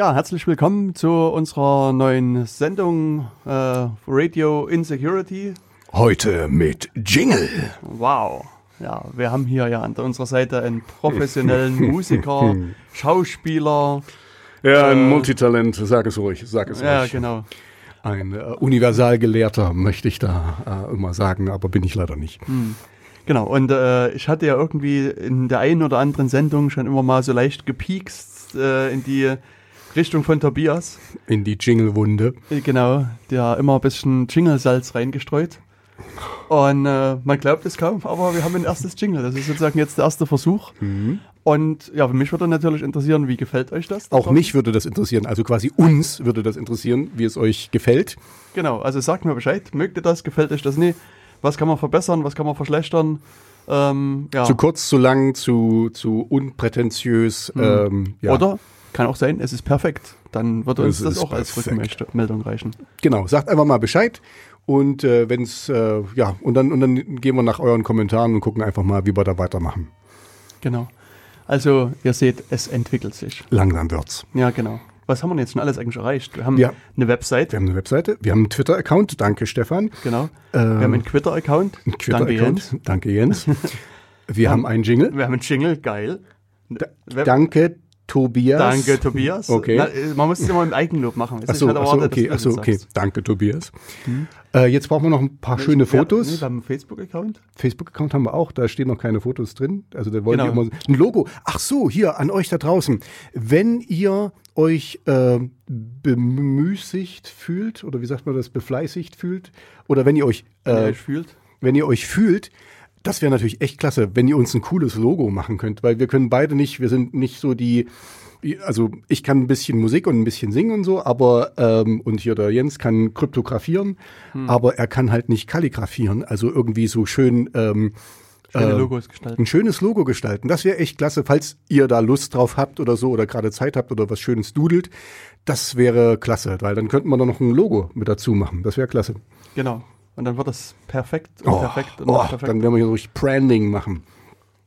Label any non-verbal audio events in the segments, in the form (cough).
Ja, herzlich willkommen zu unserer neuen Sendung äh, Radio Insecurity. Heute mit Jingle. Wow. Ja, wir haben hier ja an unserer Seite einen professionellen (laughs) Musiker, Schauspieler. Ja, ein äh, Multitalent, sag es ruhig, sag es ja, ruhig. Ja, genau. Ein äh, Universalgelehrter, möchte ich da äh, immer sagen, aber bin ich leider nicht. Hm. Genau, und äh, ich hatte ja irgendwie in der einen oder anderen Sendung schon immer mal so leicht gepiekst äh, in die Richtung von Tobias. In die Jingle-Wunde. Äh, genau, der immer ein bisschen Jingle-Salz reingestreut. Und äh, man glaubt es kaum, aber wir haben ein erstes Jingle. Das ist sozusagen jetzt der erste Versuch. Mhm. Und ja, mich würde natürlich interessieren, wie gefällt euch das? Auch mich würde das interessieren, also quasi uns würde das interessieren, wie es euch gefällt. Genau, also sagt mir Bescheid, mögt ihr das, gefällt euch das nicht? Was kann man verbessern, was kann man verschlechtern? Ähm, ja. Zu kurz, zu lang, zu, zu unprätentiös. Mhm. Ähm, ja. Oder kann auch sein, es ist perfekt. Dann würde uns das, das auch perfekt. als Rückmeldung reichen. Genau, sagt einfach mal Bescheid. Und äh, wenn es, äh, ja, und dann, und dann gehen wir nach euren Kommentaren und gucken einfach mal, wie wir da weitermachen. Genau. Also, ihr seht, es entwickelt sich. Langsam wird's. Ja, genau. Was haben wir jetzt schon alles eigentlich erreicht? Wir haben ja. eine Website. Wir haben eine Webseite. Wir haben einen Twitter-Account. Danke, Stefan. Genau. Ähm, wir haben einen Twitter-Account. Twitter Danke, Jens. Danke, Jens. (laughs) Wir haben einen Jingle. Wir haben einen Jingle. Geil. Da, danke, Tobias. Danke, Tobias. Okay. Na, man muss es immer im Eigenlob machen. Achso, halt achso, okay, achso, okay. Danke, Tobias. Hm. Äh, jetzt brauchen wir noch ein paar nee, schöne Fotos. Nee, wir haben einen Facebook-Account. Facebook-Account haben wir auch, da stehen noch keine Fotos drin. Also da wollen genau. wir immer ein Logo. Ach so, hier an euch da draußen. Wenn ihr euch äh, bemüßigt fühlt, oder wie sagt man das, befleißigt fühlt, oder wenn ihr euch, äh, wenn ihr euch fühlt, wenn ihr euch fühlt, das wäre natürlich echt klasse, wenn ihr uns ein cooles Logo machen könnt, weil wir können beide nicht, wir sind nicht so die, also ich kann ein bisschen Musik und ein bisschen singen und so, aber ähm, und hier der Jens kann kryptografieren, hm. aber er kann halt nicht kalligrafieren, also irgendwie so schön ähm, Schöne äh, Logos gestalten. Ein schönes Logo gestalten. Das wäre echt klasse, falls ihr da Lust drauf habt oder so oder gerade Zeit habt oder was Schönes dudelt. Das wäre klasse, weil dann könnten wir da noch ein Logo mit dazu machen. Das wäre klasse. Genau. Und dann wird das perfekt und oh, perfekt und oh, perfekt. Dann werden wir hier durch Branding machen.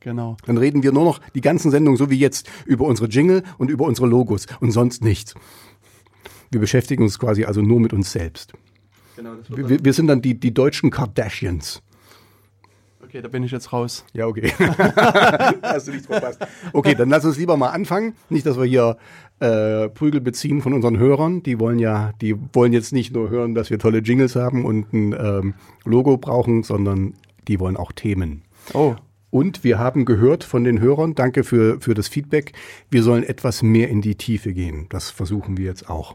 Genau. Dann reden wir nur noch die ganzen Sendungen, so wie jetzt, über unsere Jingle und über unsere Logos und sonst nichts. Wir beschäftigen uns quasi also nur mit uns selbst. Genau, wir, wir, sind dann die, die deutschen Kardashians. Okay, da bin ich jetzt raus. Ja, okay. (laughs) Hast du nichts verpasst. Okay, dann lass uns lieber mal anfangen. Nicht, dass wir hier äh, Prügel beziehen von unseren Hörern. Die wollen ja, die wollen jetzt nicht nur hören, dass wir tolle Jingles haben und ein ähm, Logo brauchen, sondern die wollen auch Themen. Oh. Und wir haben gehört von den Hörern, danke für, für das Feedback, wir sollen etwas mehr in die Tiefe gehen. Das versuchen wir jetzt auch.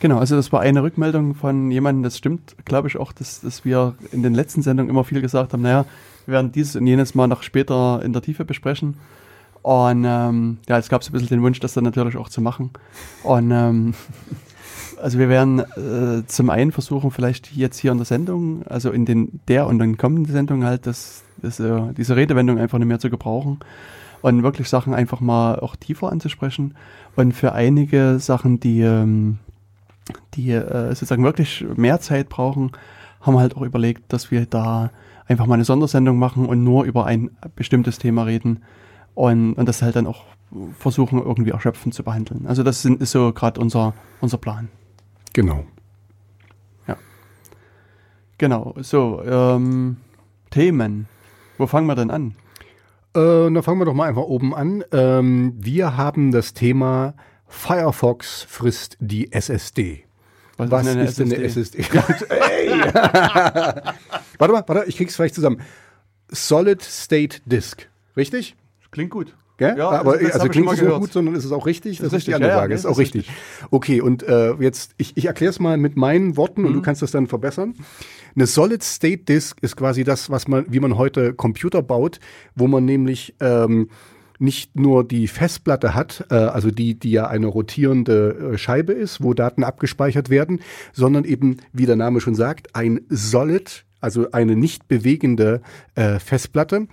Genau, also das war eine Rückmeldung von jemandem, das stimmt, glaube ich auch, dass, dass wir in den letzten Sendungen immer viel gesagt haben, naja, wir werden dieses und jenes mal noch später in der Tiefe besprechen. Und ähm, ja, es gab so ein bisschen den Wunsch, das dann natürlich auch zu machen. Und ähm, (laughs) also wir werden äh, zum einen versuchen, vielleicht jetzt hier in der Sendung, also in den der und den kommenden Sendungen halt, das, das, äh, diese Redewendung einfach nicht mehr zu gebrauchen und wirklich Sachen einfach mal auch tiefer anzusprechen. Und für einige Sachen, die, ähm, die äh, sozusagen wirklich mehr Zeit brauchen, haben wir halt auch überlegt, dass wir da einfach mal eine Sondersendung machen und nur über ein bestimmtes Thema reden und, und das halt dann auch versuchen, irgendwie erschöpfend zu behandeln. Also das sind, ist so gerade unser, unser Plan. Genau. Ja. Genau, so, ähm, Themen. Wo fangen wir denn an? Äh, na, fangen wir doch mal einfach oben an. Ähm, wir haben das Thema Firefox frisst die SSD. Was, Was ist, ist denn eine SSD? (laughs) Ey. (laughs) warte mal, warte, ich krieg's vielleicht zusammen. Solid State Disk, richtig? Klingt gut. Gell? Ja, aber das, das also klingt nicht nur gut, sondern ist es auch richtig? Das, das ist, richtig. die andere ja, Frage. Ja, ist auch richtig. richtig. Okay, und äh, jetzt, ich, ich erkläre es mal mit meinen Worten mhm. und du kannst das dann verbessern. Eine Solid State Disk ist quasi das, was man, wie man heute Computer baut, wo man nämlich ähm, nicht nur die Festplatte hat, äh, also die, die ja eine rotierende äh, Scheibe ist, wo Daten abgespeichert werden, sondern eben, wie der Name schon sagt, ein Solid also eine nicht bewegende äh, Festplatte.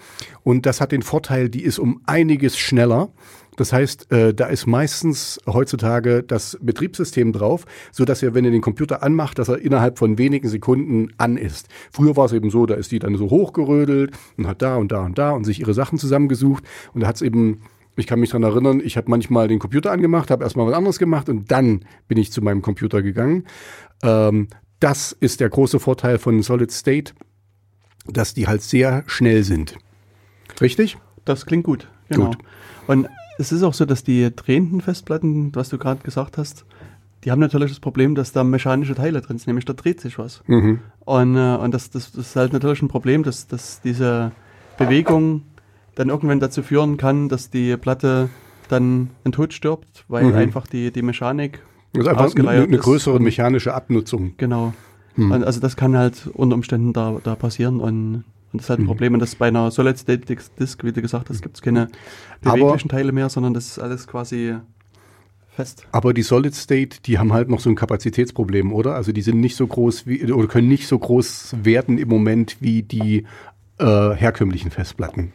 Und das hat den Vorteil, die ist um einiges schneller. Das heißt, äh, da ist meistens heutzutage das Betriebssystem drauf, so dass ihr, wenn ihr den Computer anmacht, dass er innerhalb von wenigen Sekunden an ist. Früher war es eben so, da ist die dann so hochgerödelt und hat da und da und da und sich ihre Sachen zusammengesucht und da hat es eben Ich kann mich daran erinnern, ich habe manchmal den Computer angemacht, habe erstmal was anderes gemacht und dann bin ich zu meinem Computer gegangen. Ähm, das ist der große Vorteil von Solid State, dass die halt sehr schnell sind. Richtig? Das klingt gut. Genau. Gut. Und es ist auch so, dass die drehenden Festplatten, was du gerade gesagt hast, die haben natürlich das Problem, dass da mechanische Teile drin sind, nämlich da dreht sich was. Mhm. Und, äh, und das, das, das, ist halt natürlich ein Problem, dass, dass diese Bewegung dann irgendwann dazu führen kann, dass die Platte dann in Tod stirbt, weil mhm. einfach die, die Mechanik das ist einfach eine, eine größere mechanische Abnutzung. Genau. Mhm. Also das kann halt unter Umständen da, da passieren und, und das ist halt ein mhm. Problem. Und das bei einer Solid State Disk, wie du gesagt hast, gibt es keine beweglichen Aber Teile mehr, sondern das ist alles quasi fest. Aber die Solid State, die haben halt noch so ein Kapazitätsproblem, oder? Also die sind nicht so groß wie oder können nicht so groß werden im Moment wie die äh, herkömmlichen Festplatten.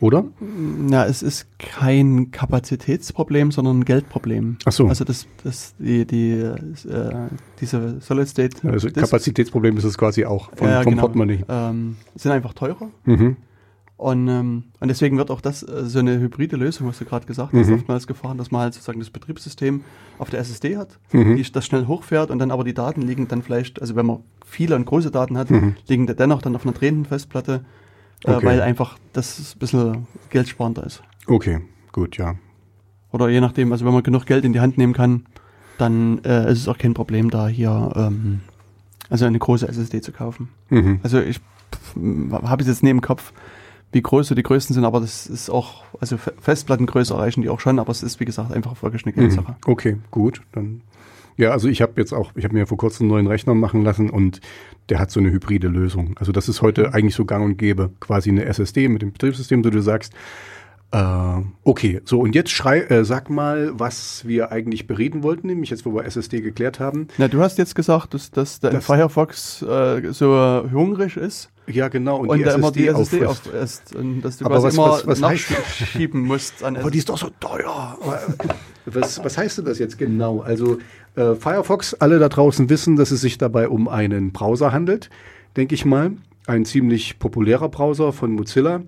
Oder? Na, es ist kein Kapazitätsproblem, sondern ein Geldproblem. Ach so. Also das, das, die, die, äh, diese Solid State. Also Kapazitätsproblem ist es quasi auch von, ja, vom genau. Portemonnaie. Ähm, sind einfach teurer. Mhm. Und, ähm, und deswegen wird auch das äh, so eine hybride Lösung, was du gerade gesagt hast, mhm. oftmals gefahren, dass man halt sozusagen das Betriebssystem auf der SSD hat, mhm. die das schnell hochfährt und dann aber die Daten liegen dann vielleicht, also wenn man viele und große Daten hat, mhm. liegen dennoch dann auf einer drehenden Festplatte, okay. weil einfach das ein bisschen geldsparender ist. Okay, gut, ja. Oder je nachdem, also wenn man genug Geld in die Hand nehmen kann, dann äh, ist es auch kein Problem, da hier ähm, also eine große SSD zu kaufen. Mhm. Also ich habe es jetzt neben Kopf, wie groß so die größten sind, aber das ist auch, also Festplattengröße erreichen die auch schon, aber es ist wie gesagt einfach wirklich eine Geldsache. Mhm. Okay, gut, dann ja, also ich habe jetzt auch, ich habe mir vor kurzem einen neuen Rechner machen lassen und der hat so eine hybride Lösung. Also das ist heute mhm. eigentlich so gang und gäbe, quasi eine SSD mit dem Betriebssystem, so du sagst. Äh, okay, so und jetzt schrei, äh, sag mal, was wir eigentlich bereden wollten, nämlich jetzt, wo wir SSD geklärt haben. Na, du hast jetzt gesagt, dass, dass der das, Firefox äh, so hungrig ist. Ja, genau. Und, und die, SSD immer die SSD auffrisst. Und dass du aber was, immer was, was nachschieben musst. An aber die ist doch so teuer. was, was heißt denn das jetzt genau? Also äh, Firefox, alle da draußen wissen, dass es sich dabei um einen Browser handelt, denke ich mal. Ein ziemlich populärer Browser von Mozilla.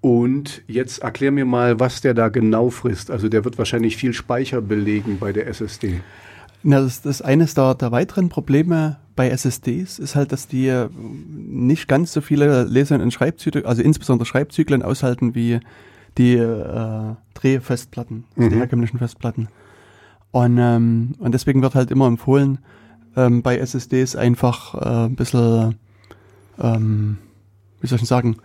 Und jetzt erklär mir mal, was der da genau frisst. Also der wird wahrscheinlich viel Speicher belegen bei der SSD. Na, das, das eines der, der weiteren Probleme bei SSDs ist halt, dass die äh, nicht ganz so viele Leser und Schreibzyklen, also insbesondere Schreibzyklen aushalten wie die äh, Drehfestplatten, also mhm. die herkömmlichen Festplatten. Und, ähm, und deswegen wird halt immer empfohlen, ähm, bei SSDs einfach äh, ein bisschen, ähm, wie soll ich sagen,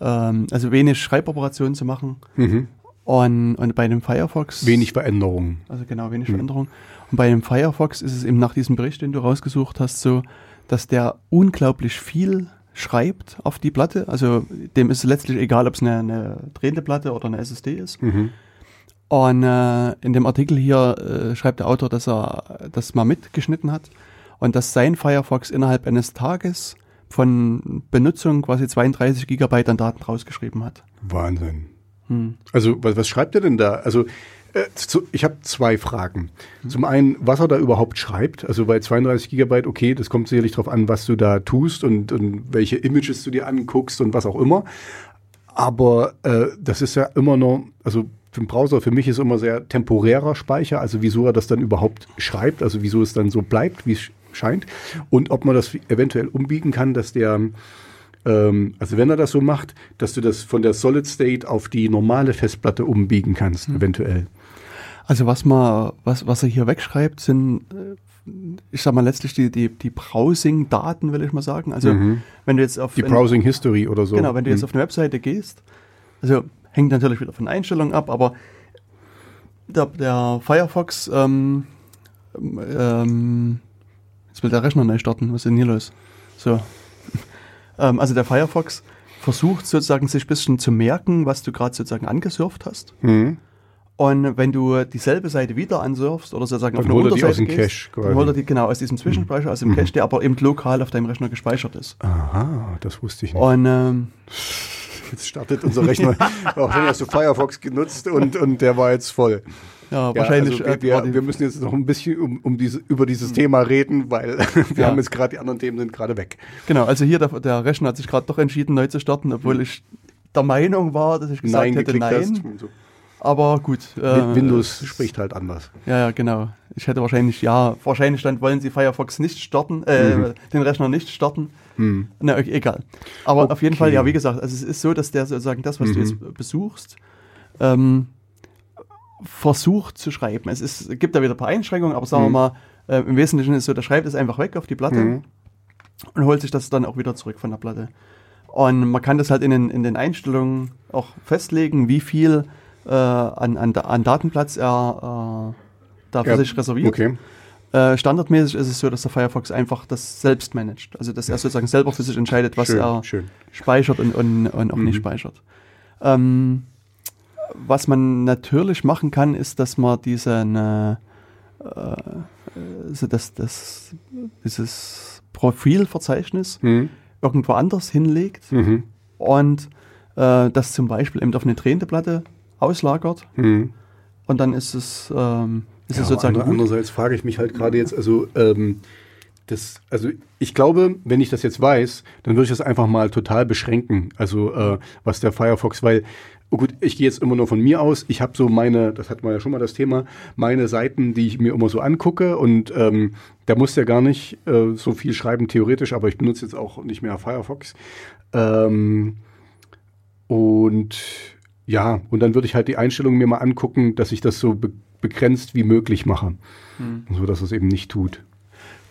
ähm, also wenig Schreiboperationen zu machen. Mhm. Und, und bei dem Firefox. Wenig Veränderungen. Also genau, wenig mhm. Veränderungen. Und bei dem Firefox ist es eben nach diesem Bericht, den du rausgesucht hast, so, dass der unglaublich viel schreibt auf die Platte. Also dem ist letztlich egal, ob es eine, eine drehende Platte oder eine SSD ist. Mhm. Und äh, in dem Artikel hier äh, schreibt der Autor, dass er das mal mitgeschnitten hat und dass sein Firefox innerhalb eines Tages von Benutzung quasi 32 Gigabyte an Daten rausgeschrieben hat. Wahnsinn. Hm. Also was, was schreibt er denn da? Also äh, zu, ich habe zwei Fragen. Hm. Zum einen, was er da überhaupt schreibt. Also bei 32 Gigabyte, okay, das kommt sicherlich darauf an, was du da tust und, und welche Images du dir anguckst und was auch immer. Aber äh, das ist ja immer noch, also für den Browser für mich ist immer sehr temporärer Speicher, also wieso er das dann überhaupt schreibt, also wieso es dann so bleibt, wie es scheint. Und ob man das eventuell umbiegen kann, dass der, ähm, also wenn er das so macht, dass du das von der Solid State auf die normale Festplatte umbiegen kannst, mhm. eventuell. Also was man, was, was er hier wegschreibt, sind, äh, ich sag mal letztlich die, die, die Browsing-Daten, will ich mal sagen. Also mhm. wenn du jetzt auf die Browsing History oder so. Genau, wenn du jetzt mhm. auf eine Webseite gehst, also hängt natürlich wieder von Einstellungen ab, aber der, der Firefox, ähm, ähm, jetzt will der Rechner neu starten, was ist denn hier los? So. (laughs) ähm, also der Firefox versucht sozusagen sich ein bisschen zu merken, was du gerade sozusagen angesurft hast. Mhm. Und wenn du dieselbe Seite wieder ansurfst oder sozusagen dann auf eine Unterseite aus dem gehst, Cache dann holt er die genau aus diesem Zwischenspeicher, aus dem mhm. Cache, der aber eben lokal auf deinem Rechner gespeichert ist. Aha, das wusste ich nicht. Und ähm, jetzt startet unser Rechner. Wahrscheinlich hast du Firefox genutzt und, und der war jetzt voll. Ja, wahrscheinlich. Ja, also wir, wir, wir, müssen jetzt noch ein bisschen um, um diese, über dieses mhm. Thema reden, weil (laughs) wir ja. haben jetzt gerade die anderen Themen sind gerade weg. Genau, also hier der, der Rechner hat sich gerade doch entschieden, neu zu starten, obwohl mhm. ich der Meinung war, dass ich gesagt nein hätte, nein. Aber gut. Äh, Windows spricht halt anders. Ja, ja, genau. Ich hätte wahrscheinlich, ja, wahrscheinlich dann wollen sie Firefox nicht starten, äh, mhm. den Rechner nicht starten. Mhm. Na, okay, egal. Aber okay. auf jeden Fall, ja, wie gesagt, also es ist so, dass der sozusagen das, was mhm. du jetzt besuchst, ähm, versucht zu schreiben. Es ist, gibt da wieder ein paar Einschränkungen, aber sagen wir mhm. mal, äh, im Wesentlichen ist es so, der schreibt es einfach weg auf die Platte mhm. und holt sich das dann auch wieder zurück von der Platte. Und man kann das halt in den, in den Einstellungen auch festlegen, wie viel äh, an, an, an, Datenplatz er äh, da für ja, sich reserviert. Okay. Äh, standardmäßig ist es so, dass der Firefox einfach das selbst managt. Also dass er sozusagen selber für sich entscheidet, was schön, er schön. speichert und, und, und auch mhm. nicht speichert. Ähm, was man natürlich machen kann, ist, dass man diesen, äh, also das, das, dieses Profilverzeichnis mhm. irgendwo anders hinlegt mhm. und äh, das zum Beispiel eben auf eine drehende Platte auslagert. Mhm. Und dann ist es, ähm, ist ja, es sozusagen. Andere, andererseits frage ich mich halt gerade jetzt, also ähm, das, also ich glaube, wenn ich das jetzt weiß, dann würde ich das einfach mal total beschränken. Also äh, was der Firefox, weil Oh gut, ich gehe jetzt immer nur von mir aus. Ich habe so meine, das hatten wir ja schon mal das Thema, meine Seiten, die ich mir immer so angucke und ähm, da muss ja gar nicht äh, so viel schreiben theoretisch, aber ich benutze jetzt auch nicht mehr Firefox. Ähm, und ja, und dann würde ich halt die Einstellungen mir mal angucken, dass ich das so begrenzt wie möglich mache, hm. so dass es eben nicht tut.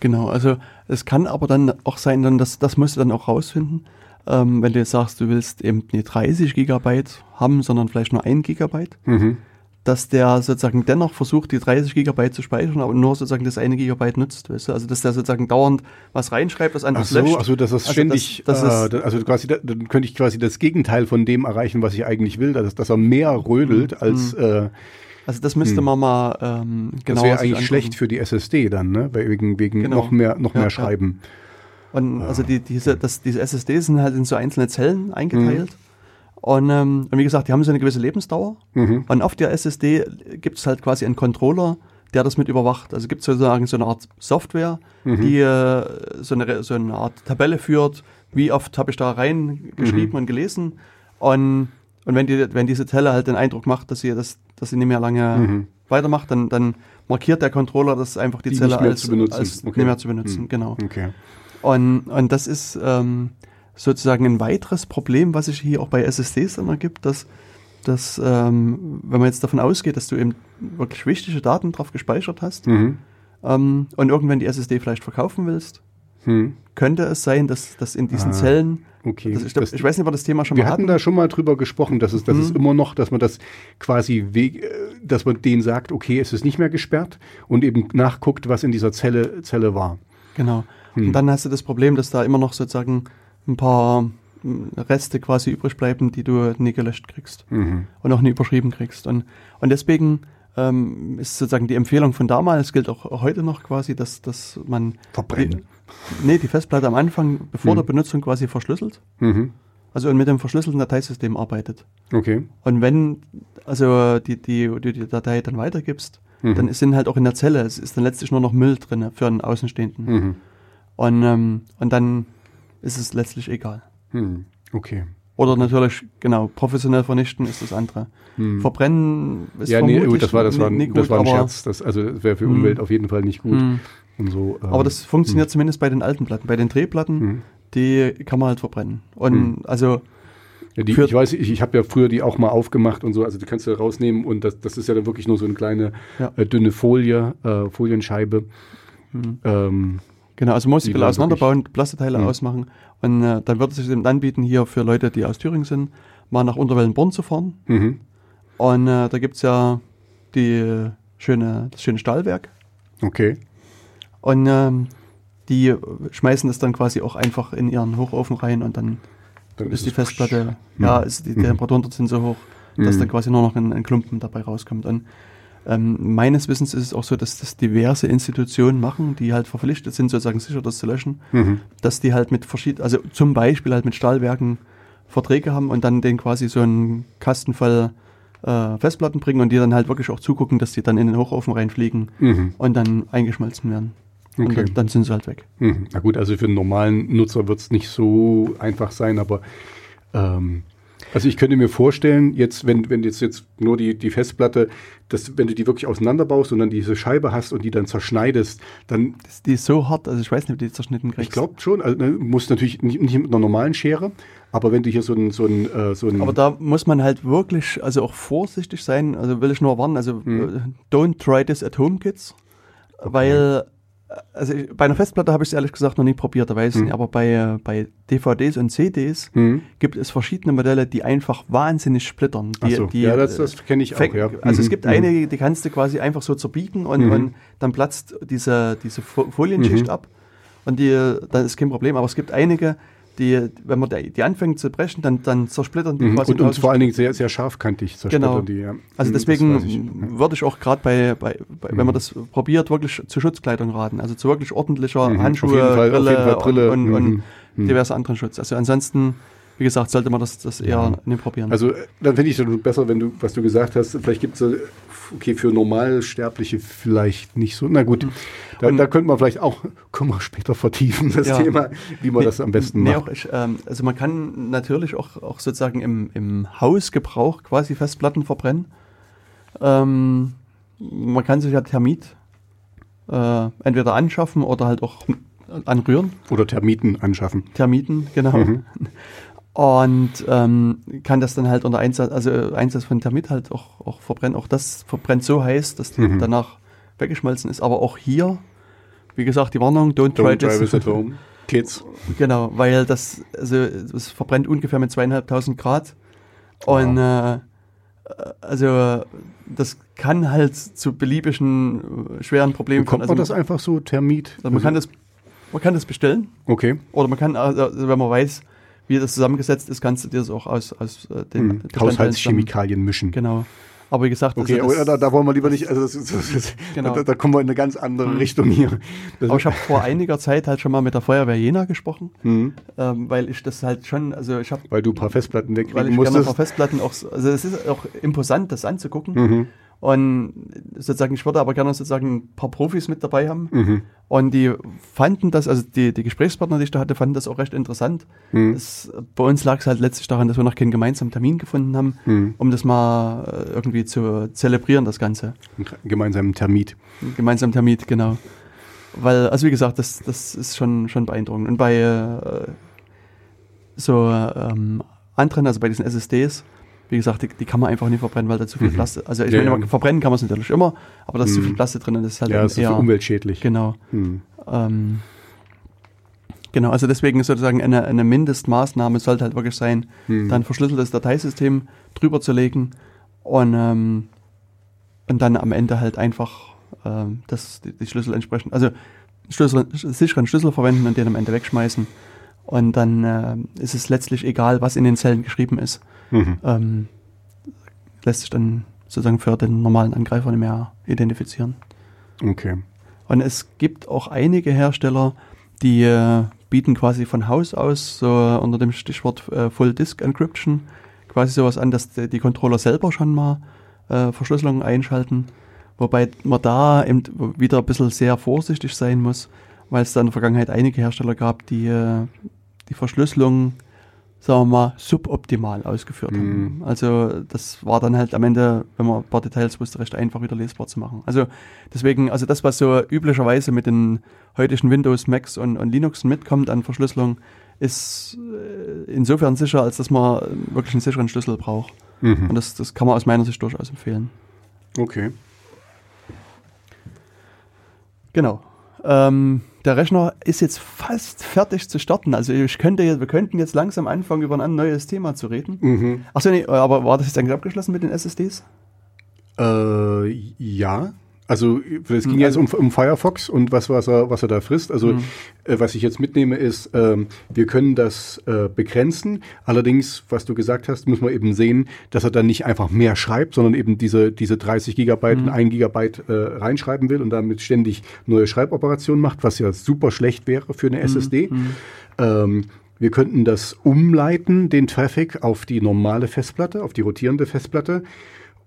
Genau, also es kann aber dann auch sein, dann das, das musst du dann auch rausfinden ähm, wenn du jetzt sagst, du willst eben nicht 30 Gigabyte haben, sondern vielleicht nur 1 Gigabyte, mhm. dass der sozusagen dennoch versucht, die 30 Gigabyte zu speichern, aber nur sozusagen das eine Gigabyte nutzt, weißt du? Also dass der sozusagen dauernd was reinschreibt, was anderes Ach so, löscht. Also dass das also ständig, das, das äh, also quasi, dann könnte ich quasi das Gegenteil von dem erreichen, was ich eigentlich will, dass, dass er mehr rödelt mhm. als äh, also das müsste hm. man mal ähm, genau. Das wäre eigentlich schlecht für die SSD dann, ne? Wegen, wegen genau. noch mehr, noch ja, mehr Schreiben. Ja. Und ja. also die, diese, das, diese SSDs sind halt in so einzelne Zellen eingeteilt. Mhm. Und, ähm, und wie gesagt, die haben so eine gewisse Lebensdauer. Mhm. Und auf der SSD gibt es halt quasi einen Controller, der das mit überwacht. Also gibt es sozusagen so eine Art Software, mhm. die äh, so, eine, so eine Art Tabelle führt, wie oft habe ich da reingeschrieben mhm. und gelesen. Und, und wenn, die, wenn diese Zelle halt den Eindruck macht, dass sie, das, dass sie nicht mehr lange mhm. weitermacht, dann, dann markiert der Controller das einfach die, die Zelle als, als okay. nicht mehr zu benutzen. Mhm. Genau. Okay. Und, und das ist ähm, sozusagen ein weiteres Problem, was sich hier auch bei SSDs dann ergibt, dass, dass ähm, wenn man jetzt davon ausgeht, dass du eben wirklich wichtige Daten drauf gespeichert hast mhm. ähm, und irgendwann die SSD vielleicht verkaufen willst, hm. könnte es sein, dass, dass in diesen ah, Zellen Okay. Das, ich, glaub, ich, weiß nicht, ob wir das Thema schon wir mal hatten. Wir hatten da schon mal drüber gesprochen, dass es, dass mhm. es immer noch, dass man das quasi, weg, äh, dass man denen sagt, okay, es ist nicht mehr gesperrt und eben nachguckt, was in dieser Zelle, Zelle war. Genau. Hm. Und dann hast du das Problem, dass da immer noch sozusagen ein paar hm, Reste quasi übrig bleiben, die du nie gelöscht kriegst mhm. und auch nie überschrieben kriegst. Und, und deswegen ähm, ist sozusagen die Empfehlung von damals, gilt auch heute noch quasi, dass, dass man verbrennen. Die, nee, die Festplatte am Anfang, bevor mhm. der Benutzung quasi verschlüsselt. Mhm. Also und mit dem verschlüsselten Dateisystem arbeitet. Okay. Und wenn also die, die, die, die Datei dann weitergibst, mhm. dann sind halt auch in der Zelle, es ist dann letztlich nur noch Müll drin für einen Außenstehenden. Mhm. Und, ähm, und dann ist es letztlich egal. Hm, okay. Oder natürlich, genau, professionell vernichten ist das andere. Hm. Verbrennen ist Ja, nee, gut, das war, das war, ein, gut, das war ein Scherz. Das, also das wäre für hm. Umwelt auf jeden Fall nicht gut. Hm. Und so, ähm, aber das funktioniert hm. zumindest bei den alten Platten. Bei den Drehplatten, hm. die kann man halt verbrennen. Und also ja, die, ich weiß, ich, ich habe ja früher die auch mal aufgemacht und so, also die kannst du rausnehmen und das, das ist ja dann wirklich nur so eine kleine ja. äh, dünne Folie, äh, Folienscheibe. Ähm, Genau, also muss ich ein auseinanderbauen, Plasteteile mhm. ausmachen und äh, dann wird es sich eben anbieten, hier für Leute, die aus Thüringen sind, mal nach Unterwellenborn zu fahren. Mhm. Und äh, da gibt es ja die schöne, das schöne Stahlwerk. Okay. Und ähm, die schmeißen das dann quasi auch einfach in ihren Hochofen rein und dann, dann ist, die Festplatte, ja, ist die, die mhm. Temperaturen dort sind so hoch, dass mhm. da quasi nur noch ein, ein Klumpen dabei rauskommt. Und ähm, meines Wissens ist es auch so, dass das diverse Institutionen machen, die halt verpflichtet sind, sozusagen sicher das zu löschen, mhm. dass die halt mit verschiedenen, also zum Beispiel halt mit Stahlwerken Verträge haben und dann den quasi so einen Kastenfall äh, Festplatten bringen und die dann halt wirklich auch zugucken, dass die dann in den Hochofen reinfliegen mhm. und dann eingeschmolzen werden. Okay. Dann, dann, sind sie halt weg. Mhm. Na gut, also für einen normalen Nutzer wird es nicht so einfach sein, aber ähm, Also ich könnte mir vorstellen, jetzt, wenn, wenn jetzt, jetzt nur die, die Festplatte, dass, wenn du die wirklich auseinanderbaust und dann diese Scheibe hast und die dann zerschneidest, dann. Das, die ist so hart, also ich weiß nicht, ob die zerschnitten kriegst. Ich glaube schon, also ne, muss natürlich nicht, nicht mit einer normalen Schere, aber wenn du hier so ein, so ein, äh, so ein. Aber da muss man halt wirklich, also auch vorsichtig sein, also will ich nur warnen, also hm. don't try this at home, Kids. Okay. Weil also bei einer Festplatte habe ich es ehrlich gesagt noch nie probiert, da weiß ich mhm. nicht, aber bei, äh, bei DVDs und CDs mhm. gibt es verschiedene Modelle, die einfach wahnsinnig splittern. Die, so. die, ja, das, das kenne ich auch, ja. Also mhm. es gibt mhm. einige, die kannst du quasi einfach so zerbiegen und, mhm. und dann platzt diese, diese Folienschicht mhm. ab und die, dann ist kein Problem, aber es gibt einige, die, wenn man die, die anfängt zu brechen, dann, dann zersplittern die mhm. quasi. Und, und vor allen Dingen sehr, sehr scharfkantig zersplittern genau. die, ja. Also mhm, deswegen ich, würde ich auch gerade bei, bei, bei mhm. wenn man das probiert, wirklich zu Schutzkleidung raten. Also zu wirklich ordentlicher mhm. Handschuhe, Fall, Brille, Brille, und, und, mhm. Mhm. diverse anderen Schutz. Also ansonsten wie gesagt, sollte man das, das eher ja. nicht probieren. Also dann finde ich es besser, wenn du, was du gesagt hast, vielleicht gibt es okay, für Normalsterbliche vielleicht nicht so. Na gut, mhm. da, da könnte man vielleicht auch, (laughs) können wir später vertiefen, das ja. Thema, wie man nee, das am besten nee, macht. Ich, ähm, also man kann natürlich auch, auch sozusagen im, im Hausgebrauch quasi Festplatten verbrennen. Ähm, man kann sich ja Thermit äh, entweder anschaffen oder halt auch anrühren. Oder Termiten anschaffen. Termiten, genau. Mhm. (laughs) Und ähm, kann das dann halt unter Einsatz, also Einsatz von Thermit halt auch, auch verbrennen. Auch das verbrennt so heiß, dass die mhm. danach weggeschmolzen ist. Aber auch hier, wie gesagt, die Warnung, don't, don't try this. at home. (laughs) Kids. Genau, weil das, also das verbrennt ungefähr mit zweieinhalbtausend Grad. Und wow. äh, also das kann halt zu beliebigen äh, schweren Problemen kommen. Kommt man also, das einfach so Thermit? Also man kann das man kann das bestellen. Okay. Oder man kann, also wenn man weiß, wie das zusammengesetzt ist, kannst du dir das auch aus, aus äh, den hm, Haushaltschemikalien mischen. Genau. Aber wie gesagt, okay, also da, da, wollen wir lieber nicht, also das, das, das, genau. da, da, kommen wir in eine ganz andere mhm. Richtung hier. Aber ich habe vor einiger Zeit halt schon mal mit der Feuerwehr Jena gesprochen, mhm. ähm, weil ich das halt schon, also ich habe... Weil du ein paar Festplatten wegkriegen weil ich musstest. Gerne ein paar Festplatten auch, also es ist auch imposant, das anzugucken. Mhm. Und sozusagen, ich würde aber gerne sozusagen ein paar Profis mit dabei haben. Mhm. Und die fanden das, also die, die Gesprächspartner, die ich da hatte, fanden das auch recht interessant. Mhm. Das, bei uns lag es halt letztlich daran, dass wir noch keinen gemeinsamen Termin gefunden haben, mhm. um das mal äh, irgendwie zu zelebrieren, das Ganze. Gemeinsamen Termit. Gemeinsamen Termit, genau. Weil, also wie gesagt, das, das ist schon, schon beeindruckend. Und bei äh, so ähm, anderen, also bei diesen SSDs, wie gesagt, die, die, kann man einfach nicht verbrennen, weil da zu viel mhm. Plastik. Also ich ja, meine, ja. verbrennen kann man es natürlich immer, aber da ist mhm. zu viel Plastik drin, das ist halt ja, das eher, ist umweltschädlich. Genau. Mhm. Ähm, genau, also deswegen sozusagen eine, eine Mindestmaßnahme sollte halt wirklich sein, mhm. da ein verschlüsseltes Dateisystem drüber zu legen und, ähm, und dann am Ende halt einfach ähm, das, die, die Schlüssel entsprechend, also Schlüssel, sicheren Schlüssel verwenden und den am Ende wegschmeißen. Und dann äh, ist es letztlich egal, was in den Zellen geschrieben ist. Mhm. Ähm, lässt sich dann sozusagen für den normalen Angreifer nicht mehr identifizieren. Okay. Und es gibt auch einige Hersteller, die äh, bieten quasi von Haus aus so unter dem Stichwort äh, Full Disk Encryption quasi sowas an, dass die, Controller selber schon mal äh, Verschlüsselungen einschalten. Wobei man da eben wieder ein bisschen sehr vorsichtig sein muss, weil es da in der Vergangenheit einige Hersteller gab, die äh, die Verschlüsselung sagen wir mal, suboptimal ausgeführt haben. Mhm. Also das war dann halt am Ende, wenn man ein paar Details wusste, recht einfach wieder lesbar zu machen. Also deswegen, also das, was so üblicherweise mit den heutigen Windows, Macs und, und Linux mitkommt an Verschlüsselung, ist äh, insofern sicher, als dass man wirklich einen sicheren Schlüssel braucht. Mhm. Und das, das kann man aus meiner Sicht durchaus empfehlen. Okay. Genau. Ähm, der Rechner ist jetzt fast fertig zu starten. Also ich könnte jetzt, wir könnten jetzt langsam anfangen, über ein neues Thema zu reden. Mhm. Achso, nee, aber war das jetzt eigentlich abgeschlossen mit den SSDs? Äh, ja. Also es ging also, jetzt um, um, Firefox und was, was, er, was er da frisst. Also mhm. äh, was ich jetzt mitnehme ist, ähm, wir können das äh, begrenzen. Allerdings, was du gesagt hast, muss man eben sehen, dass er dann nicht einfach mehr schreibt, sondern eben diese, diese 30 Gigabyte mhm. und 1 Gigabyte äh, reinschreiben will und damit ständig neue Schreiboperationen macht, was ja super schlecht wäre für eine mhm. SSD. Mhm. Ähm, wir könnten das umleiten, den Traffic, auf die normale Festplatte, auf die rotierende Festplatte.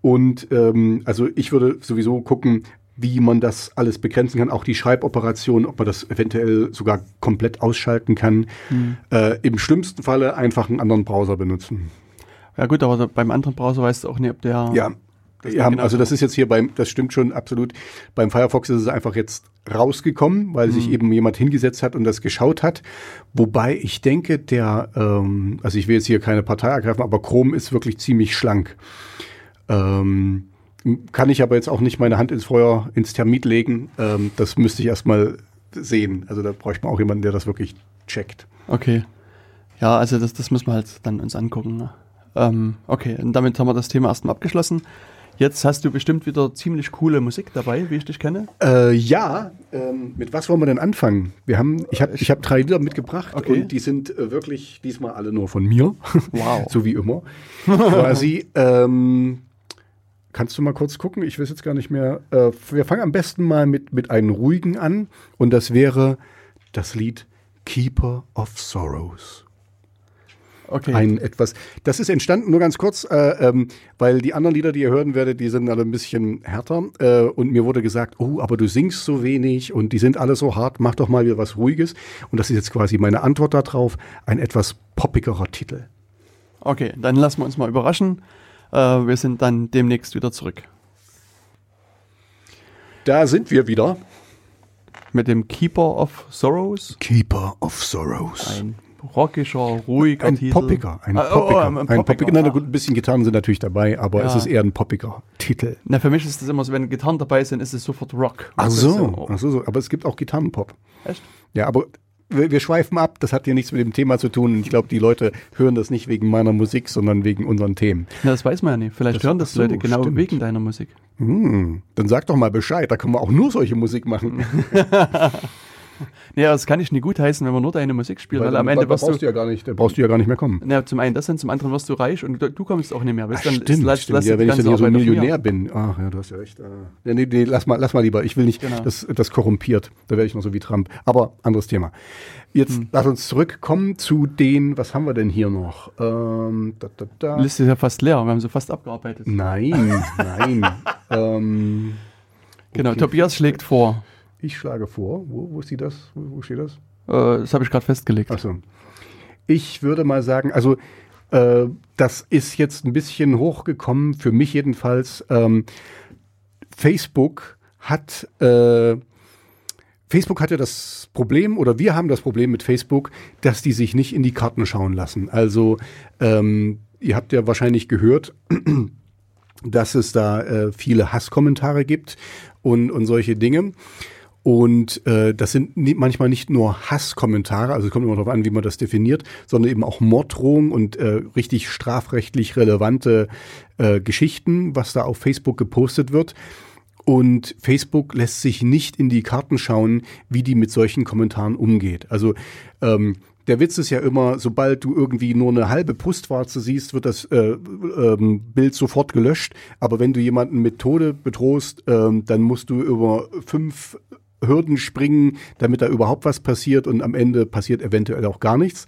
Und ähm, also ich würde sowieso gucken, wie man das alles begrenzen kann, auch die Schreiboperation, ob man das eventuell sogar komplett ausschalten kann. Mhm. Äh, Im schlimmsten Falle einfach einen anderen Browser benutzen. Ja gut, aber beim anderen Browser weißt du auch nicht, ob der... Ja, ja, genau also das ist jetzt hier beim, das stimmt schon absolut. Beim Firefox ist es einfach jetzt rausgekommen, weil mhm. sich eben jemand hingesetzt hat und das geschaut hat. Wobei ich denke, der, ähm, also ich will jetzt hier keine Partei ergreifen, aber Chrome ist wirklich ziemlich schlank. Ähm, kann ich aber jetzt auch nicht meine Hand ins Feuer, ins Termit legen. Ähm, das müsste ich erstmal sehen. Also da bräuchte man auch jemanden, der das wirklich checkt. Okay. Ja, also das, das müssen wir halt dann uns angucken. Ne? Ähm, okay, und damit haben wir das Thema erstmal abgeschlossen. Jetzt hast du bestimmt wieder ziemlich coole Musik dabei, wie ich dich kenne. Äh, ja, ähm, mit was wollen wir denn anfangen? Wir haben, ich habe ich hab drei Lieder mitgebracht okay. und die sind äh, wirklich diesmal alle nur von mir. Wow. (laughs) so wie immer. Quasi. Ähm, kannst du mal kurz gucken? Ich weiß jetzt gar nicht mehr. Äh, wir fangen am besten mal mit, mit einem ruhigen an und das wäre das Lied Keeper of Sorrows. Okay. Ein etwas. Das ist entstanden nur ganz kurz, äh, ähm, weil die anderen Lieder, die ihr hören werdet, die sind alle ein bisschen härter. Äh, und mir wurde gesagt, oh, aber du singst so wenig und die sind alle so hart, mach doch mal wieder was Ruhiges. Und das ist jetzt quasi meine Antwort darauf. Ein etwas poppigerer Titel. Okay, dann lassen wir uns mal überraschen. Äh, wir sind dann demnächst wieder zurück. Da sind wir wieder. Mit dem Keeper of Sorrows. Keeper of Sorrows. Ein rockischer, ruhiger ein Titel. Poppiger, ein ah, poppiger, oh, ein, ein poppiger. poppiger. Nein, gut, ein bisschen Gitarren sind natürlich dabei, aber ja. es ist eher ein poppiger Titel. Na, für mich ist es immer so, wenn Gitarren dabei sind, ist es sofort Rock. Ach so, ach so, so, aber es gibt auch Gitarrenpop. Echt? Ja, aber wir, wir, schweifen ab, das hat hier nichts mit dem Thema zu tun. Ich glaube, die Leute hören das nicht wegen meiner Musik, sondern wegen unseren Themen. Ja, das weiß man ja nicht. Vielleicht das hören das so, Leute genau stimmt. wegen deiner Musik. Hm, dann sag doch mal Bescheid, da können wir auch nur solche Musik machen. (laughs) (laughs) Ja, das kann ich nie gut heißen, wenn man nur deine Musik spielt, weil, weil am Ende wirst du, du ja gar nicht, brauchst du ja gar nicht mehr kommen. Ja, zum einen das und zum anderen wirst du reich und du, kommst auch nicht mehr. Weißt, Ach, dann stimmt, lass, stimmt. Lass ja, wenn ich dann hier so ein Millionär bin. Ach ja, du hast ja recht. Ja, nee, nee, lass mal, lass mal lieber. Ich will nicht, genau. das, das korrumpiert. Da werde ich noch so wie Trump. Aber anderes Thema. Jetzt hm. lass uns zurückkommen zu den, was haben wir denn hier noch? Ähm, da, da, da. Die Liste ist ja fast leer, wir haben sie fast abgearbeitet. Nein, nein. (laughs) ähm, genau, okay. Tobias schlägt vor. Ich schlage vor. Wo, wo ist das? Wo, wo steht das? Äh, das habe ich gerade festgelegt. Achso. Ich würde mal sagen, also äh, das ist jetzt ein bisschen hochgekommen, für mich jedenfalls. Ähm, Facebook hat äh, Facebook hatte das Problem, oder wir haben das Problem mit Facebook, dass die sich nicht in die Karten schauen lassen. Also ähm, ihr habt ja wahrscheinlich gehört, (clears throat) dass es da äh, viele Hasskommentare gibt und, und solche Dinge. Und äh, das sind nie, manchmal nicht nur Hasskommentare, also es kommt immer darauf an, wie man das definiert, sondern eben auch Morddrohungen und äh, richtig strafrechtlich relevante äh, Geschichten, was da auf Facebook gepostet wird. Und Facebook lässt sich nicht in die Karten schauen, wie die mit solchen Kommentaren umgeht. Also ähm, der Witz ist ja immer, sobald du irgendwie nur eine halbe Brustwarze siehst, wird das äh, ähm, Bild sofort gelöscht. Aber wenn du jemanden mit Tode bedrohst, ähm, dann musst du über fünf Hürden springen, damit da überhaupt was passiert und am Ende passiert eventuell auch gar nichts.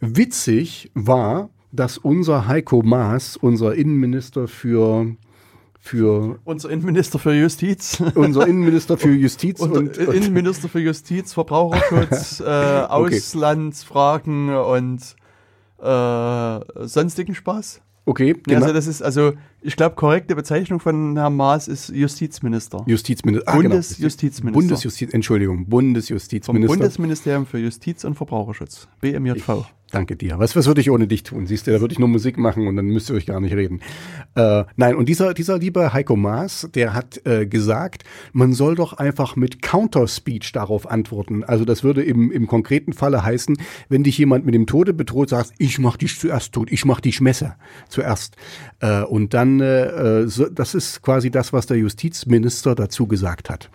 Witzig war, dass unser Heiko Maas, unser Innenminister für für unser Innenminister für Justiz, (laughs) unser Innenminister für Justiz und, und, Innenminister für Justiz, Verbraucherschutz, (laughs) äh, Auslandsfragen und äh, sonstigen Spaß. Okay, genau. Also das ist also ich glaube, korrekte Bezeichnung von Herrn Maas ist Justizminister. Justizminister. Ah, genau. Bundesjustizminister. Bundesjustiz, Entschuldigung, Bundesjustizminister. Vom Bundesministerium für Justiz und Verbraucherschutz, BMJV. Ich danke dir. Was, was würde ich ohne dich tun? Siehst du, da würde ich nur Musik machen und dann müsst ihr euch gar nicht reden. Äh, nein, und dieser, dieser liebe Heiko Maas, der hat äh, gesagt, man soll doch einfach mit Counter-Speech darauf antworten. Also das würde im, im konkreten Falle heißen, wenn dich jemand mit dem Tode bedroht, sagst, ich mach dich zuerst tot, ich mach dich Messer zuerst. Äh, und dann dann, äh, so, das ist quasi das, was der Justizminister dazu gesagt hat.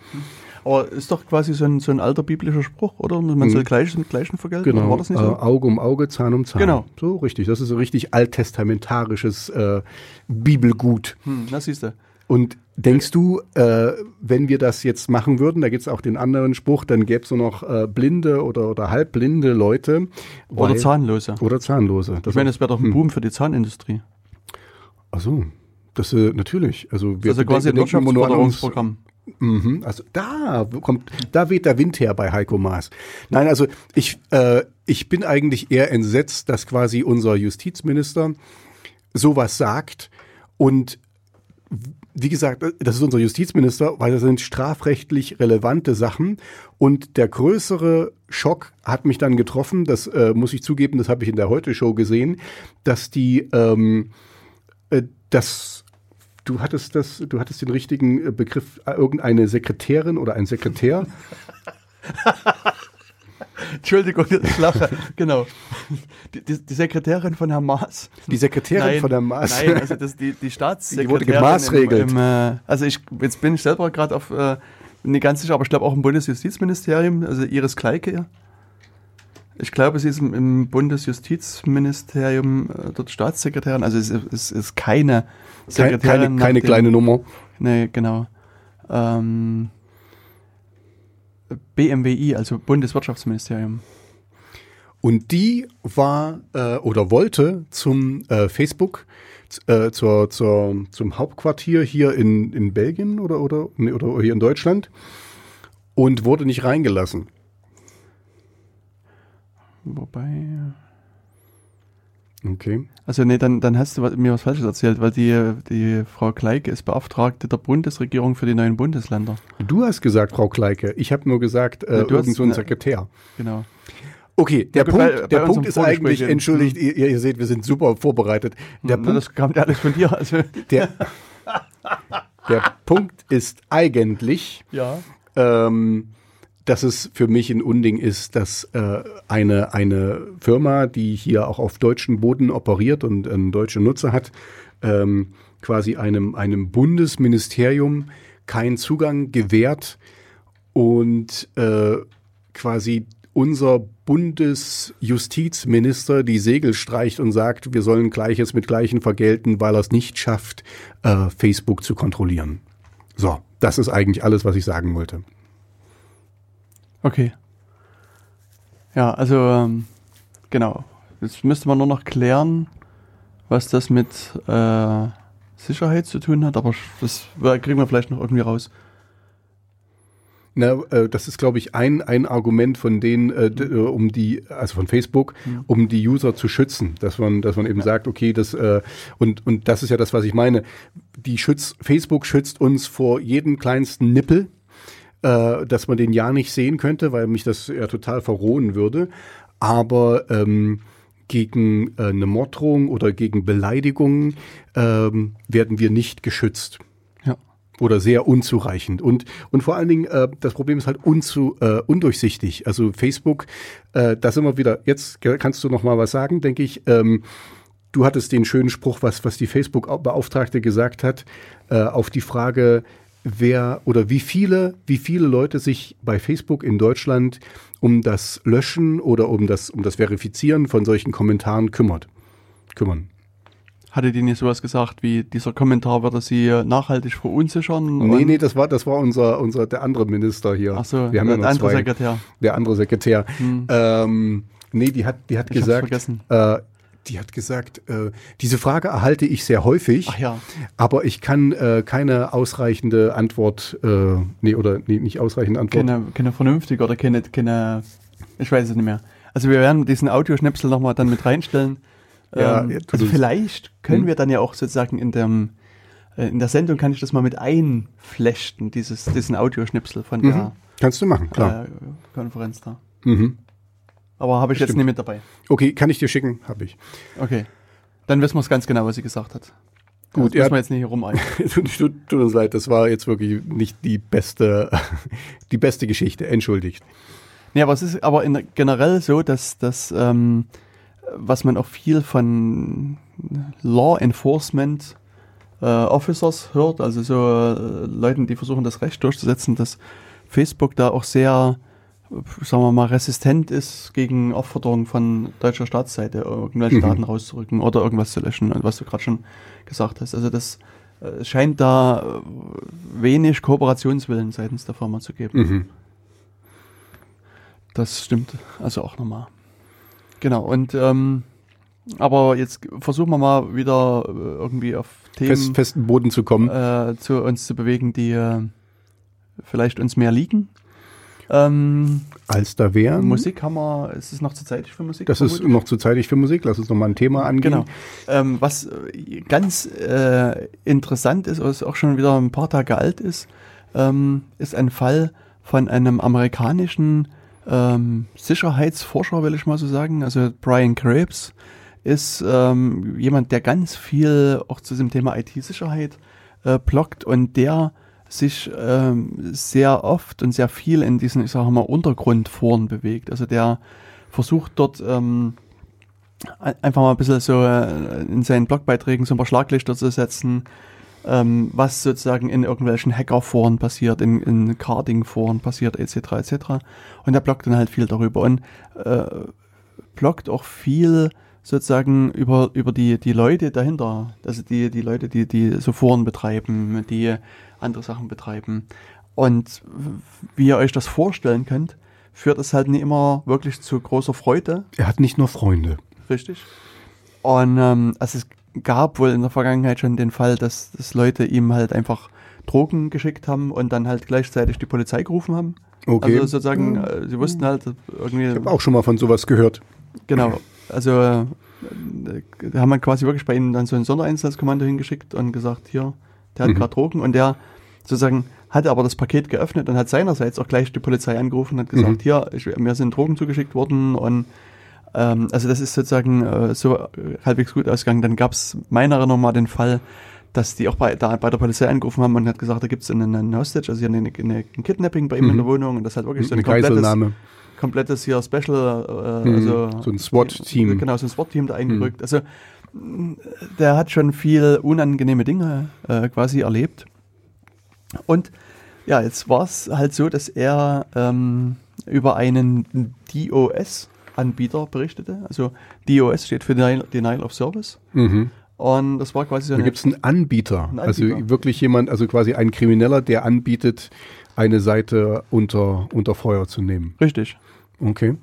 Aber ist doch quasi so ein, so ein alter biblischer Spruch, oder? Man soll mhm. Gleiches mit Gleichen vergelten. Genau. War das nicht so? Äh, Auge um Auge, Zahn um Zahn. Genau. So richtig. Das ist so richtig alttestamentarisches äh, Bibelgut. Hm, das siehst du. Und denkst du, äh, wenn wir das jetzt machen würden, da gibt es auch den anderen Spruch, dann gäbe es so noch äh, blinde oder, oder halbblinde Leute. Oder weil, Zahnlose. Oder Zahnlose. Das ich meine, das wäre doch ein hm. Boom für die Zahnindustrie. Ach so. Das äh, natürlich. Also wir also quasi ein Wirtschaftsförderungsprogramm. Mhm, also da kommt, da weht der Wind her bei Heiko Maas. Nein, also ich, äh, ich bin eigentlich eher entsetzt, dass quasi unser Justizminister sowas sagt und wie gesagt, das ist unser Justizminister, weil das sind strafrechtlich relevante Sachen. Und der größere Schock hat mich dann getroffen, das äh, muss ich zugeben, das habe ich in der Heute-Show gesehen, dass die, ähm, äh, das, du hattest das, du hattest den richtigen äh, Begriff, äh, irgendeine Sekretärin oder ein Sekretär. (laughs) Entschuldigung, ich lache. genau. Die, die, Sekretärin von Herrn Maas. Die Sekretärin nein, von Herrn Maas. Nein, also das, die, die Staatssekretärin. Die wurde gemaßregelt. Im, im, äh, also ich, jetzt bin ich selber gerade auf, äh, nicht ganz sicher, aber ich glaube auch im Bundesjustizministerium, also Iris Kleike. Ich glaube, sie ist im, Bundesjustizministerium äh, dort Staatssekretärin. Also es, es ist keine Sekretärin. Keine, keine dem, kleine Nummer. Nee, genau. Ähm, BMWI, also Bundeswirtschaftsministerium. Und die war äh, oder wollte zum äh, Facebook, äh, zur, zur, zum Hauptquartier hier in, in Belgien oder, oder, nee, oder hier in Deutschland und wurde nicht reingelassen. Wobei. Okay. Also nee, dann, dann hast du mir was Falsches erzählt, weil die, die Frau Kleike ist Beauftragte der Bundesregierung für die neuen Bundesländer. Du hast gesagt, Frau Kleike. Ich habe nur gesagt, äh, ja, irgend so ein Sekretär. Genau. Okay, der ja, Punkt, bei, der bei Punkt ist eigentlich, entschuldigt, ihr, ihr, seht, wir sind super vorbereitet. Der Na, Punkt, das kam ja alles von dir. Also. Der, der Punkt ist eigentlich, ja. ähm, dass es für mich ein Unding ist, dass äh, eine, eine Firma, die hier auch auf deutschen Boden operiert und einen deutschen Nutzer hat, ähm, quasi einem, einem Bundesministerium keinen Zugang gewährt und äh, quasi unser Bundesjustizminister die Segel streicht und sagt, wir sollen Gleiches mit Gleichen vergelten, weil er es nicht schafft, äh, Facebook zu kontrollieren. So, das ist eigentlich alles, was ich sagen wollte. Okay. Ja, also ähm, genau. Jetzt müsste man nur noch klären, was das mit äh, Sicherheit zu tun hat, aber das kriegen wir vielleicht noch irgendwie raus. Na, äh, das ist, glaube ich, ein, ein Argument von denen, äh, äh, um die, also von Facebook, mhm. um die User zu schützen, dass man, dass man eben ja. sagt, okay, das äh, und und das ist ja das, was ich meine. Die schützt, Facebook schützt uns vor jedem kleinsten Nippel, äh, dass man den ja nicht sehen könnte, weil mich das ja total verrohen würde. Aber ähm, gegen äh, eine Morddrohung oder gegen Beleidigungen ähm, werden wir nicht geschützt. Ja. Oder sehr unzureichend. Und, und vor allen Dingen, äh, das Problem ist halt unzu, äh, undurchsichtig. Also Facebook, äh, da sind wir wieder, jetzt kannst du noch mal was sagen, denke ich. Ähm, du hattest den schönen Spruch, was, was die Facebook-Beauftragte gesagt hat, äh, auf die Frage, wer oder wie viele, wie viele Leute sich bei Facebook in Deutschland um das Löschen oder um das, um das Verifizieren von solchen Kommentaren kümmert, kümmern. Hatte die nicht sowas gesagt wie, dieser Kommentar würde sie nachhaltig verunsichern? Nee, nee, das war, das war unser, unser, der andere Minister hier. Ach so, Wir haben der ja andere zwei, Sekretär. Der andere Sekretär. Hm. Ähm, nee, die hat, die hat ich gesagt, äh, die hat gesagt, äh, diese Frage erhalte ich sehr häufig, ja. aber ich kann äh, keine ausreichende Antwort, äh, nee, oder nee, nicht ausreichende Antwort. Keine, keine vernünftige oder keine, keine, ich weiß es nicht mehr. Also wir werden diesen Audioschnipsel nochmal dann mit reinstellen. (laughs) Ja, ähm, also vielleicht können hm. wir dann ja auch sozusagen in dem äh, in der Sendung kann ich das mal mit einflechten, dieses, diesen Audioschnipsel von mhm. der Kannst du machen, klar. Äh, Konferenz da. Mhm. Aber habe ich Stimmt. jetzt nicht mit dabei. Okay, kann ich dir schicken? Habe ich. Okay. Dann wissen wir es ganz genau, was sie gesagt hat. Gut, das müssen wir jetzt nicht hier rumeilen. (laughs) tut, tut, tut uns leid, das war jetzt wirklich nicht die beste, (laughs) die beste Geschichte. Entschuldigt. Nee, aber es ist aber in, generell so, dass das, ähm, was man auch viel von Law Enforcement äh, Officers hört, also so äh, Leuten, die versuchen, das Recht durchzusetzen, dass Facebook da auch sehr sagen wir mal, resistent ist gegen Aufforderungen von deutscher Staatsseite, irgendwelche mhm. Daten rauszurücken oder irgendwas zu löschen, was du gerade schon gesagt hast. Also das äh, scheint da äh, wenig Kooperationswillen seitens der Firma zu geben. Mhm. Das stimmt also auch nochmal. Genau, und ähm, aber jetzt versuchen wir mal wieder äh, irgendwie auf Themen Fest, festen Boden zu kommen. Äh, zu uns zu bewegen, die äh, vielleicht uns mehr liegen Ähm, Als da wäre. Musik haben wir, ist es noch zu zeitig für Musik? Das vermutlich? ist noch zu zeitig für Musik. Lass uns noch mal ein Thema angehen. Genau. Ähm, was äh, ganz äh, interessant ist, was auch schon wieder ein paar Tage alt ist, ähm, ist ein Fall von einem amerikanischen ähm, Sicherheitsforscher, will ich mal so sagen. Also Brian Krebs ist ähm, jemand, der ganz viel auch zu diesem Thema IT-Sicherheit äh, blockt und der sich ähm, sehr oft und sehr viel in diesen, ich sage mal, Untergrundforen bewegt. Also der versucht dort ähm, einfach mal ein bisschen so äh, in seinen Blogbeiträgen so ein paar Schlaglichter zu setzen, ähm, was sozusagen in irgendwelchen Hackerforen passiert, in, in Carding-Foren passiert, etc. etc. Und er bloggt dann halt viel darüber und äh, bloggt auch viel sozusagen über, über die, die Leute dahinter, also die, die Leute, die, die so Foren betreiben, die andere Sachen betreiben. Und wie ihr euch das vorstellen könnt, führt es halt nicht immer wirklich zu großer Freude. Er hat nicht nur Freunde. Richtig. Und ähm, also es gab wohl in der Vergangenheit schon den Fall, dass, dass Leute ihm halt einfach Drogen geschickt haben und dann halt gleichzeitig die Polizei gerufen haben. Okay. Also sozusagen, äh, sie wussten halt irgendwie. Ich habe auch schon mal von sowas gehört. Genau. Also äh, da haben wir quasi wirklich bei ihnen dann so ein Sondereinsatzkommando hingeschickt und gesagt, hier, der hat mhm. gerade Drogen und der sozusagen hatte aber das Paket geöffnet und hat seinerseits auch gleich die Polizei angerufen und hat gesagt, mhm. hier, ich, mir sind Drogen zugeschickt worden und ähm, also das ist sozusagen äh, so halbwegs gut ausgegangen. Dann gab es meiner Erinnerung mal den Fall, dass die auch bei, da, bei der Polizei angerufen haben und hat gesagt, da gibt es einen, einen Hostage, also eine, eine, ein Kidnapping bei ihm mhm. in der Wohnung und das hat wirklich so ein komplettes, komplettes hier Special, äh, mhm. also so ein SWAT-Team. Genau, so ein SWAT-Team da eingerückt. Mhm. Also der hat schon viel unangenehme Dinge äh, quasi erlebt. Und ja, jetzt war es halt so, dass er ähm, über einen DOS-Anbieter berichtete. Also DOS steht für Denial, Denial of Service. Mhm. Und das war quasi so eine. Da gibt es einen Anbieter, einen also Anbieter. Also wirklich jemand, also quasi ein Krimineller, der anbietet, eine Seite unter, unter Feuer zu nehmen. Richtig. Okay.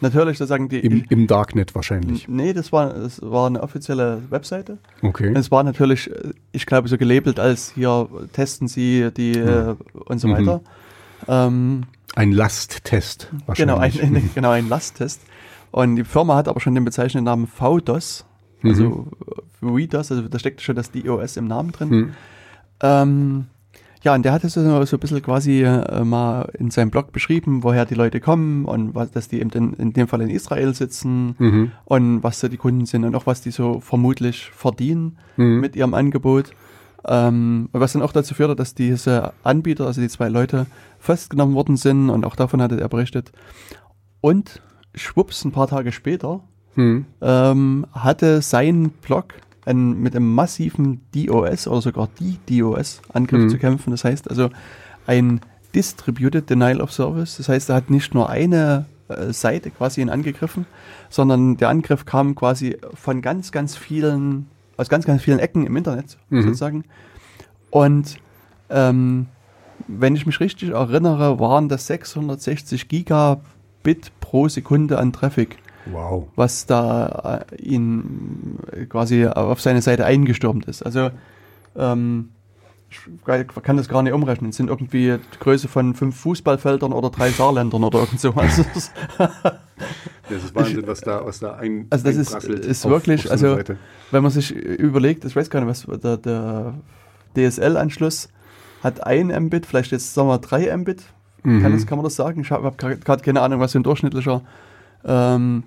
Natürlich sozusagen die. Im, Im, Darknet wahrscheinlich. Nee, das war, das war eine offizielle Webseite. Okay. Es war natürlich, ich glaube, so gelabelt als hier testen Sie die ja. äh, und so weiter. Mhm. Ähm, ein Lasttest wahrscheinlich. Genau, ein, (laughs) genau, ein (laughs) Lasttest. Und die Firma hat aber schon den bezeichneten Namen VDOS, also mhm. VDOS, also da steckt schon das DOS im Namen drin. Mhm. Ähm, ja, und der hat es so, so ein bisschen quasi äh, mal in seinem Blog beschrieben, woher die Leute kommen und was, dass die eben in, in dem Fall in Israel sitzen mhm. und was so die Kunden sind und auch was die so vermutlich verdienen mhm. mit ihrem Angebot. Ähm, was dann auch dazu führte, dass diese Anbieter, also die zwei Leute, festgenommen worden sind und auch davon hatte er berichtet. Und schwupps, ein paar Tage später mhm. ähm, hatte sein Blog ein, mit einem massiven DOS oder sogar die DOS-Angriff mhm. zu kämpfen. Das heißt also ein Distributed Denial of Service. Das heißt, er hat nicht nur eine äh, Seite quasi ihn angegriffen, sondern der Angriff kam quasi von ganz, ganz vielen, aus ganz, ganz vielen Ecken im Internet mhm. sozusagen. Und ähm, wenn ich mich richtig erinnere, waren das 660 Gigabit pro Sekunde an Traffic. Wow. Was da äh, ihn quasi auf seine Seite eingestürmt ist. Also ähm, ich kann das gar nicht umrechnen. Es sind irgendwie die Größe von fünf Fußballfeldern oder drei Saarländern oder irgend sowas. (laughs) das ist Wahnsinn, was da, was da ein Also das ist, ist auf, wirklich, auf also Seite. wenn man sich überlegt, ich weiß gar nicht, was der, der DSL-Anschluss hat ein Mbit, vielleicht jetzt sagen wir drei Mbit. Mhm. Kann, das, kann man das sagen? Ich habe gerade keine Ahnung, was so ein durchschnittlicher ähm,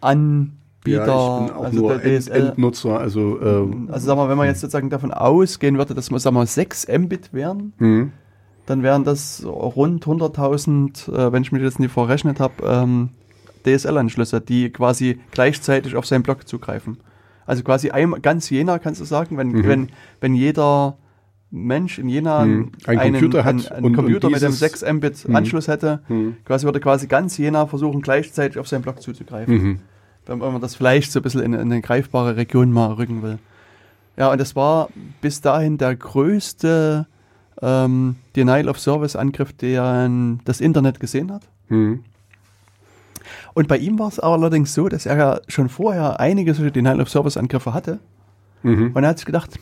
Anbieter. Ja, ich bin auch also nur End Endnutzer. Also, äh, also sag mal, wenn man jetzt sozusagen davon ausgehen würde, dass wir, sagen wir 6 Mbit wären, mhm. dann wären das rund 100.000, äh, wenn ich mich jetzt nicht verrechnet habe, ähm, DSL-Anschlüsse, die quasi gleichzeitig auf seinen Block zugreifen. Also quasi ein, ganz Jena, kannst du sagen, wenn, mhm. wenn, wenn jeder Mensch in Jena hm. einen, einen Computer, einen, einen Computer mit einem 6 Mbit hm. Anschluss hätte, hm. quasi würde quasi ganz Jena versuchen, gleichzeitig auf seinen Block zuzugreifen. Wenn man das vielleicht so ein bisschen in, in, eine greifbare Region mal rücken will. Ja, und das war bis dahin der größte ähm, Denial of Service Angriff, den das Internet gesehen hat. Mhm. Und bei ihm war es allerdings so, dass er ja schon vorher einige solche Denial of Service Angriffe hatte. Mhm. Und er hat sich gedacht,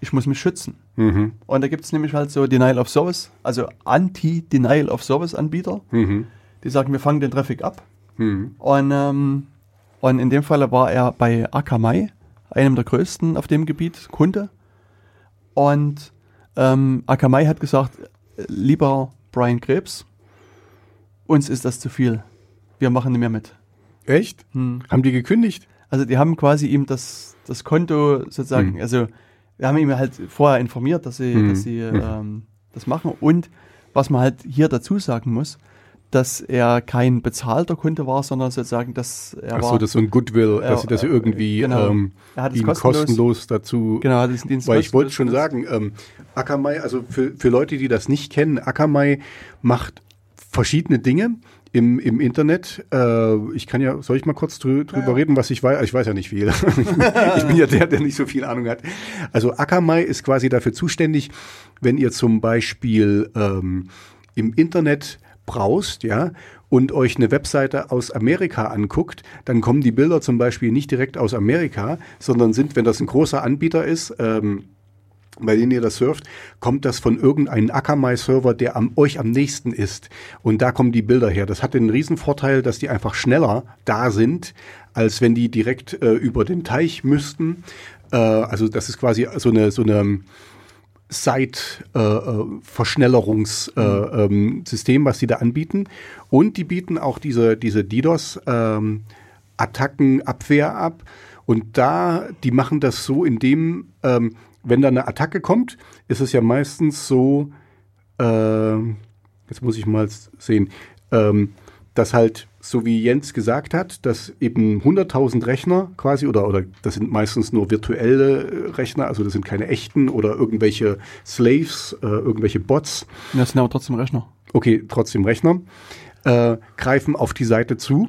ich muss mich schützen. Mhm. Und da gibt es nämlich halt so Denial of Service, also Anti-Denial of Service Anbieter, mhm. die sagen, wir fangen den Traffic ab. Mhm. Und, ähm, und in dem Fall war er bei Akamai, einem der größten auf dem Gebiet, Kunde. Und ähm, Akamai hat gesagt, lieber Brian Krebs, uns ist das zu viel. Wir machen nicht mehr mit. Echt? Hm. Haben die gekündigt? Also die haben quasi ihm das, das Konto sozusagen, hm. also wir haben ihn halt vorher informiert, dass sie, hm. dass sie hm. ähm, das machen. Und was man halt hier dazu sagen muss, dass er kein bezahlter Kunde war, sondern sozusagen, dass er Ach so, war, das ist so ein Goodwill, dass sie das irgendwie genau, ähm, ihn kostenlos, kostenlos, dazu. Genau, diesen Dienst weil ich wollte schon sagen, ähm, Akamai, also für, für Leute, die das nicht kennen, Akamai macht verschiedene Dinge im, im Internet. Äh, ich kann ja, soll ich mal kurz drü drüber ja. reden, was ich weiß? Ich weiß ja nicht viel. (laughs) ich bin ja der, der nicht so viel Ahnung hat. Also Akamai ist quasi dafür zuständig, wenn ihr zum Beispiel ähm, im Internet braust, ja, und euch eine Webseite aus Amerika anguckt, dann kommen die Bilder zum Beispiel nicht direkt aus Amerika, sondern sind, wenn das ein großer Anbieter ist, ähm, bei denen ihr das surft, kommt das von irgendeinem Akamai-Server, der am, euch am nächsten ist. Und da kommen die Bilder her. Das hat den Riesenvorteil, dass die einfach schneller da sind, als wenn die direkt äh, über den Teich müssten. Äh, also das ist quasi so eine, so eine Site-Verschnellerungssystem, äh, äh, mhm. ähm, was die da anbieten. Und die bieten auch diese, diese DDoS-Attackenabwehr ähm, ab. Und da, die machen das so, indem ähm, wenn da eine Attacke kommt, ist es ja meistens so, äh, jetzt muss ich mal sehen, ähm, dass halt, so wie Jens gesagt hat, dass eben 100.000 Rechner quasi, oder, oder das sind meistens nur virtuelle Rechner, also das sind keine echten oder irgendwelche Slaves, äh, irgendwelche Bots. Das sind aber trotzdem Rechner. Okay, trotzdem Rechner. Äh, greifen auf die Seite zu.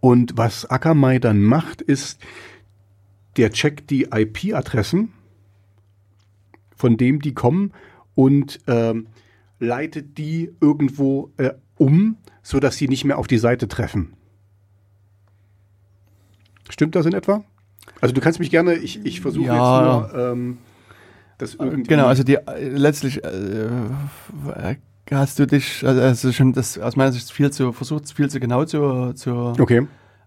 Und was Akamai dann macht, ist, der checkt die IP-Adressen von dem die kommen und ähm, leitet die irgendwo äh, um, sodass sie nicht mehr auf die Seite treffen. Stimmt das in etwa? Also du kannst mich gerne, ich, ich versuche ja. jetzt nur ähm, das irgendwie. Genau, also die äh, letztlich äh, hast du dich, also, also schon das aus meiner Sicht viel zu versucht, viel zu genau zu, zu okay.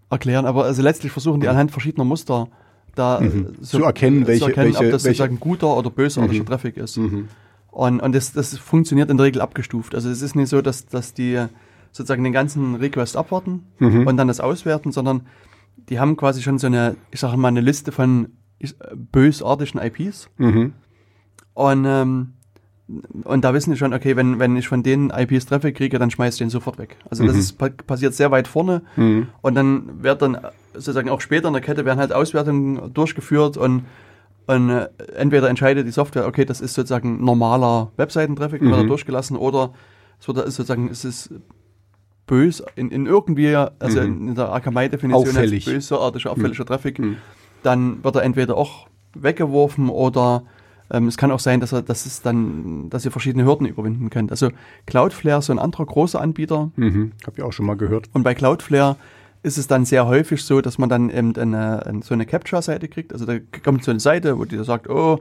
erklären, aber also letztlich versuchen die anhand verschiedener Muster da mhm. so, zu erkennen, welche, zu erkennen, welche, ob das welche, sozusagen guter oder bösartiger mhm. Traffic ist. Mhm. Und, und das, das funktioniert in der Regel abgestuft. Also es ist nicht so, dass, dass die sozusagen den ganzen Request abwarten mhm. und dann das auswerten, sondern die haben quasi schon so eine, ich sage mal, eine Liste von bösartigen IPs. Mhm. Und ähm, und da wissen die schon, okay, wenn, wenn ich von denen IPs Traffic kriege, dann schmeiß ich den sofort weg. Also mhm. das ist, passiert sehr weit vorne mhm. und dann wird dann sozusagen auch später in der Kette werden halt Auswertungen durchgeführt und, und äh, entweder entscheidet die Software, okay, das ist sozusagen normaler Webseitentraffic, mhm. wird er durchgelassen oder es wird sozusagen, es ist bös in, in irgendwie, also mhm. in der Akamai-Definition als bösartiger, auffälliger mhm. Traffic, mhm. dann wird er entweder auch weggeworfen oder ähm, es kann auch sein, dass er, dass es dann, dass ihr verschiedene Hürden überwinden könnt. Also Cloudflare, so ein anderer großer Anbieter. Mhm, hab ich auch schon mal gehört. Und bei Cloudflare ist es dann sehr häufig so, dass man dann eben eine, eine so eine Capture-Seite kriegt. Also da kommt so eine Seite, wo die sagt, oh,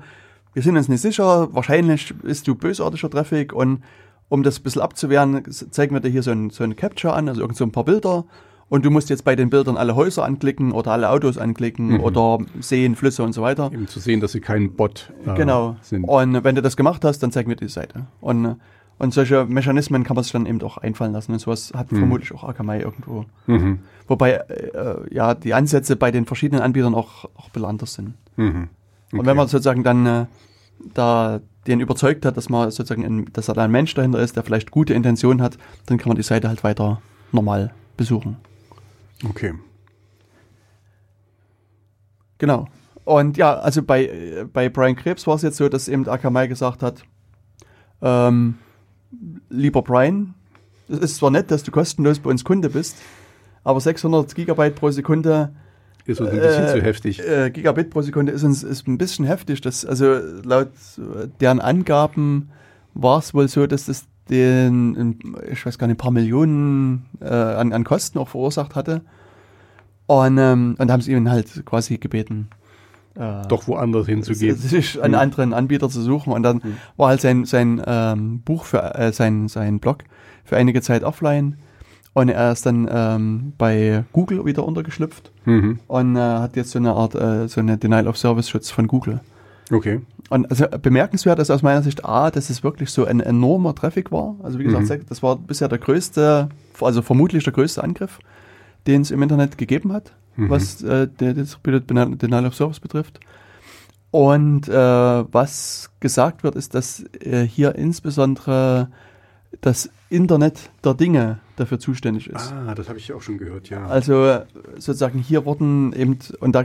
wir sind uns nicht sicher, wahrscheinlich ist du bösartiger Traffic und um das ein bisschen abzuwehren, zeigen wir dir hier so ein, so ein Capture an, also irgend so ein paar Bilder und du musst jetzt bei den Bildern alle Häuser anklicken oder alle Autos anklicken mhm. oder Seen, Flüsse und so weiter. Eben zu sehen, dass sie kein Bot äh, genau. sind. Und wenn du das gemacht hast, dann zeigen wir die Seite. Und, und solche Mechanismen kann man sich dann eben auch einfallen lassen. Und sowas hat mhm. vermutlich auch Akamai irgendwo. Mhm. Wobei äh, ja die Ansätze bei den verschiedenen Anbietern auch, auch belangter sind. Mhm. Okay. Und wenn man sozusagen dann äh, da den überzeugt hat, dass man sozusagen ein, dass da ein Mensch dahinter ist, der vielleicht gute Intentionen hat, dann kann man die Seite halt weiter normal besuchen. Okay. Genau. Und ja, also bei, bei Brian Krebs war es jetzt so, dass eben Akamai gesagt hat, ähm, lieber Brian, es ist zwar nett, dass du kostenlos bei uns Kunde bist, aber 600 Gigabyte pro Sekunde ist uns ein bisschen äh, zu heftig. Äh, Gigabit pro Sekunde ist uns ist ein bisschen heftig. Das, also laut deren Angaben war es wohl so, dass das den, ich weiß gar nicht, ein paar Millionen äh, an, an Kosten auch verursacht hatte. Und, ähm, und da haben sie ihn halt quasi gebeten, äh, doch woanders hinzugehen. (laughs) Sich einen anderen Anbieter zu suchen. Und dann mhm. war halt sein, sein ähm, Buch für äh, sein, sein Blog für einige Zeit offline. Und er ist dann ähm, bei Google wieder untergeschlüpft mhm. und äh, hat jetzt so eine Art, äh, so eine Denial of Service Schutz von Google. Okay. Und also bemerkenswert ist aus meiner Sicht A, dass es wirklich so ein enormer Traffic war. Also wie gesagt, mhm. das war bisher der größte, also vermutlich der größte Angriff, den es im Internet gegeben hat, mhm. was äh, Distributed Denial of Service betrifft. Und äh, was gesagt wird, ist, dass äh, hier insbesondere das Internet der Dinge dafür zuständig ist. Ah, das habe ich auch schon gehört, ja. Also sozusagen hier wurden eben, und da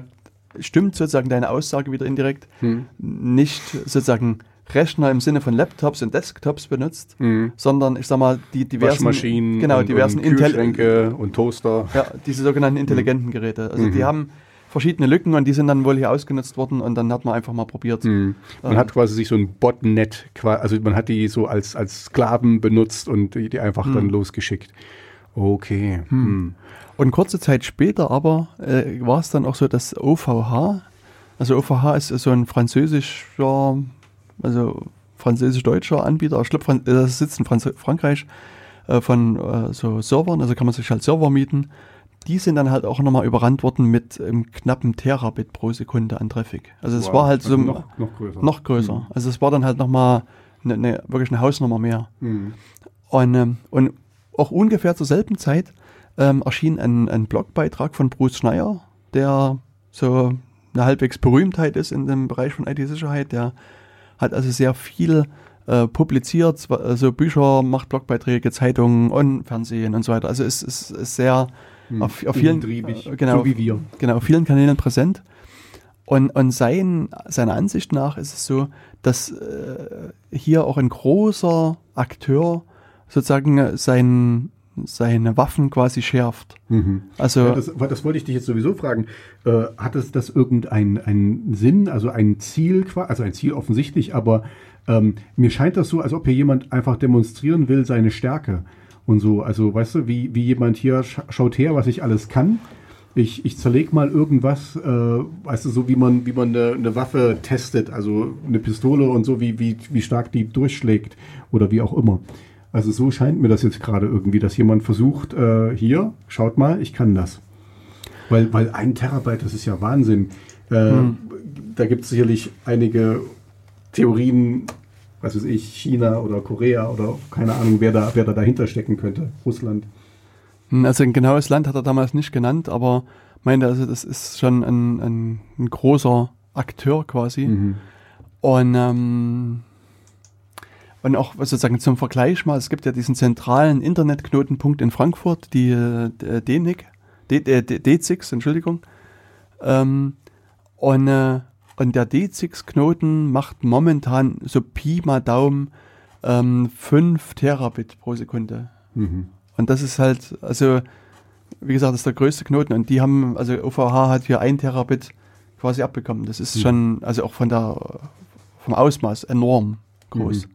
stimmt sozusagen deine Aussage wieder indirekt, hm. nicht sozusagen Rechner im Sinne von Laptops und Desktops benutzt, hm. sondern ich sag mal die diversen Waschmaschinen, genau, und, diversen und Kühlschränke und Toaster. Ja, diese sogenannten hm. intelligenten. Geräte. Also mhm. die haben verschiedene Lücken und die sind dann wohl hier ausgenutzt worden und dann hat man einfach mal probiert. Mhm. Man ähm, hat quasi sich so ein Botnet, also man hat die so als, als Sklaven benutzt und die, die einfach mhm. dann losgeschickt. Okay. Hm. hm. Und kurze Zeit später aber äh, war es dann auch so, dass OVH, also OVH ist so ein französischer, also französisch-deutscher Anbieter, ich glaube, das sitzt in Franz Frankreich, äh, von äh, so Servern, also kann man sich halt Server mieten die sind dann halt auch nochmal überrannt worden mit ähm, knappen Terabit pro Sekunde an Traffic. Also es wow. war halt so also noch, noch, größer. Noch größer. Mhm. Also es war dann halt nochmal ne, ne, wirklich eine Hausnummer mehr. Mhm. Und, ähm, und auch ungefähr zur selben Zeit ähm, erschien ein, ein Blogbeitrag von Bruce Schneier, der so eine halbwegs Berühmtheit ist in dem Bereich von IT-Sicherheit. Der hat also sehr viel äh, publiziert, also Bücher, macht Blogbeiträge, Zeitungen und Fernsehen und so weiter. Also es ist, ist sehr hm. auf, auf vielen, äh, genau, so wie wir. Genau, auf vielen Kanälen präsent. Und, und sein, seiner Ansicht nach ist es so, dass äh, hier auch ein großer Akteur sozusagen sein, seine Waffen quasi schärft. Mhm. Also ja, das, das, wollte ich dich jetzt sowieso fragen. Äh, hat es das irgendeinen Sinn, also ein Ziel, also ein Ziel offensichtlich, aber ähm, mir scheint das so, als ob hier jemand einfach demonstrieren will, seine Stärke und so. Also, weißt du, wie, wie jemand hier sch schaut her, was ich alles kann. Ich, ich zerleg mal irgendwas, äh, weißt du, so wie man, wie man eine, eine Waffe testet, also eine Pistole und so, wie, wie, wie stark die durchschlägt oder wie auch immer. Also so scheint mir das jetzt gerade irgendwie, dass jemand versucht, äh, hier, schaut mal, ich kann das. Weil, weil ein Terabyte, das ist ja Wahnsinn. Äh, hm. Da gibt es sicherlich einige Theorien, was weiß ich, China oder Korea oder keine Ahnung, wer da, wer da dahinter stecken könnte, Russland. Hm, also ein genaues Land hat er damals nicht genannt, aber meinte, also das ist schon ein, ein, ein großer Akteur quasi. Mhm. Und, ähm, und auch sozusagen zum Vergleich mal, es gibt ja diesen zentralen Internetknotenpunkt in Frankfurt, die äh, DNIC, D6, Entschuldigung. Ähm, und äh, und der D6-Knoten macht momentan so Pi mal Daumen ähm, 5 Terabit pro Sekunde. Mhm. Und das ist halt, also wie gesagt, das ist der größte Knoten. Und die haben, also OVH hat hier 1 Terabit quasi abbekommen. Das ist mhm. schon, also auch von der, vom Ausmaß enorm groß. Mhm.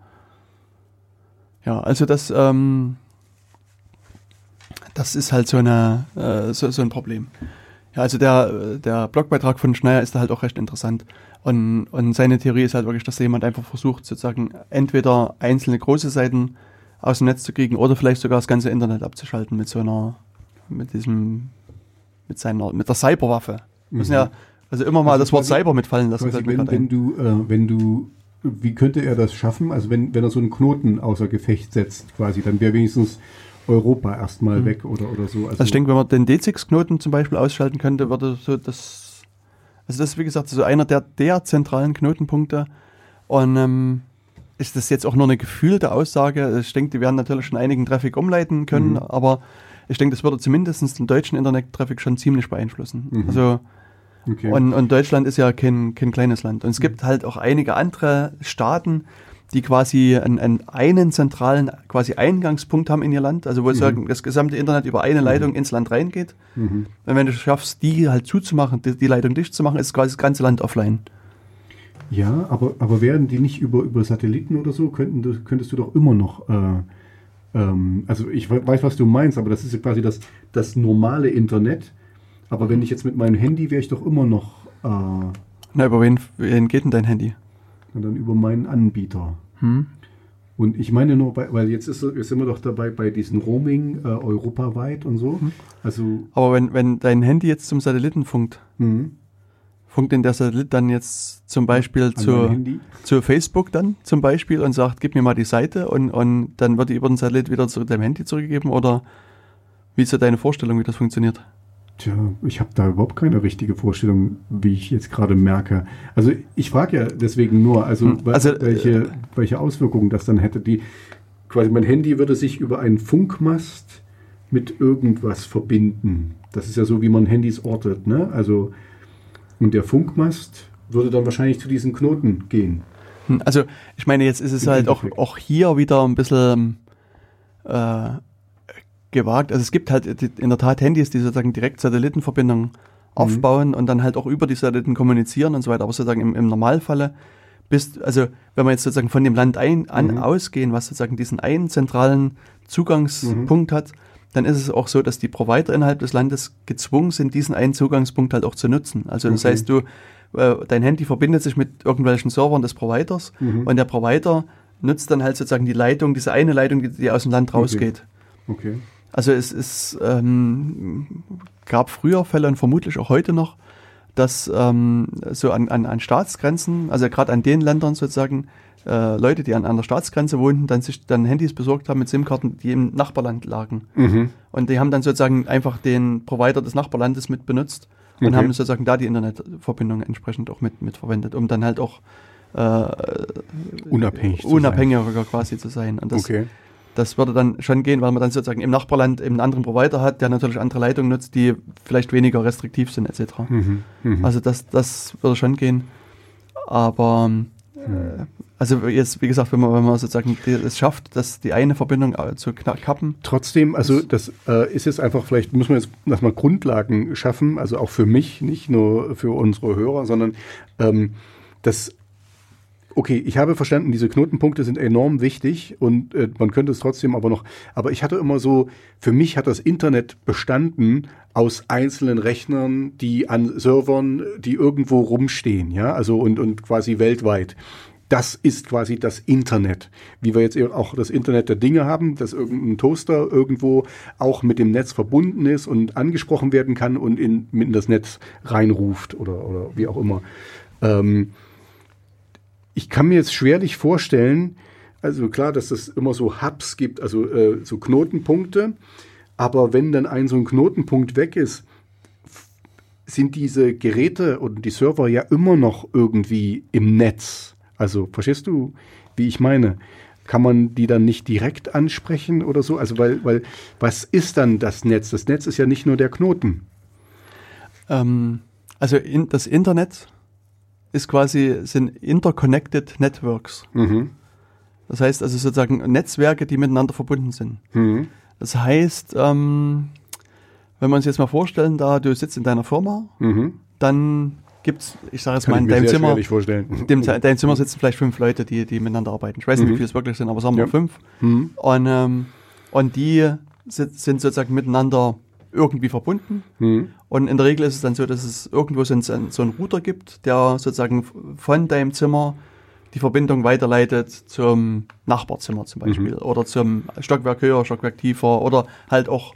Ja, also das, ähm, das ist halt so, eine, äh, so, so ein Problem. Ja, also der, der Blogbeitrag von Schneier ist da halt auch recht interessant. Und, und seine Theorie ist halt wirklich, dass jemand einfach versucht, sozusagen entweder einzelne große Seiten aus dem Netz zu kriegen oder vielleicht sogar das ganze Internet abzuschalten mit so einer, mit diesem, mit seiner, mit der Cyberwaffe. Mhm. Müssen ja, also immer mal also das Wort Cyber mitfallen lassen. Quasi, wenn, wenn du, äh, wenn du, wie könnte er das schaffen? Also wenn, wenn er so einen Knoten außer Gefecht setzt, quasi, dann wäre wenigstens Europa erstmal mhm. weg oder, oder so. Also, also ich denke, wenn man den D6-Knoten zum Beispiel ausschalten könnte, würde so das, also das ist wie gesagt so einer der, der zentralen Knotenpunkte und ähm, ist das jetzt auch nur eine gefühlte Aussage. Ich denke, die werden natürlich schon einigen Traffic umleiten können, mhm. aber ich denke, das würde zumindest den deutschen Internet-Traffic schon ziemlich beeinflussen. Mhm. Also okay. und, und Deutschland ist ja kein, kein kleines Land. Und es gibt halt auch einige andere Staaten, die quasi einen, einen, einen zentralen quasi Eingangspunkt haben in ihr Land, also wo mhm. das gesamte Internet über eine Leitung mhm. ins Land reingeht. Mhm. Und wenn du schaffst, die halt zuzumachen, die, die, Leitung dicht zu machen, ist quasi das ganze Land offline. Ja, aber, aber wären die nicht über, über Satelliten oder so, könnten könntest du doch immer noch, äh, ähm, also ich weiß, was du meinst, aber das ist ja quasi das, das normale Internet. Aber wenn ich jetzt mit meinem Handy wäre ich doch immer noch äh, Na, über wen, wen geht denn dein Handy? Na, dann über meinen Anbieter. Hm? Und ich meine nur, weil jetzt, ist, jetzt sind wir doch dabei bei diesem Roaming äh, europaweit und so. Hm. Also Aber wenn, wenn dein Handy jetzt zum Satelliten funkt, hm. funkt denn der Satellit dann jetzt zum Beispiel zu, zu Facebook dann zum Beispiel und sagt, gib mir mal die Seite und, und dann wird die über den Satellit wieder zu deinem Handy zurückgegeben oder wie ist so deine Vorstellung, wie das funktioniert? Tja, ich habe da überhaupt keine richtige Vorstellung, wie ich jetzt gerade merke. Also ich frage ja deswegen nur, also, hm, also welche, äh, welche Auswirkungen das dann hätte. Die quasi mein Handy würde sich über einen Funkmast mit irgendwas verbinden. Das ist ja so, wie man Handys ortet, ne? Also und der Funkmast würde dann wahrscheinlich zu diesen Knoten gehen. Hm, also ich meine, jetzt ist es halt auch, auch hier wieder ein bisschen äh, gewagt. Also es gibt halt in der Tat Handys, die sozusagen direkt Satellitenverbindungen mhm. aufbauen und dann halt auch über die Satelliten kommunizieren und so weiter. Aber sozusagen im, im Normalfalle bist, also wenn wir jetzt sozusagen von dem Land ein, an mhm. ausgehen, was sozusagen diesen einen zentralen Zugangspunkt mhm. hat, dann ist es auch so, dass die Provider innerhalb des Landes gezwungen sind, diesen einen Zugangspunkt halt auch zu nutzen. Also das okay. heißt, du, äh, dein Handy verbindet sich mit irgendwelchen Servern des Providers mhm. und der Provider nutzt dann halt sozusagen die Leitung, diese eine Leitung, die, die aus dem Land rausgeht. Okay. okay. Also es ist, ähm, gab früher Fälle und vermutlich auch heute noch, dass ähm, so an, an, an Staatsgrenzen, also gerade an den Ländern sozusagen, äh, Leute, die an, an der Staatsgrenze wohnten, dann sich dann Handys besorgt haben mit SIM-Karten, die im Nachbarland lagen. Mhm. Und die haben dann sozusagen einfach den Provider des Nachbarlandes mit benutzt und okay. haben sozusagen da die Internetverbindung entsprechend auch mit, mit verwendet, um dann halt auch äh, unabhängig unabhängiger zu quasi zu sein. Und das, okay. Das würde dann schon gehen, weil man dann sozusagen im Nachbarland eben einen anderen Provider hat, der natürlich andere Leitungen nutzt, die vielleicht weniger restriktiv sind etc. Mhm, mh. Also das, das würde schon gehen. Aber äh, also jetzt, wie gesagt, wenn man, wenn man sozusagen es schafft, dass die eine Verbindung äh, zu kappen. Trotzdem, also das äh, ist jetzt einfach, vielleicht müssen wir jetzt erstmal Grundlagen schaffen, also auch für mich, nicht nur für unsere Hörer, sondern ähm, das okay, ich habe verstanden, diese Knotenpunkte sind enorm wichtig und äh, man könnte es trotzdem aber noch, aber ich hatte immer so, für mich hat das Internet bestanden aus einzelnen Rechnern, die an Servern, die irgendwo rumstehen, ja, also und, und quasi weltweit. Das ist quasi das Internet. Wie wir jetzt auch das Internet der Dinge haben, dass irgendein Toaster irgendwo auch mit dem Netz verbunden ist und angesprochen werden kann und in, in das Netz reinruft oder, oder wie auch immer. Ähm, ich kann mir jetzt schwerlich vorstellen, also klar, dass es immer so Hubs gibt, also äh, so Knotenpunkte, aber wenn dann ein so ein Knotenpunkt weg ist, sind diese Geräte und die Server ja immer noch irgendwie im Netz. Also verstehst du, wie ich meine? Kann man die dann nicht direkt ansprechen oder so? Also weil, weil was ist dann das Netz? Das Netz ist ja nicht nur der Knoten. Ähm, also in, das Internet ist quasi, sind interconnected networks. Mhm. Das heißt also sozusagen Netzwerke, die miteinander verbunden sind. Mhm. Das heißt, ähm, wenn man sich jetzt mal vorstellen, da du sitzt in deiner Firma, mhm. dann gibt es, ich sage jetzt mal, in deinem Zimmer, (laughs) dem, in deinem Zimmer sitzen vielleicht fünf Leute, die, die miteinander arbeiten. Ich weiß nicht, wie mhm. viele es wirklich sind, aber sagen wir ja. fünf. Mhm. Und, ähm, und die sind sozusagen miteinander irgendwie verbunden. Mhm. Und in der Regel ist es dann so, dass es irgendwo so, ein, so einen Router gibt, der sozusagen von deinem Zimmer die Verbindung weiterleitet zum Nachbarzimmer zum Beispiel mhm. oder zum Stockwerk höher, Stockwerk tiefer oder halt auch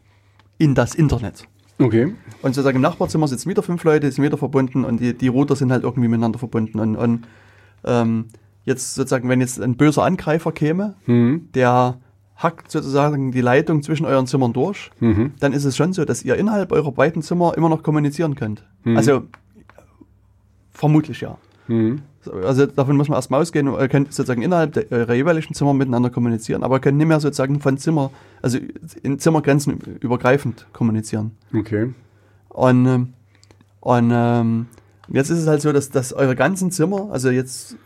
in das Internet. Okay. Und sozusagen im Nachbarzimmer sitzen wieder fünf Leute, sind wieder verbunden und die, die Router sind halt irgendwie miteinander verbunden. Und, und ähm, jetzt sozusagen, wenn jetzt ein böser Angreifer käme, mhm. der hackt sozusagen die Leitung zwischen euren Zimmern durch, mhm. dann ist es schon so, dass ihr innerhalb eurer beiden Zimmer immer noch kommunizieren könnt. Mhm. Also vermutlich ja. Mhm. Also davon muss man erstmal ausgehen, ihr könnt sozusagen innerhalb der, eurer jeweiligen Zimmer miteinander kommunizieren, aber ihr könnt nicht mehr sozusagen von Zimmer, also in Zimmergrenzen übergreifend kommunizieren. Okay. Und, ähm, und jetzt ist es halt so, dass, dass eure ganzen Zimmer, also jetzt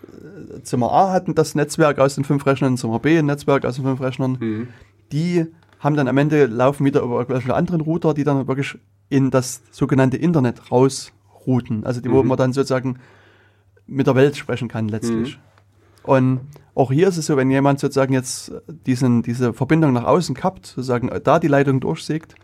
Zimmer A hatten das Netzwerk aus den fünf Rechnern, Zimmer B ein Netzwerk aus den fünf Rechnern. Mhm. Die haben dann am Ende laufen wieder über irgendwelche anderen Router, die dann wirklich in das sogenannte Internet rausrouten. Also die, wo mhm. man dann sozusagen mit der Welt sprechen kann letztlich. Mhm. Und auch hier ist es so, wenn jemand sozusagen jetzt diesen, diese Verbindung nach außen kappt, sozusagen da die Leitung durchsägt,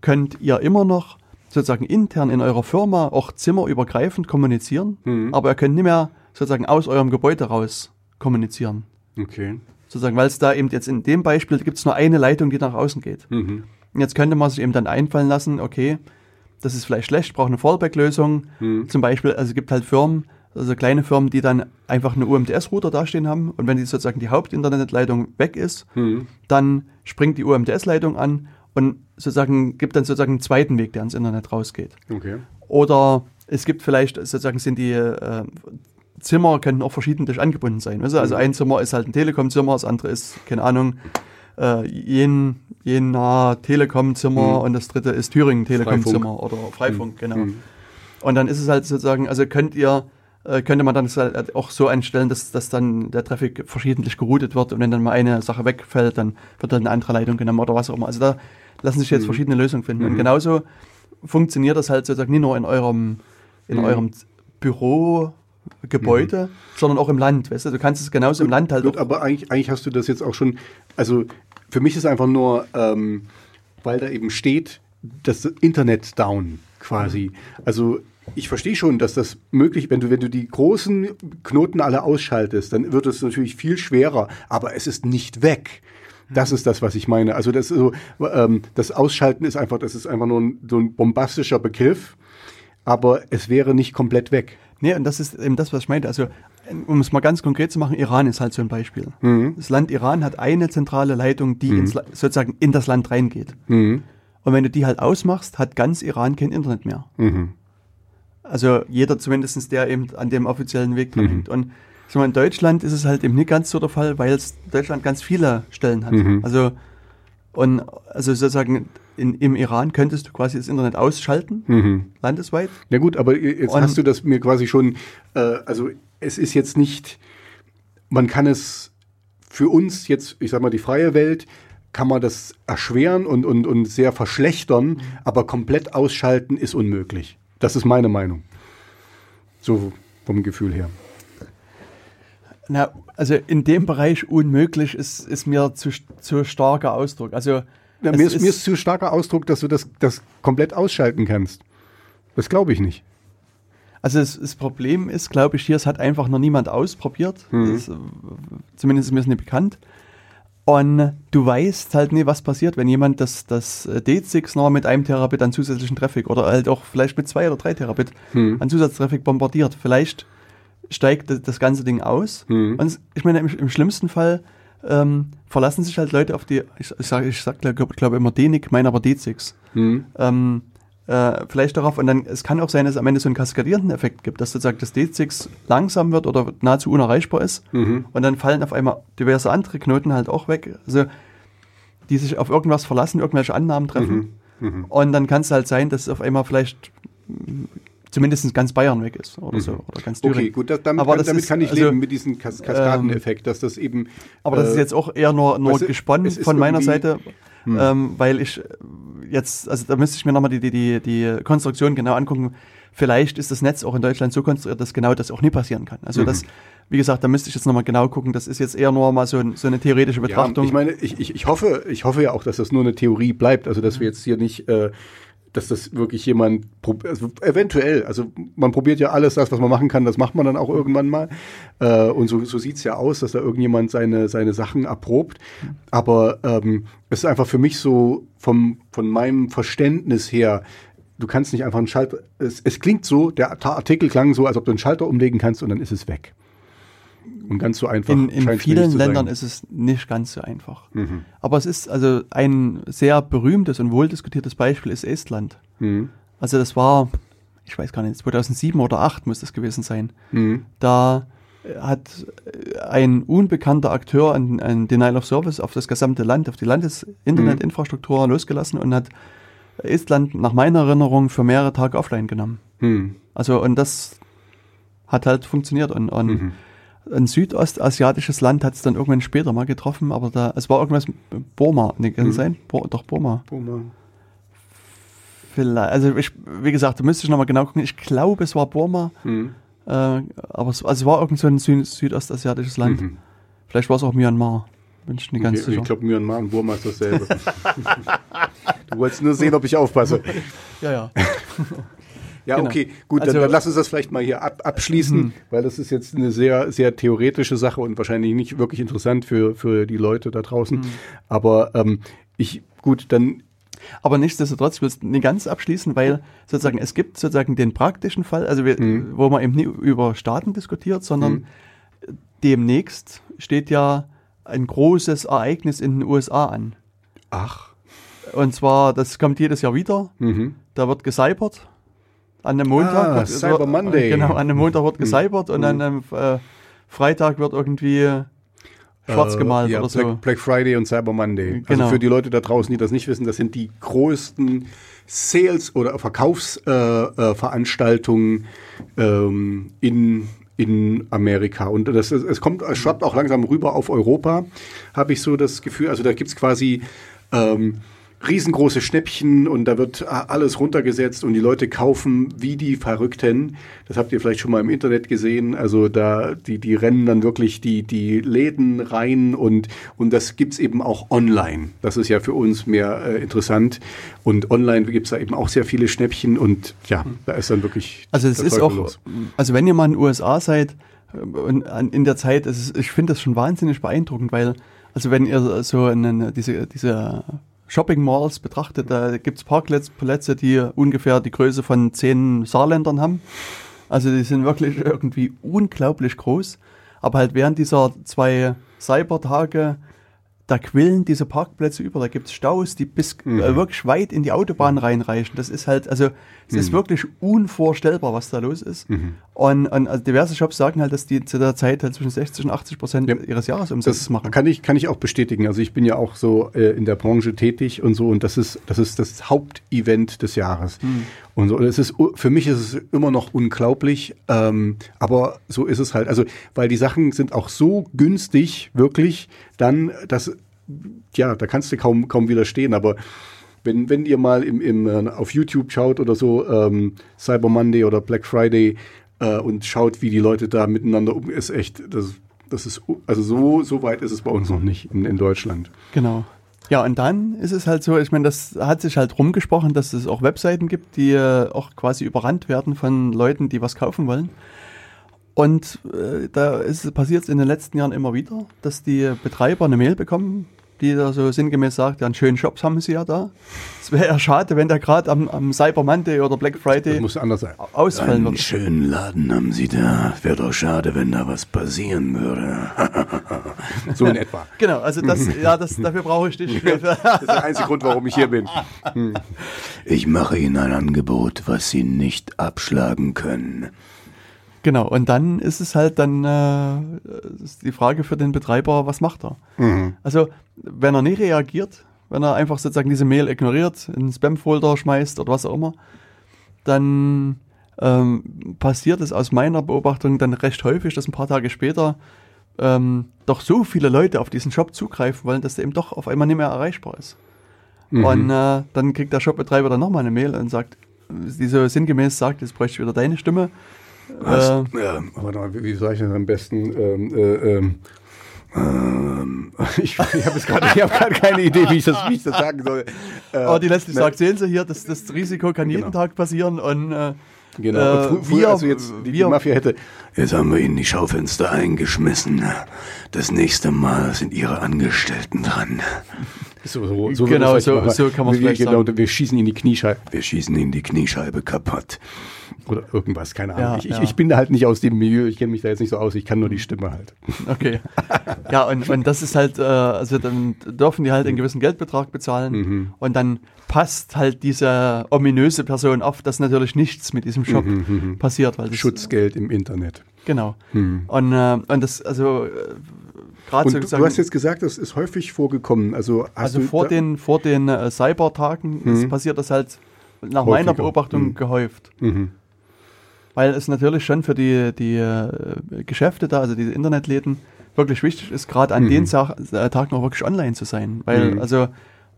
könnt ihr immer noch sozusagen intern in eurer Firma auch zimmerübergreifend kommunizieren, mhm. aber ihr könnt nicht mehr sozusagen aus eurem Gebäude raus kommunizieren. Okay. Sozusagen, weil es da eben jetzt in dem Beispiel gibt es nur eine Leitung, die nach außen geht. Mhm. Und jetzt könnte man sich eben dann einfallen lassen, okay, das ist vielleicht schlecht, braucht eine Fallback-Lösung. Mhm. Zum Beispiel, also es gibt halt Firmen, also kleine Firmen, die dann einfach eine UMTS-Router dastehen haben und wenn die sozusagen die Hauptinternetleitung weg ist, mhm. dann springt die UMTS-Leitung an und sozusagen gibt dann sozusagen einen zweiten Weg, der ans Internet rausgeht. Okay. Oder es gibt vielleicht sozusagen sind die äh, Zimmer können auch verschiedentlich angebunden sein. Weißt du? Also mhm. ein Zimmer ist halt ein Telekom-Zimmer, das andere ist, keine Ahnung, äh, Jen, Jena Telekom-Zimmer mhm. und das dritte ist Thüringen Telekom-Zimmer oder Freifunk, mhm. genau. Mhm. Und dann ist es halt sozusagen, also könnt ihr äh, könnte man dann halt auch so einstellen, dass, dass dann der Traffic verschiedentlich geroutet wird und wenn dann mal eine Sache wegfällt, dann wird dann eine andere Leitung genommen oder was auch immer. Also da lassen sich jetzt mhm. verschiedene Lösungen finden. Mhm. Und genauso funktioniert das halt sozusagen nicht nur in eurem, in mhm. eurem Bürogebäude, mhm. sondern auch im Land. Weißt du, du kannst es genauso gut, im Land halt. Gut, aber eigentlich, eigentlich hast du das jetzt auch schon. Also für mich ist einfach nur, ähm, weil da eben steht, das Internet down quasi. Also ich verstehe schon, dass das möglich, wenn du, wenn du die großen Knoten alle ausschaltest, dann wird es natürlich viel schwerer, aber es ist nicht weg. Das ist das, was ich meine. Also das, so, ähm, das Ausschalten ist einfach, das ist einfach nur ein, so ein bombastischer Begriff, aber es wäre nicht komplett weg. Nee, und das ist eben das, was ich meinte. Also, um es mal ganz konkret zu machen, Iran ist halt so ein Beispiel. Mhm. Das Land Iran hat eine zentrale Leitung, die mhm. ins, sozusagen in das Land reingeht. Mhm. Und wenn du die halt ausmachst, hat ganz Iran kein Internet mehr. Mhm. Also jeder zumindest, der eben an dem offiziellen Weg dran mhm. Und so in Deutschland ist es halt eben nicht ganz so der Fall, weil es Deutschland ganz viele Stellen hat. Mhm. Also und also sozusagen in, im Iran könntest du quasi das Internet ausschalten, mhm. landesweit. Ja gut, aber jetzt und hast du das mir quasi schon, äh, also es ist jetzt nicht, man kann es für uns jetzt, ich sag mal, die freie Welt, kann man das erschweren und, und, und sehr verschlechtern, mhm. aber komplett ausschalten ist unmöglich. Das ist meine Meinung. So vom Gefühl her. Na, also in dem Bereich unmöglich ist, ist mir zu, zu starker Ausdruck. Also ja, mir, ist, ist, mir ist zu starker Ausdruck, dass du das, das komplett ausschalten kannst. Das glaube ich nicht. Also das, das, Problem ist, glaube ich, hier, es hat einfach noch niemand ausprobiert. Mhm. Das, zumindest ist mir es nicht bekannt. Und du weißt halt nie, was passiert, wenn jemand das, das äh, D6 noch mit einem Terabit an zusätzlichen Traffic oder halt auch vielleicht mit zwei oder drei Terabit hm. an Zusatztraffic bombardiert. Vielleicht steigt das ganze Ding aus. Hm. Und ich meine, im, im schlimmsten Fall ähm, verlassen sich halt Leute auf die, ich, ich sage ich sag, glaube glaub immer DNIC, meine aber D6. Hm. Ähm, äh, vielleicht darauf, und dann, es kann auch sein, dass es am Ende so einen kaskadierenden Effekt gibt, dass sozusagen das D6 langsam wird oder nahezu unerreichbar ist mhm. und dann fallen auf einmal diverse andere Knoten halt auch weg, also die sich auf irgendwas verlassen, irgendwelche Annahmen treffen. Mhm. Mhm. Und dann kann es halt sein, dass es auf einmal vielleicht zumindest ganz Bayern weg ist oder so. Mhm. Oder ganz Thüringen. Okay, gut, das, damit, aber kann, damit ist, kann ich also, leben mit diesem Kas Kaskadeneffekt, dass das eben. Aber äh, das ist jetzt auch eher nur, nur gesponnen von meiner Seite. Hm. Ähm, weil ich jetzt, also da müsste ich mir nochmal die, die, die, die Konstruktion genau angucken. Vielleicht ist das Netz auch in Deutschland so konstruiert, dass genau das auch nie passieren kann. Also mhm. das, wie gesagt, da müsste ich jetzt nochmal genau gucken. Das ist jetzt eher nur mal so, ein, so eine theoretische Betrachtung. Ja, ich meine, ich, ich, ich, hoffe, ich hoffe ja auch, dass das nur eine Theorie bleibt. Also dass wir jetzt hier nicht äh, dass das wirklich jemand, also eventuell, also man probiert ja alles, das, was man machen kann, das macht man dann auch irgendwann mal. Äh, und so, so sieht es ja aus, dass da irgendjemand seine, seine Sachen erprobt. Aber ähm, es ist einfach für mich so vom, von meinem Verständnis her, du kannst nicht einfach einen Schalter, es, es klingt so, der Artikel klang so, als ob du einen Schalter umlegen kannst und dann ist es weg. Und ganz so einfach. In, in vielen Ländern ist es nicht ganz so einfach. Mhm. Aber es ist also ein sehr berühmtes und wohldiskutiertes Beispiel ist Estland. Mhm. Also das war, ich weiß gar nicht, 2007 oder 2008 muss das gewesen sein. Mhm. Da hat ein unbekannter Akteur ein, ein Denial of Service auf das gesamte Land, auf die Landesinternetinfrastruktur mhm. losgelassen und hat Estland nach meiner Erinnerung für mehrere Tage offline genommen. Mhm. Also und das hat halt funktioniert und, und mhm ein südostasiatisches Land hat es dann irgendwann später mal getroffen, aber da, es war irgendwas, Burma, ne, kann mhm. sein? Bo, doch, Burma. Burma. Vielleicht, also ich, wie gesagt, da müsste ich nochmal genau gucken. Ich glaube, es war Burma, mhm. äh, aber es, also es war irgend so ein Sü südostasiatisches Land. Mhm. Vielleicht war es auch Myanmar. Bin ich nicht ganz okay, sicher. Ich glaube, Myanmar und Burma ist dasselbe. (laughs) Du wolltest nur sehen, ob ich aufpasse. Ja, ja. (laughs) Ja, genau. okay, gut, also, dann, dann, lass uns das vielleicht mal hier ab, abschließen, mhm. weil das ist jetzt eine sehr, sehr theoretische Sache und wahrscheinlich nicht wirklich interessant für, für die Leute da draußen. Mhm. Aber ähm, ich, gut, dann aber nichtsdestotrotz, ich will es nicht ganz abschließen, weil sozusagen es gibt sozusagen den praktischen Fall, also wir, mhm. wo man eben nicht über Staaten diskutiert, sondern mhm. demnächst steht ja ein großes Ereignis in den USA an. Ach. Und zwar, das kommt jedes Jahr wieder. Mhm. Da wird gecybert. An dem Montag. Ah, wird, Cyber Monday. Genau, an dem Montag wird mhm. gecybert und an dem äh, Freitag wird irgendwie schwarz äh, gemalt äh, ja, oder so. Black, Black, Friday und Cyber Monday. Also genau. Also für die Leute da draußen, die das nicht wissen, das sind die größten Sales- oder Verkaufsveranstaltungen äh, ähm, in in Amerika. Und das, es kommt, es schwappt auch langsam rüber auf Europa, habe ich so das Gefühl. Also da gibt es quasi ähm, riesengroße Schnäppchen und da wird alles runtergesetzt und die Leute kaufen wie die Verrückten. Das habt ihr vielleicht schon mal im Internet gesehen. Also da, die, die rennen dann wirklich die, die Läden rein und, und das gibt's eben auch online. Das ist ja für uns mehr äh, interessant. Und online gibt's da eben auch sehr viele Schnäppchen und ja, da ist dann wirklich. Also es ist auch, los. also wenn ihr mal in den USA seid, äh, und in der Zeit, ist, ich finde das schon wahnsinnig beeindruckend, weil, also wenn ihr so eine, diese, diese Shopping Malls betrachtet, da gibt es Parkplätze, die ungefähr die Größe von zehn Saarländern haben. Also die sind wirklich (laughs) irgendwie unglaublich groß. Aber halt während dieser zwei Cybertage da quillen diese Parkplätze über, da gibt es Staus, die bis mhm. äh, wirklich weit in die Autobahn reinreichen. Das ist halt, also es mhm. ist wirklich unvorstellbar, was da los ist. Mhm. Und, und also diverse Shops sagen halt, dass die zu der Zeit halt zwischen 60 und 80 Prozent ja. ihres Jahresumsatzes machen. Kann ich, kann ich auch bestätigen. Also ich bin ja auch so äh, in der Branche tätig und so und das ist, das ist das Hauptevent des Jahres. Mhm. Und so, es ist, für mich ist es immer noch unglaublich, ähm, aber so ist es halt. Also, weil die Sachen sind auch so günstig, wirklich, dann, dass, ja, da kannst du kaum, kaum widerstehen, aber wenn, wenn ihr mal im, im, äh, auf YouTube schaut oder so, ähm, Cyber Monday oder Black Friday äh, und schaut, wie die Leute da miteinander um, ist echt, das, das ist, also so, so weit ist es bei uns noch nicht in, in Deutschland. Genau. Ja, und dann ist es halt so, ich meine, das hat sich halt rumgesprochen, dass es auch Webseiten gibt, die äh, auch quasi überrannt werden von Leuten, die was kaufen wollen. Und äh, da passiert in den letzten Jahren immer wieder, dass die Betreiber eine Mail bekommen, die da so sinngemäß sagt, ja, einen schönen Shops haben sie ja da. Es wäre ja schade, wenn der gerade am, am, Cyber Monday oder Black Friday das muss anders sein. ausfallen würde. Einen schönen Laden haben sie da. Wäre doch schade, wenn da was passieren würde. (laughs) so in etwa. Genau, also das, ja, das, dafür brauche ich dich. das ist der einzige Grund, warum ich hier bin. Ich mache Ihnen ein Angebot, was Sie nicht abschlagen können. Genau, und dann ist es halt dann äh, die Frage für den Betreiber, was macht er? Mhm. Also, wenn er nicht reagiert, wenn er einfach sozusagen diese Mail ignoriert, in den Spam-Folder schmeißt oder was auch immer, dann ähm, passiert es aus meiner Beobachtung dann recht häufig, dass ein paar Tage später ähm, doch so viele Leute auf diesen Shop zugreifen wollen, dass der eben doch auf einmal nicht mehr erreichbar ist. Mhm. Und äh, dann kriegt der Shopbetreiber dann nochmal eine Mail und sagt, die so sinngemäß sagt, jetzt bräuchte ich wieder deine Stimme. Was? Äh, ja, warte mal, wie, wie sage ich das am besten? Ähm, äh, ähm, ähm, (laughs) ich, ich habe gerade hab keine Idee, wie ich das, wie ich das sagen soll. Äh, Aber die Leslie ne, sagt, sehen Sie hier, das, das Risiko kann jeden genau. Tag passieren und äh, Genau. Äh, früher, wir, also jetzt die, die, Mafia hätte, jetzt haben wir ihnen die Schaufenster eingeschmissen. Das nächste Mal sind ihre Angestellten dran. So, so, so genau, so, so, kann man es vielleicht genau, sagen. Wir schießen ihnen die Kniescheibe. Wir schießen ihnen die Kniescheibe kaputt. Oder irgendwas, keine Ahnung. Ja, ich, ja. ich, bin da halt nicht aus dem Milieu, ich kenne mich da jetzt nicht so aus, ich kann nur die Stimme halt. Okay. ja, und, und das ist halt, äh, also dann dürfen die halt einen gewissen Geldbetrag bezahlen mhm. und dann passt halt diese ominöse Person auf, dass natürlich nichts mit diesem Shop mhm, mhm, mhm. passiert. Weil das, Schutzgeld im Internet. Genau. Mhm. Und, äh, und das, also äh, gerade so Du hast jetzt gesagt, das ist häufig vorgekommen. Also, also vor, den, vor den äh, Cybertagen mhm. passiert das halt nach Häufiger. meiner Beobachtung mhm. gehäuft. Mhm. Weil es natürlich schon für die, die äh, Geschäfte da, also diese Internetläden, wirklich wichtig ist, gerade an mhm. den Tag, äh, Tagen auch wirklich online zu sein. Weil, mhm. also,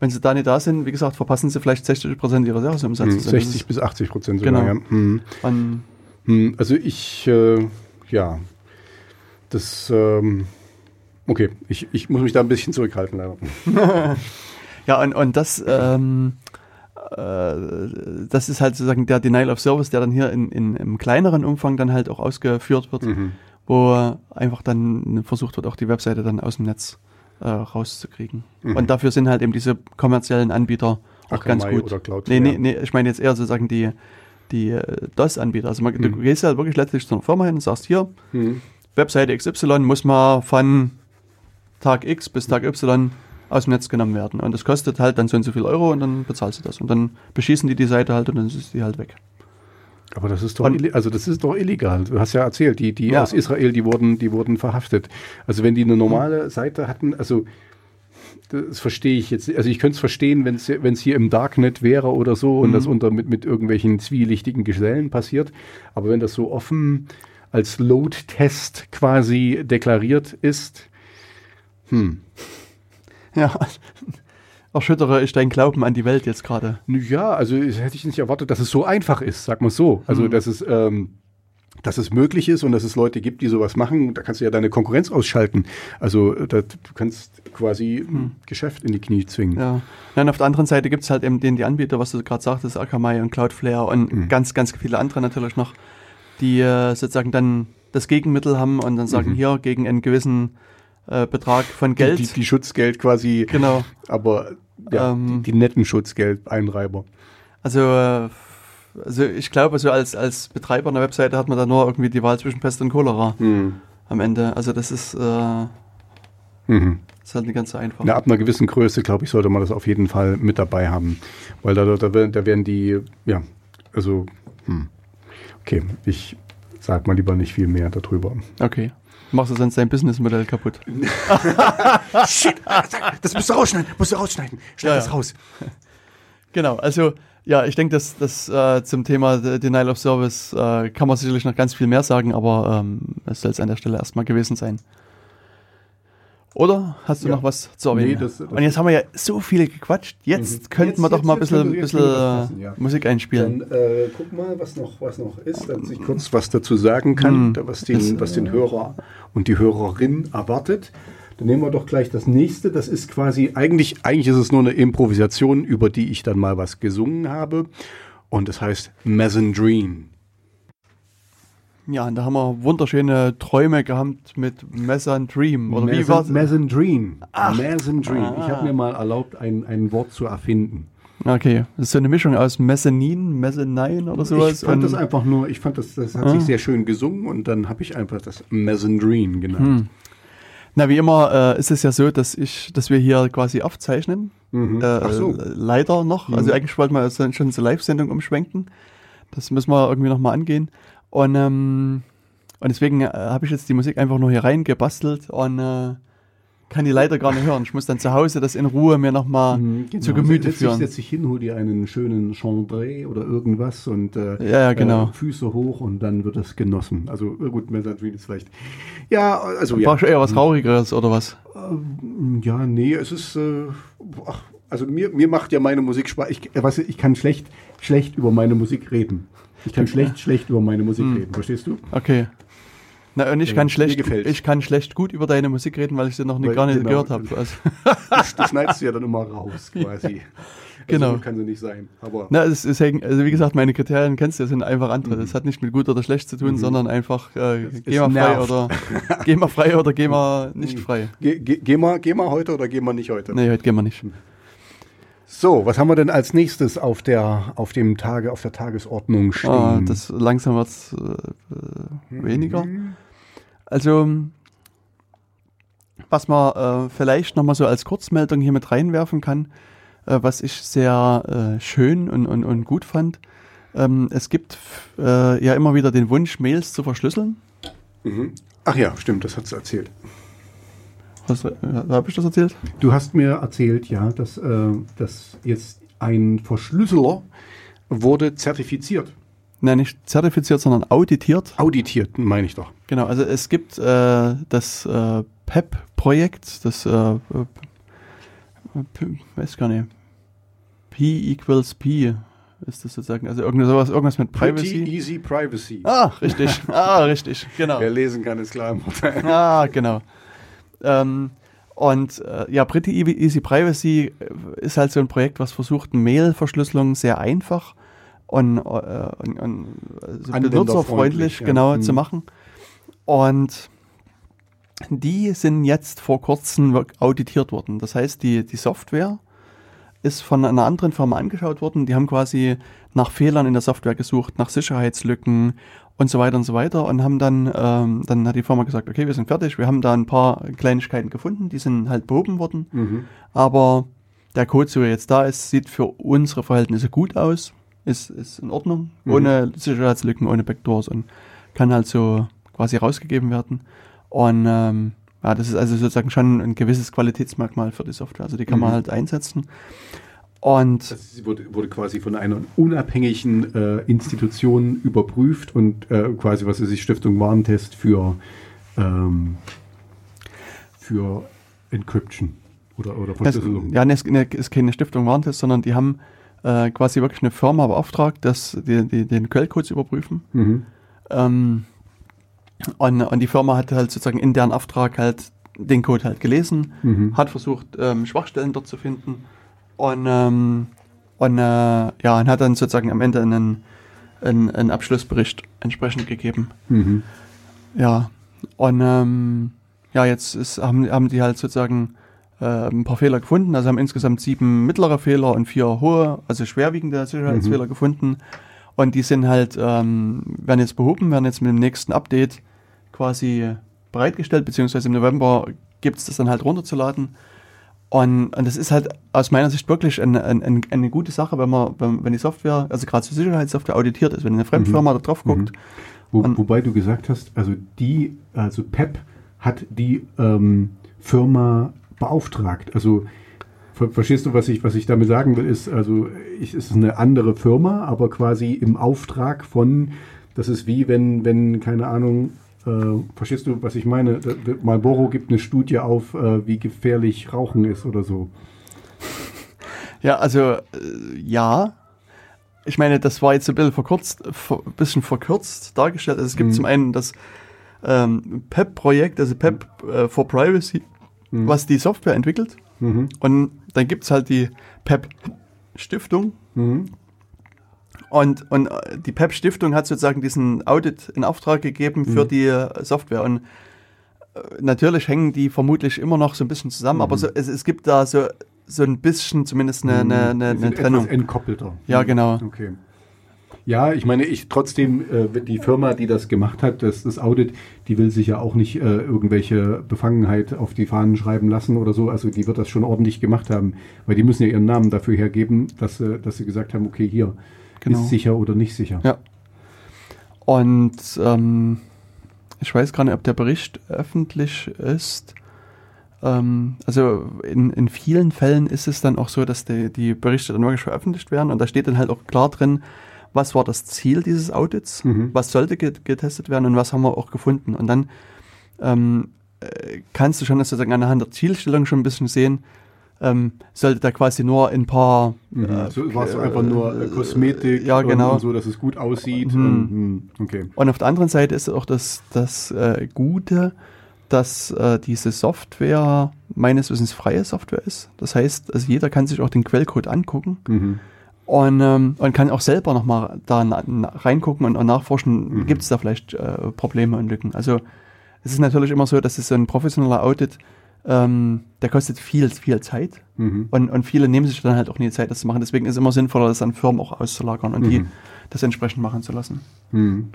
wenn sie da nicht da sind, wie gesagt, verpassen sie vielleicht 60 Prozent ihres Jahresumsatzes. 60 mhm. bis 80 Prozent sogar, genau. ja. Mhm. Mhm. Also ich, äh, ja, das, ähm, okay, ich, ich muss mich da ein bisschen zurückhalten, leider. (laughs) Ja, und, und das, ähm, äh, das ist halt sozusagen der Denial of Service, der dann hier in, in, im kleineren Umfang dann halt auch ausgeführt wird, mhm. wo einfach dann versucht wird, auch die Webseite dann aus dem Netz äh, rauszukriegen. Mhm. Und dafür sind halt eben diese kommerziellen Anbieter auch Akamai ganz gut. Oder Cloudflare. Nee, nee, nee, ich meine jetzt eher sozusagen die, die äh, DOS-Anbieter. Also man, mhm. du gehst halt wirklich letztlich zu einer Firma hin und sagst hier, mhm. Webseite XY muss mal von Tag X bis Tag Y aus dem Netz genommen werden. Und das kostet halt dann so und so viel Euro und dann bezahlst du das. Und dann beschießen die die Seite halt und dann ist die halt weg. Aber das ist doch, also das ist doch illegal. Du hast ja erzählt, die, die ja. aus Israel, die wurden, die wurden verhaftet. Also wenn die eine normale Seite hatten, also das verstehe ich jetzt. Also ich könnte es verstehen, wenn es hier im Darknet wäre oder so und mhm. das unter mit, mit irgendwelchen zwielichtigen Gesellen passiert. Aber wenn das so offen als Load-Test quasi deklariert ist, hm. Ja, (laughs) erschüttere ich deinen Glauben an die Welt jetzt gerade. Ja, also hätte ich nicht erwartet, dass es so einfach ist, sag mal so. Also, mhm. dass es, ähm, dass es möglich ist und dass es Leute gibt, die sowas machen, da kannst du ja deine Konkurrenz ausschalten. Also da, du kannst quasi hm. Geschäft in die Knie zwingen. Ja. Dann auf der anderen Seite gibt es halt eben den, die Anbieter, was du gerade sagtest, Akamai und Cloudflare und mhm. ganz, ganz viele andere natürlich noch, die äh, sozusagen dann das Gegenmittel haben und dann sagen, mhm. hier gegen einen gewissen äh, Betrag von Geld. Die, die, die, Schutzgeld quasi. Genau. Aber ja, ähm, die, die, netten Schutzgeld-Einreiber. Also, äh, also ich glaube, so als, als Betreiber einer Webseite hat man da nur irgendwie die Wahl zwischen Pest und Cholera mhm. am Ende. Also das ist, äh, mhm. das ist halt nicht ganz so einfach. Ja, ab einer gewissen Größe, glaube ich, sollte man das auf jeden Fall mit dabei haben. Weil da, da, da werden die, ja, also, hm. okay, ich sag mal lieber nicht viel mehr darüber. Okay. Machst du sonst dein Businessmodell kaputt? (laughs) Shit! Das musst du rausschneiden, musst du rausschneiden. Schneid ja, das raus. Genau, also ja, ich denke, dass das äh, zum Thema Denial of Service äh, kann man sicherlich noch ganz viel mehr sagen, aber ähm, es soll es an der Stelle erstmal gewesen sein. Oder hast du ja. noch was zu erwähnen? Nee, das, das Und jetzt haben wir ja so viele gequatscht. Jetzt mhm. könnten wir doch mal ein bisschen, bisschen passen, ja. Musik einspielen. Dann äh, guck mal, was noch, was noch ist, damit ich kurz was dazu sagen kann, mhm. was, den, was den Hörer und die Hörerin erwartet. Dann nehmen wir doch gleich das nächste. Das ist quasi, eigentlich, eigentlich ist es nur eine Improvisation, über die ich dann mal was gesungen habe. Und das heißt Mesendrine. Ja, und da haben wir wunderschöne Träume gehabt mit Mesan Dream. Oder Mesan, wie war's? Mesan Dream. Mesan Dream. Ah. Ich habe mir mal erlaubt, ein, ein Wort zu erfinden. Okay, das ist so eine Mischung aus Mezzanin, Mezzanine oder sowas. Ich fand das einfach nur, ich fand das, das hat ah. sich sehr schön gesungen und dann habe ich einfach das Mezzandrine genannt. Hm. Na, wie immer äh, ist es ja so, dass ich, dass wir hier quasi aufzeichnen. Mhm. Äh, Ach so. Leider noch. Also mhm. Also eigentlich wollten wir schon zur Live-Sendung umschwenken. Das müssen wir irgendwie nochmal angehen. Und, ähm, und deswegen äh, habe ich jetzt die Musik einfach nur hier reingebastelt und äh, kann die leider gar nicht hören. Ich muss dann zu Hause das in Ruhe mir nochmal mhm, genau. zu Gemüte setz führen. Setz dich hin, hol dir einen schönen Chandray oder irgendwas und äh, ja, ja, genau. Äh, Füße hoch und dann wird es genossen. Also äh, gut, Mezzanine ist vielleicht. Ja, also ja. Brauchst du eher was Traurigeres oder was? Ähm, ja, nee, es ist. Äh, ach, also mir, mir macht ja meine Musik Spaß. Ich, äh, weißt du, ich kann schlecht, schlecht über meine Musik reden. Ich kann (laughs) schlecht, schlecht über meine Musik hm. reden, verstehst du? Okay. Na, und ich ja, kann schlecht, ich kann schlecht gut über deine Musik reden, weil ich sie noch nicht, weil, gar nicht genau, gehört habe. Also. (laughs) Das, das schneidest du ja dann immer raus, (laughs) quasi. Genau. Also, kann sie nicht sein. Aber Na, es ist, also wie gesagt, meine Kriterien kennst du, sind einfach andere. Mhm. Das hat nicht mit gut oder schlecht zu tun, mhm. sondern einfach äh, geh mal frei oder (laughs) geh mal frei oder geh mal nicht frei. Ge, ge, geh, mal, geh mal heute oder geh mal nicht heute? Nee, heute gehen wir nicht. Mhm. So, was haben wir denn als nächstes auf der, auf dem Tage, auf der Tagesordnung stehen? Ah, das langsam wird äh, weniger. Mhm. Also, was man äh, vielleicht nochmal so als Kurzmeldung hier mit reinwerfen kann, äh, was ich sehr äh, schön und, und, und gut fand. Ähm, es gibt äh, ja immer wieder den Wunsch, Mails zu verschlüsseln. Mhm. Ach ja, stimmt, das hat sie erzählt. Äh, habe ich das erzählt? Du hast mir erzählt, ja, dass, äh, dass jetzt ein Verschlüsseler wurde zertifiziert. Nein, nicht zertifiziert, sondern auditiert. Auditiert, meine ich doch. Genau, also es gibt äh, das äh, PEP-Projekt, das äh, äh weiß gar nicht, P equals P ist das sozusagen, also irgendwas, irgendwas mit Privacy. Pretty easy Privacy. Ah, richtig, ah, richtig, genau. Wer lesen kann, ist klar. ah, genau. Ähm, Und äh, ja, Pretty Easy Privacy äh, ist halt so ein Projekt, was versucht, Mail-Verschlüsselung sehr einfach und, äh, und, und so benutzerfreundlich genau ja. zu mhm. machen. Und die sind jetzt vor kurzem auditiert worden. Das heißt, die, die Software ist von einer anderen Firma angeschaut worden. Die haben quasi nach Fehlern in der Software gesucht, nach Sicherheitslücken und so weiter und so weiter und haben dann, ähm, dann hat die Firma gesagt, okay, wir sind fertig, wir haben da ein paar Kleinigkeiten gefunden, die sind halt behoben worden, mhm. aber der Code, so wie er jetzt da ist, sieht für unsere Verhältnisse gut aus, ist, ist in Ordnung, mhm. ohne Sicherheitslücken, ohne Backdoors und kann halt so quasi rausgegeben werden. Und ähm, ja, das ist also sozusagen schon ein gewisses Qualitätsmerkmal für die Software. Also die kann mhm. man halt einsetzen. Und das wurde, wurde, quasi von einer unabhängigen äh, Institution überprüft und äh, quasi, was ist die Stiftung Warentest für, ähm, für Encryption oder, oder Verschlüsselung. ja, ne, es ist keine Stiftung Warentest, sondern die haben äh, quasi wirklich eine Firma beauftragt, dass die, die den Quellcode zu überprüfen. Mhm. Ähm, und, und die Firma hat halt sozusagen in deren Auftrag halt den Code halt gelesen, mhm. hat versucht, ähm, Schwachstellen dort zu finden und, ähm, und, äh, ja, und hat dann sozusagen am Ende einen, einen, einen Abschlussbericht entsprechend gegeben. Mhm. Ja, und ähm, ja, jetzt ist, haben, haben die halt sozusagen äh, ein paar Fehler gefunden. Also haben insgesamt sieben mittlere Fehler und vier hohe, also schwerwiegende Sicherheitsfehler mhm. gefunden. Und die sind halt, ähm, werden jetzt behoben, werden jetzt mit dem nächsten Update quasi bereitgestellt, beziehungsweise im November gibt es das dann halt runterzuladen. Und, und das ist halt aus meiner Sicht wirklich eine, eine, eine gute Sache, wenn man, wenn, wenn die Software, also gerade zur Sicherheitssoftware auditiert ist, wenn eine Fremdfirma mhm. da drauf guckt. Mhm. Wo, wobei du gesagt hast, also die, also PEP hat die ähm, Firma beauftragt. Also ver verstehst du, was ich, was ich damit sagen will, ist, also ich, es ist eine andere Firma, aber quasi im Auftrag von, das ist wie wenn, wenn, keine Ahnung, äh, verstehst du, was ich meine? Marlboro gibt eine Studie auf, äh, wie gefährlich Rauchen ist oder so. Ja, also äh, ja. Ich meine, das war jetzt ein bisschen verkürzt, ein bisschen verkürzt dargestellt. Also es gibt mhm. zum einen das ähm, PEP-Projekt, also PEP äh, for Privacy, mhm. was die Software entwickelt. Mhm. Und dann gibt es halt die PEP-Stiftung, mhm. Und, und äh, die PEP-Stiftung hat sozusagen diesen Audit in Auftrag gegeben für mhm. die äh, Software. Und äh, natürlich hängen die vermutlich immer noch so ein bisschen zusammen, mhm. aber so, es, es gibt da so, so ein bisschen zumindest eine, eine, eine, eine Trennung. entkoppelter. Ja, genau. Okay. Ja, ich meine, ich trotzdem, äh, die Firma, die das gemacht hat, das, das Audit, die will sich ja auch nicht äh, irgendwelche Befangenheit auf die Fahnen schreiben lassen oder so. Also die wird das schon ordentlich gemacht haben, weil die müssen ja ihren Namen dafür hergeben, dass, äh, dass sie gesagt haben, okay, hier, genau. ist sicher oder nicht sicher. Ja. Und ähm, ich weiß gar nicht, ob der Bericht öffentlich ist. Ähm, also in, in vielen Fällen ist es dann auch so, dass die, die Berichte dann wirklich veröffentlicht werden und da steht dann halt auch klar drin, was war das Ziel dieses Audits, mhm. was sollte getestet werden und was haben wir auch gefunden. Und dann ähm, äh, kannst du schon sozusagen anhand der Zielstellung schon ein bisschen sehen, ähm, sollte da quasi nur ein paar. Mhm. Äh, so, war es einfach nur äh, Kosmetik ja, genau. und so, dass es gut aussieht. Mhm. Und, hm, okay. und auf der anderen Seite ist auch das, das äh, Gute, dass äh, diese Software meines Wissens freie Software ist. Das heißt, also jeder kann sich auch den Quellcode angucken. Mhm. Und, ähm, und kann auch selber nochmal da reingucken und, und nachforschen, mhm. gibt es da vielleicht äh, Probleme und Lücken. Also es ist natürlich immer so, dass es so ein professioneller Audit ähm, der kostet viel, viel Zeit. Mhm. Und, und viele nehmen sich dann halt auch nie Zeit, das zu machen. Deswegen ist es immer sinnvoller, das an Firmen auch auszulagern und mhm. die das entsprechend machen zu lassen. Mhm.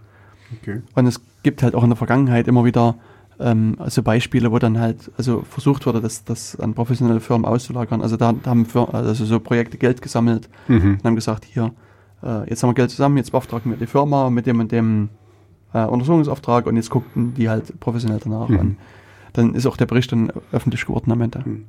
Okay. Und es gibt halt auch in der Vergangenheit immer wieder ähm, also Beispiele, wo dann halt also versucht wurde, das, das an professionelle Firmen auszulagern. Also da, da haben Firmen, also so Projekte Geld gesammelt mhm. und haben gesagt, hier, äh, jetzt haben wir Geld zusammen, jetzt beauftragen wir die Firma mit dem und dem äh, Untersuchungsauftrag und jetzt guckten die halt professionell danach. Mhm. Und dann ist auch der Bericht dann öffentlich geworden am Ende. Hm.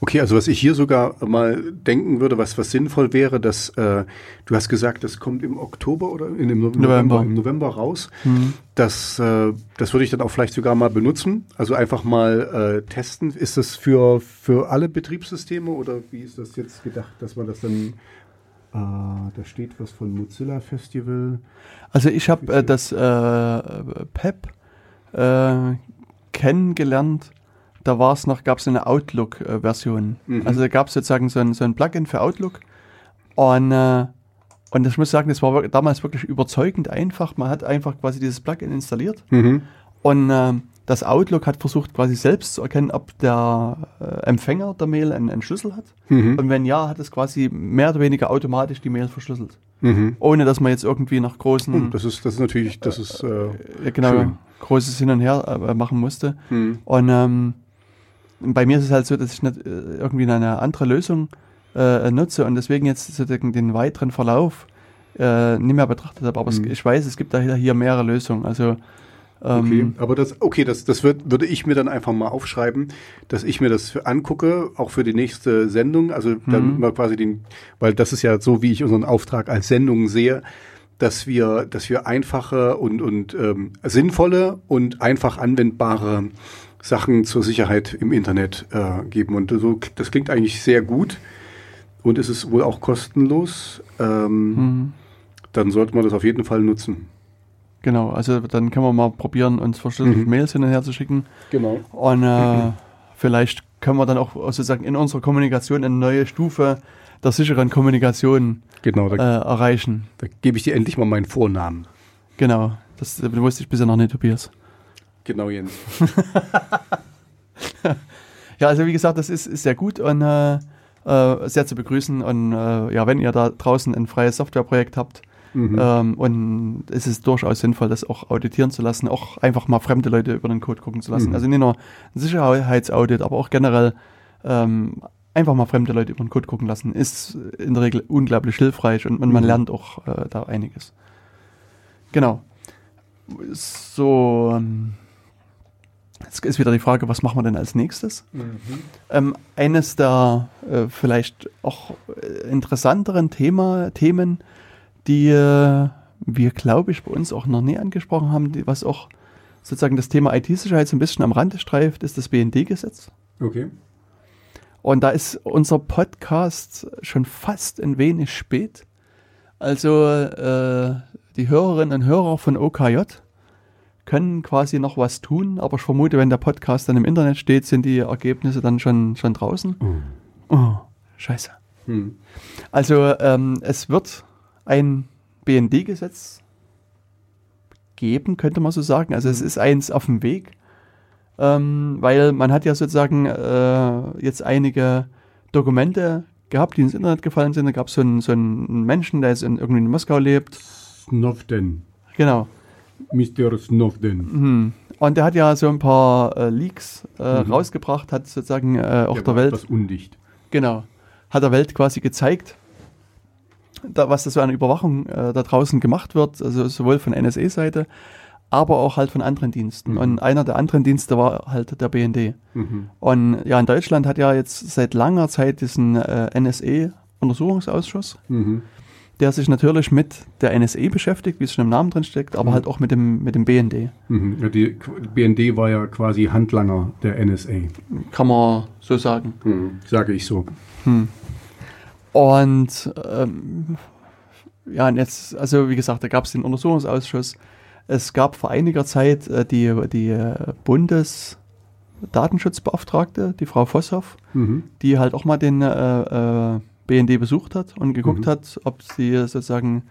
Okay, also was ich hier sogar mal denken würde, was, was sinnvoll wäre, dass äh, du hast gesagt, das kommt im Oktober oder in dem November, November. Im November raus. Mhm. Das, äh, das würde ich dann auch vielleicht sogar mal benutzen. Also einfach mal äh, testen. Ist das für, für alle Betriebssysteme oder wie ist das jetzt gedacht, dass man das dann Uh, da steht was von Mozilla Festival. Also ich habe äh, das äh, PEP äh, kennengelernt, da war es noch, gab es eine Outlook-Version. Mhm. Also da gab es sozusagen so ein, so ein Plugin für Outlook. Und, äh, und ich muss sagen, das war damals wirklich überzeugend einfach. Man hat einfach quasi dieses Plugin installiert. Mhm. Und äh, das Outlook hat versucht quasi selbst zu erkennen, ob der äh, Empfänger der Mail einen, einen Schlüssel hat. Mhm. Und wenn ja, hat es quasi mehr oder weniger automatisch die Mail verschlüsselt. Mhm. Ohne dass man jetzt irgendwie nach großen. Hm, das ist, das ist natürlich, das ist äh, genau, schön. Großes Hin und Her äh, machen musste. Mhm. Und ähm, bei mir ist es halt so, dass ich nicht äh, irgendwie eine andere Lösung äh, nutze und deswegen jetzt sozusagen den weiteren Verlauf äh, nicht mehr betrachtet habe. Aber es, hm. ich weiß, es gibt da hier mehrere Lösungen. Also Okay, ähm, aber das, okay, das, das wird, würde ich mir dann einfach mal aufschreiben, dass ich mir das angucke, auch für die nächste Sendung. Also dann mhm. mal quasi den, weil das ist ja so, wie ich unseren Auftrag als Sendung sehe, dass wir, dass wir einfache und, und ähm, sinnvolle und einfach anwendbare Sachen zur Sicherheit im Internet äh, geben. Und so, das klingt eigentlich sehr gut. Und es ist wohl auch kostenlos. Ähm, mhm. Dann sollte man das auf jeden Fall nutzen. Genau, also dann können wir mal probieren, uns verschlüsselte mhm. Mails hin und her zu schicken. Genau. Und äh, mhm. (clears throat) vielleicht können wir dann auch sozusagen in unserer Kommunikation eine neue Stufe der sicheren Kommunikation genau, da, äh, erreichen. Da gebe ich dir endlich mal meinen Vornamen. Genau, das wusste ich bisher noch nicht, Tobias. Genau, Jens. (laughs) ja, also wie gesagt, das ist, ist sehr gut und äh, äh, sehr zu begrüßen. Und äh, ja, wenn ihr da draußen ein freies Softwareprojekt habt, Mhm. Ähm, und es ist durchaus sinnvoll, das auch auditieren zu lassen, auch einfach mal fremde Leute über den Code gucken zu lassen. Mhm. Also nicht nur ein Sicherheitsaudit, aber auch generell ähm, einfach mal fremde Leute über den Code gucken lassen, ist in der Regel unglaublich hilfreich und, und man mhm. lernt auch äh, da einiges. Genau. So, ähm, jetzt ist wieder die Frage, was machen wir denn als nächstes? Mhm. Ähm, eines der äh, vielleicht auch äh, interessanteren Thema, Themen die äh, wir, glaube ich, bei uns auch noch nie angesprochen haben, die, was auch sozusagen das Thema IT-Sicherheit so ein bisschen am Rande streift, ist das BND-Gesetz. Okay. Und da ist unser Podcast schon fast ein wenig spät. Also äh, die Hörerinnen und Hörer von OKJ können quasi noch was tun, aber ich vermute, wenn der Podcast dann im Internet steht, sind die Ergebnisse dann schon, schon draußen. Mhm. Oh, scheiße. Mhm. Also ähm, es wird ein BND-Gesetz geben, könnte man so sagen. Also es mhm. ist eins auf dem Weg, ähm, weil man hat ja sozusagen äh, jetzt einige Dokumente gehabt, die ins Internet gefallen sind. Da gab so es so einen Menschen, der jetzt in, irgendwie in Moskau lebt. Snowden. Genau. Mr. Snowden. Mhm. Und der hat ja so ein paar äh, Leaks äh, mhm. rausgebracht, hat sozusagen äh, auch der, der Welt. Das undicht. Genau. Hat der Welt quasi gezeigt, da, was da so an Überwachung äh, da draußen gemacht wird, also sowohl von NSA-Seite, aber auch halt von anderen Diensten. Mhm. Und einer der anderen Dienste war halt der BND. Mhm. Und ja, in Deutschland hat ja jetzt seit langer Zeit diesen äh, NSA-Untersuchungsausschuss, mhm. der sich natürlich mit der NSA beschäftigt, wie es schon im Namen drin steckt, aber mhm. halt auch mit dem, mit dem BND. Mhm. Ja, die BND war ja quasi Handlanger der NSA. Kann man so sagen. Mhm. Sage ich so. Hm. Und ähm, ja, und jetzt, also wie gesagt, da gab es den Untersuchungsausschuss. Es gab vor einiger Zeit äh, die, die äh, Bundesdatenschutzbeauftragte, die Frau Vosshoff, mhm. die halt auch mal den äh, äh BND besucht hat und geguckt mhm. hat, ob sie sozusagen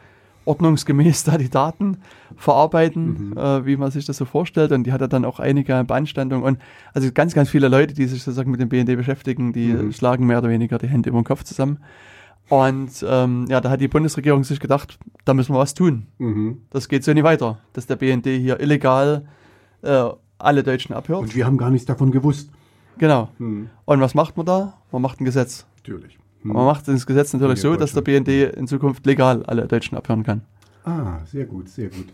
ordnungsgemäß (laughs) da die Daten verarbeiten, mhm. äh, wie man sich das so vorstellt. Und die hatte dann auch einige Beanstandungen. Und also ganz, ganz viele Leute, die sich sozusagen mit dem BND beschäftigen, die mhm. schlagen mehr oder weniger die Hände über den Kopf zusammen. Und ähm, ja, da hat die Bundesregierung sich gedacht, da müssen wir was tun. Mhm. Das geht so nicht weiter, dass der BND hier illegal äh, alle Deutschen abhört. Und wir haben gar nichts davon gewusst. Genau. Mhm. Und was macht man da? Man macht ein Gesetz. Natürlich. Mhm. Man macht das Gesetz natürlich so, dass der BND in Zukunft legal alle Deutschen abhören kann. Ah, sehr gut, sehr gut.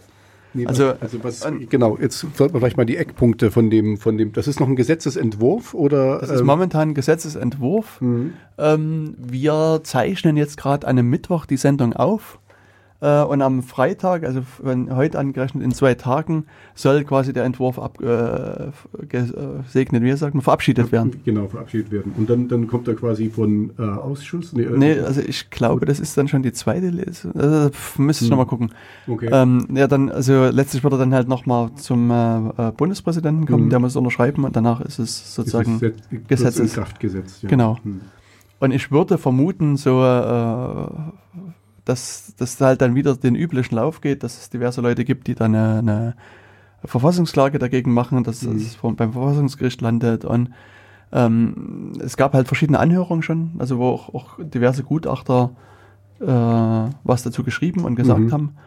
Nee, also, also was, genau, jetzt sollten wir vielleicht mal die Eckpunkte von dem, von dem, das ist noch ein Gesetzesentwurf oder? Das ist ähm, momentan ein Gesetzesentwurf. Mhm. Ähm, wir zeichnen jetzt gerade an einem Mittwoch die Sendung auf. Äh, und am Freitag, also von heute angerechnet in zwei Tagen, soll quasi der Entwurf abgesegnet, äh, wie sagt man, verabschiedet werden. Genau, verabschiedet werden. Und dann, dann kommt er quasi von äh, Ausschuss? Nee, äh, nee, also ich glaube, das ist dann schon die zweite Lesung. Also, müsste ich hm. nochmal gucken. Okay. Ähm, ja, dann, also letztlich wird er dann halt nochmal zum äh, Bundespräsidenten kommen, hm. der muss unterschreiben und danach ist es sozusagen ist es Gesetzes. Kraft gesetzt. Ja. Genau. Hm. Und ich würde vermuten, so äh, dass das halt dann wieder den üblichen Lauf geht, dass es diverse Leute gibt, die dann eine, eine Verfassungsklage dagegen machen, dass mhm. es beim Verfassungsgericht landet und ähm, es gab halt verschiedene Anhörungen schon, also wo auch, auch diverse Gutachter äh, was dazu geschrieben und gesagt mhm. haben.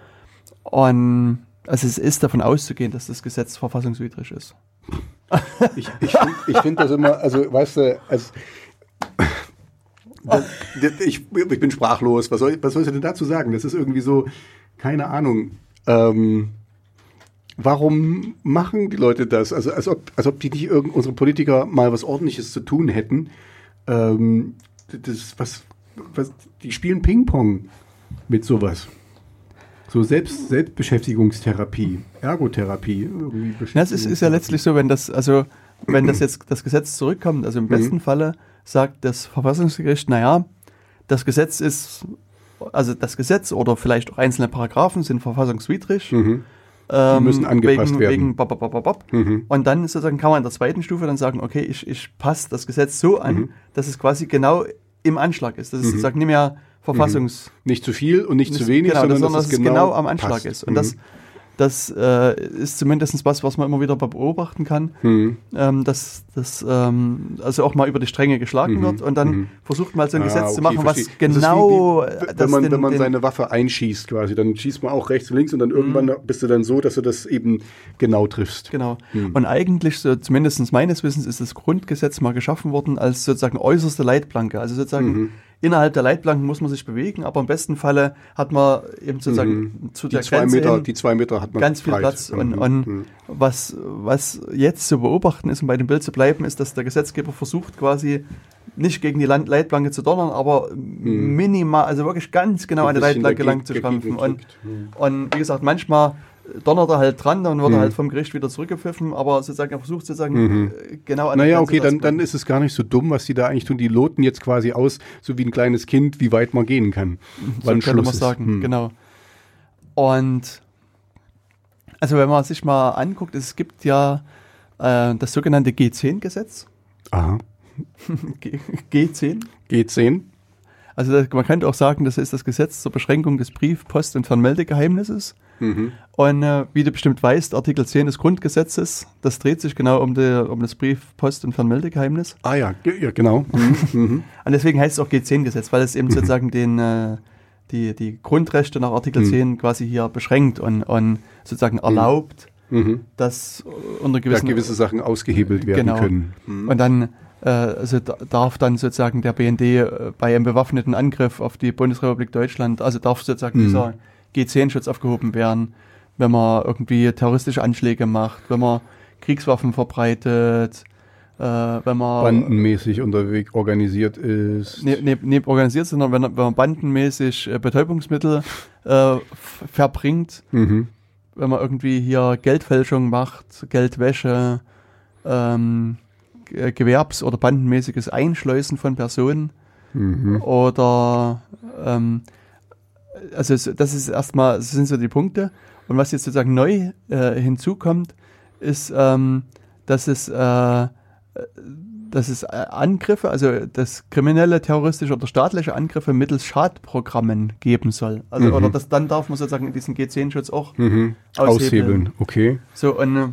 Und also es ist davon auszugehen, dass das Gesetz verfassungswidrig ist. ich ich finde find das immer, also weißt du, als das, das, ich, ich, bin sprachlos. Was soll, was soll ich denn dazu sagen? Das ist irgendwie so, keine Ahnung. Ähm, warum machen die Leute das? Also als ob, als ob die nicht irgend, unsere Politiker mal was Ordentliches zu tun hätten. Ähm, das, was, was, die spielen Ping-Pong mit sowas. So Selbst, Selbstbeschäftigungstherapie, Ergotherapie. Irgendwie ja, es ist, ist ja letztlich so, wenn das, also wenn das jetzt das Gesetz zurückkommt, also im besten mhm. Falle sagt das Verfassungsgericht, naja, das Gesetz ist, also das Gesetz oder vielleicht auch einzelne Paragraphen sind verfassungswidrig. Mhm. Die ähm, müssen angepasst wegen, werden. Wegen bop, bop, bop, mhm. Und dann sozusagen kann man in der zweiten Stufe dann sagen, okay, ich, ich passe das Gesetz so an, mhm. dass es quasi genau im Anschlag ist. Das ist mhm. sozusagen nicht mehr Verfassungs... Mhm. Nicht zu viel und nicht, nicht zu wenig, genau, sondern, dass, dass es genau, genau am Anschlag passt. ist. Und das mhm. Das äh, ist zumindest was, was man immer wieder beobachten kann, mhm. ähm, dass das ähm, also auch mal über die Stränge geschlagen mhm. wird und dann mhm. versucht man halt so ein ah, Gesetz okay, zu machen, was genau. Wie, wie, wenn man, den, wenn man seine Waffe einschießt quasi, dann schießt man auch rechts und links und dann irgendwann mhm. bist du dann so, dass du das eben genau triffst. Genau. Mhm. Und eigentlich, so, zumindest meines Wissens, ist das Grundgesetz mal geschaffen worden als sozusagen äußerste Leitplanke. Also sozusagen mhm innerhalb der Leitplanken muss man sich bewegen, aber im besten Falle hat man eben sozusagen mhm. zu der die zwei Grenze Meter, hin die zwei Meter hat man ganz viel Platz. Und, mhm. und mhm. was, was jetzt zu beobachten ist, um bei dem Bild zu bleiben, ist, dass der Gesetzgeber versucht quasi nicht gegen die Land Leitplanke zu donnern, aber mhm. minimal, also wirklich ganz genau an die Leitplanke lang zu stampfen. Und, mhm. und wie gesagt, manchmal donnert er halt dran, dann wird mhm. er halt vom Gericht wieder zurückgepfiffen, aber sozusagen er versucht sozusagen mhm. Äh, genau an Naja, okay, dann, dann ist es gar nicht so dumm, was die da eigentlich tun. Die loten jetzt quasi aus, so wie ein kleines Kind, wie weit man gehen kann. So wann könnte man sagen, hm. genau. Und also wenn man sich mal anguckt, es gibt ja äh, das sogenannte G10-Gesetz. Aha. (laughs) G10. G10. Also man könnte auch sagen, das ist das Gesetz zur Beschränkung des Brief-, Post- und Fernmeldegeheimnisses. Mhm. Und äh, wie du bestimmt weißt, Artikel 10 des Grundgesetzes, das dreht sich genau um, die, um das Brief-, Post- und Fernmeldegeheimnis. Ah ja, ja genau. Mhm. mhm. (laughs) und deswegen heißt es auch G10-Gesetz, weil es eben mhm. sozusagen den, äh, die, die Grundrechte nach Artikel 10 mhm. quasi hier beschränkt und, und sozusagen mhm. erlaubt, dass unter gewissen... Ja, gewisse Sachen ausgehebelt werden genau. können. Und dann äh, also darf dann sozusagen der BND äh, bei einem bewaffneten Angriff auf die Bundesrepublik Deutschland, also darf sozusagen dieser G10-Schutz aufgehoben werden, wenn man irgendwie terroristische Anschläge macht, wenn man Kriegswaffen verbreitet, äh, wenn man bandenmäßig unterwegs organisiert ist. Ne, ne, ne organisiert, sondern wenn, wenn man bandenmäßig äh, Betäubungsmittel äh, verbringt, mhm. wenn man irgendwie hier Geldfälschung macht, Geldwäsche, ähm, Gewerbs- oder bandenmäßiges Einschleusen von Personen mhm. oder ähm, also das ist erstmal, das sind so die Punkte. Und was jetzt sozusagen neu äh, hinzukommt, ist, ähm, dass es, äh, dass es äh, Angriffe, also das kriminelle, terroristische oder staatliche Angriffe mittels Schadprogrammen geben soll. Also mhm. oder das, dann darf man sozusagen diesen G10-Schutz auch mhm. aushebeln. aushebeln. Okay. So und äh,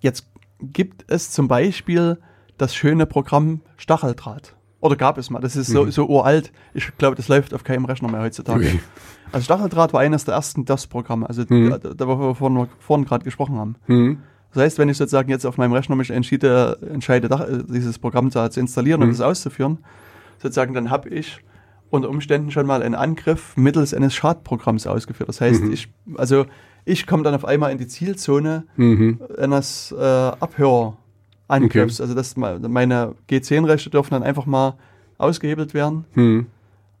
jetzt gibt es zum Beispiel das schöne Programm Stacheldraht. Oder gab es mal. Das ist so, mhm. so uralt. Ich glaube, das läuft auf keinem Rechner mehr heutzutage. Okay. Also Stacheldraht war eines der ersten DOS-Programme, also mhm. da, da, wo wir vorhin, vorhin gerade gesprochen haben. Mhm. Das heißt, wenn ich sozusagen jetzt auf meinem Rechner mich entschiede, entscheide, dieses Programm zu, zu installieren und es mhm. auszuführen, sozusagen, dann habe ich unter Umständen schon mal einen Angriff mittels eines Schadprogramms ausgeführt. Das heißt, mhm. ich, also ich komme dann auf einmal in die Zielzone mhm. eines äh, Abhör angriffst. Okay. Also dass meine G10-Rechte dürfen dann einfach mal ausgehebelt werden. Hm.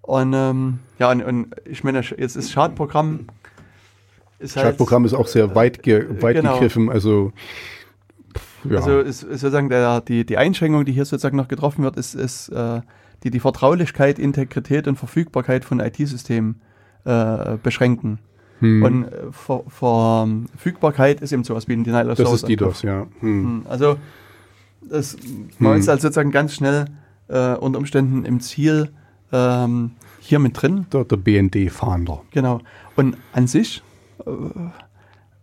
Und ähm, ja, und, und, ich meine, jetzt ist Schadprogramm. Ist halt, Schadprogramm ist auch sehr weit, ge weit genau. gegriffen. Also, ja. also ist, ist sozusagen der, die, die Einschränkung, die hier sozusagen noch getroffen wird, ist, ist äh, die die Vertraulichkeit, Integrität und Verfügbarkeit von IT-Systemen äh, beschränken. Hm. Und äh, Ver Verfügbarkeit ist eben sowas wie ein Denial of Das ist DDoS, ja. Hm. hm. Also das, man ist halt sozusagen ganz schnell äh, unter Umständen im Ziel ähm, hier mit drin. Der, der BND-Fahnder. Genau. Und an sich äh,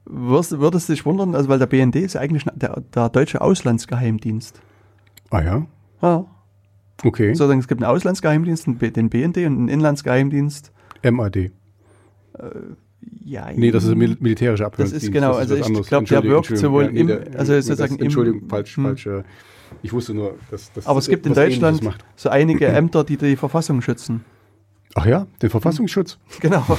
würdest, würdest du dich wundern, also weil der BND ist ja eigentlich der, der deutsche Auslandsgeheimdienst. Ah ja? Ja. Okay. Sozusagen, es gibt einen Auslandsgeheimdienst, den BND und einen Inlandsgeheimdienst. MAD. Äh, ja, nee, das ist ein Mil militärischer Abhörungsdienst. Das ist genau, das ist also ich glaube, der wirkt sowohl ja, nee, der, im, also sozusagen das, Entschuldigung, im, falsch, hm. falsch. Ich wusste nur, dass das. Aber es gibt in Deutschland so einige (clears throat) Ämter, die die Verfassung schützen. Ach ja, den Verfassungsschutz. (laughs) Genau. (laughs)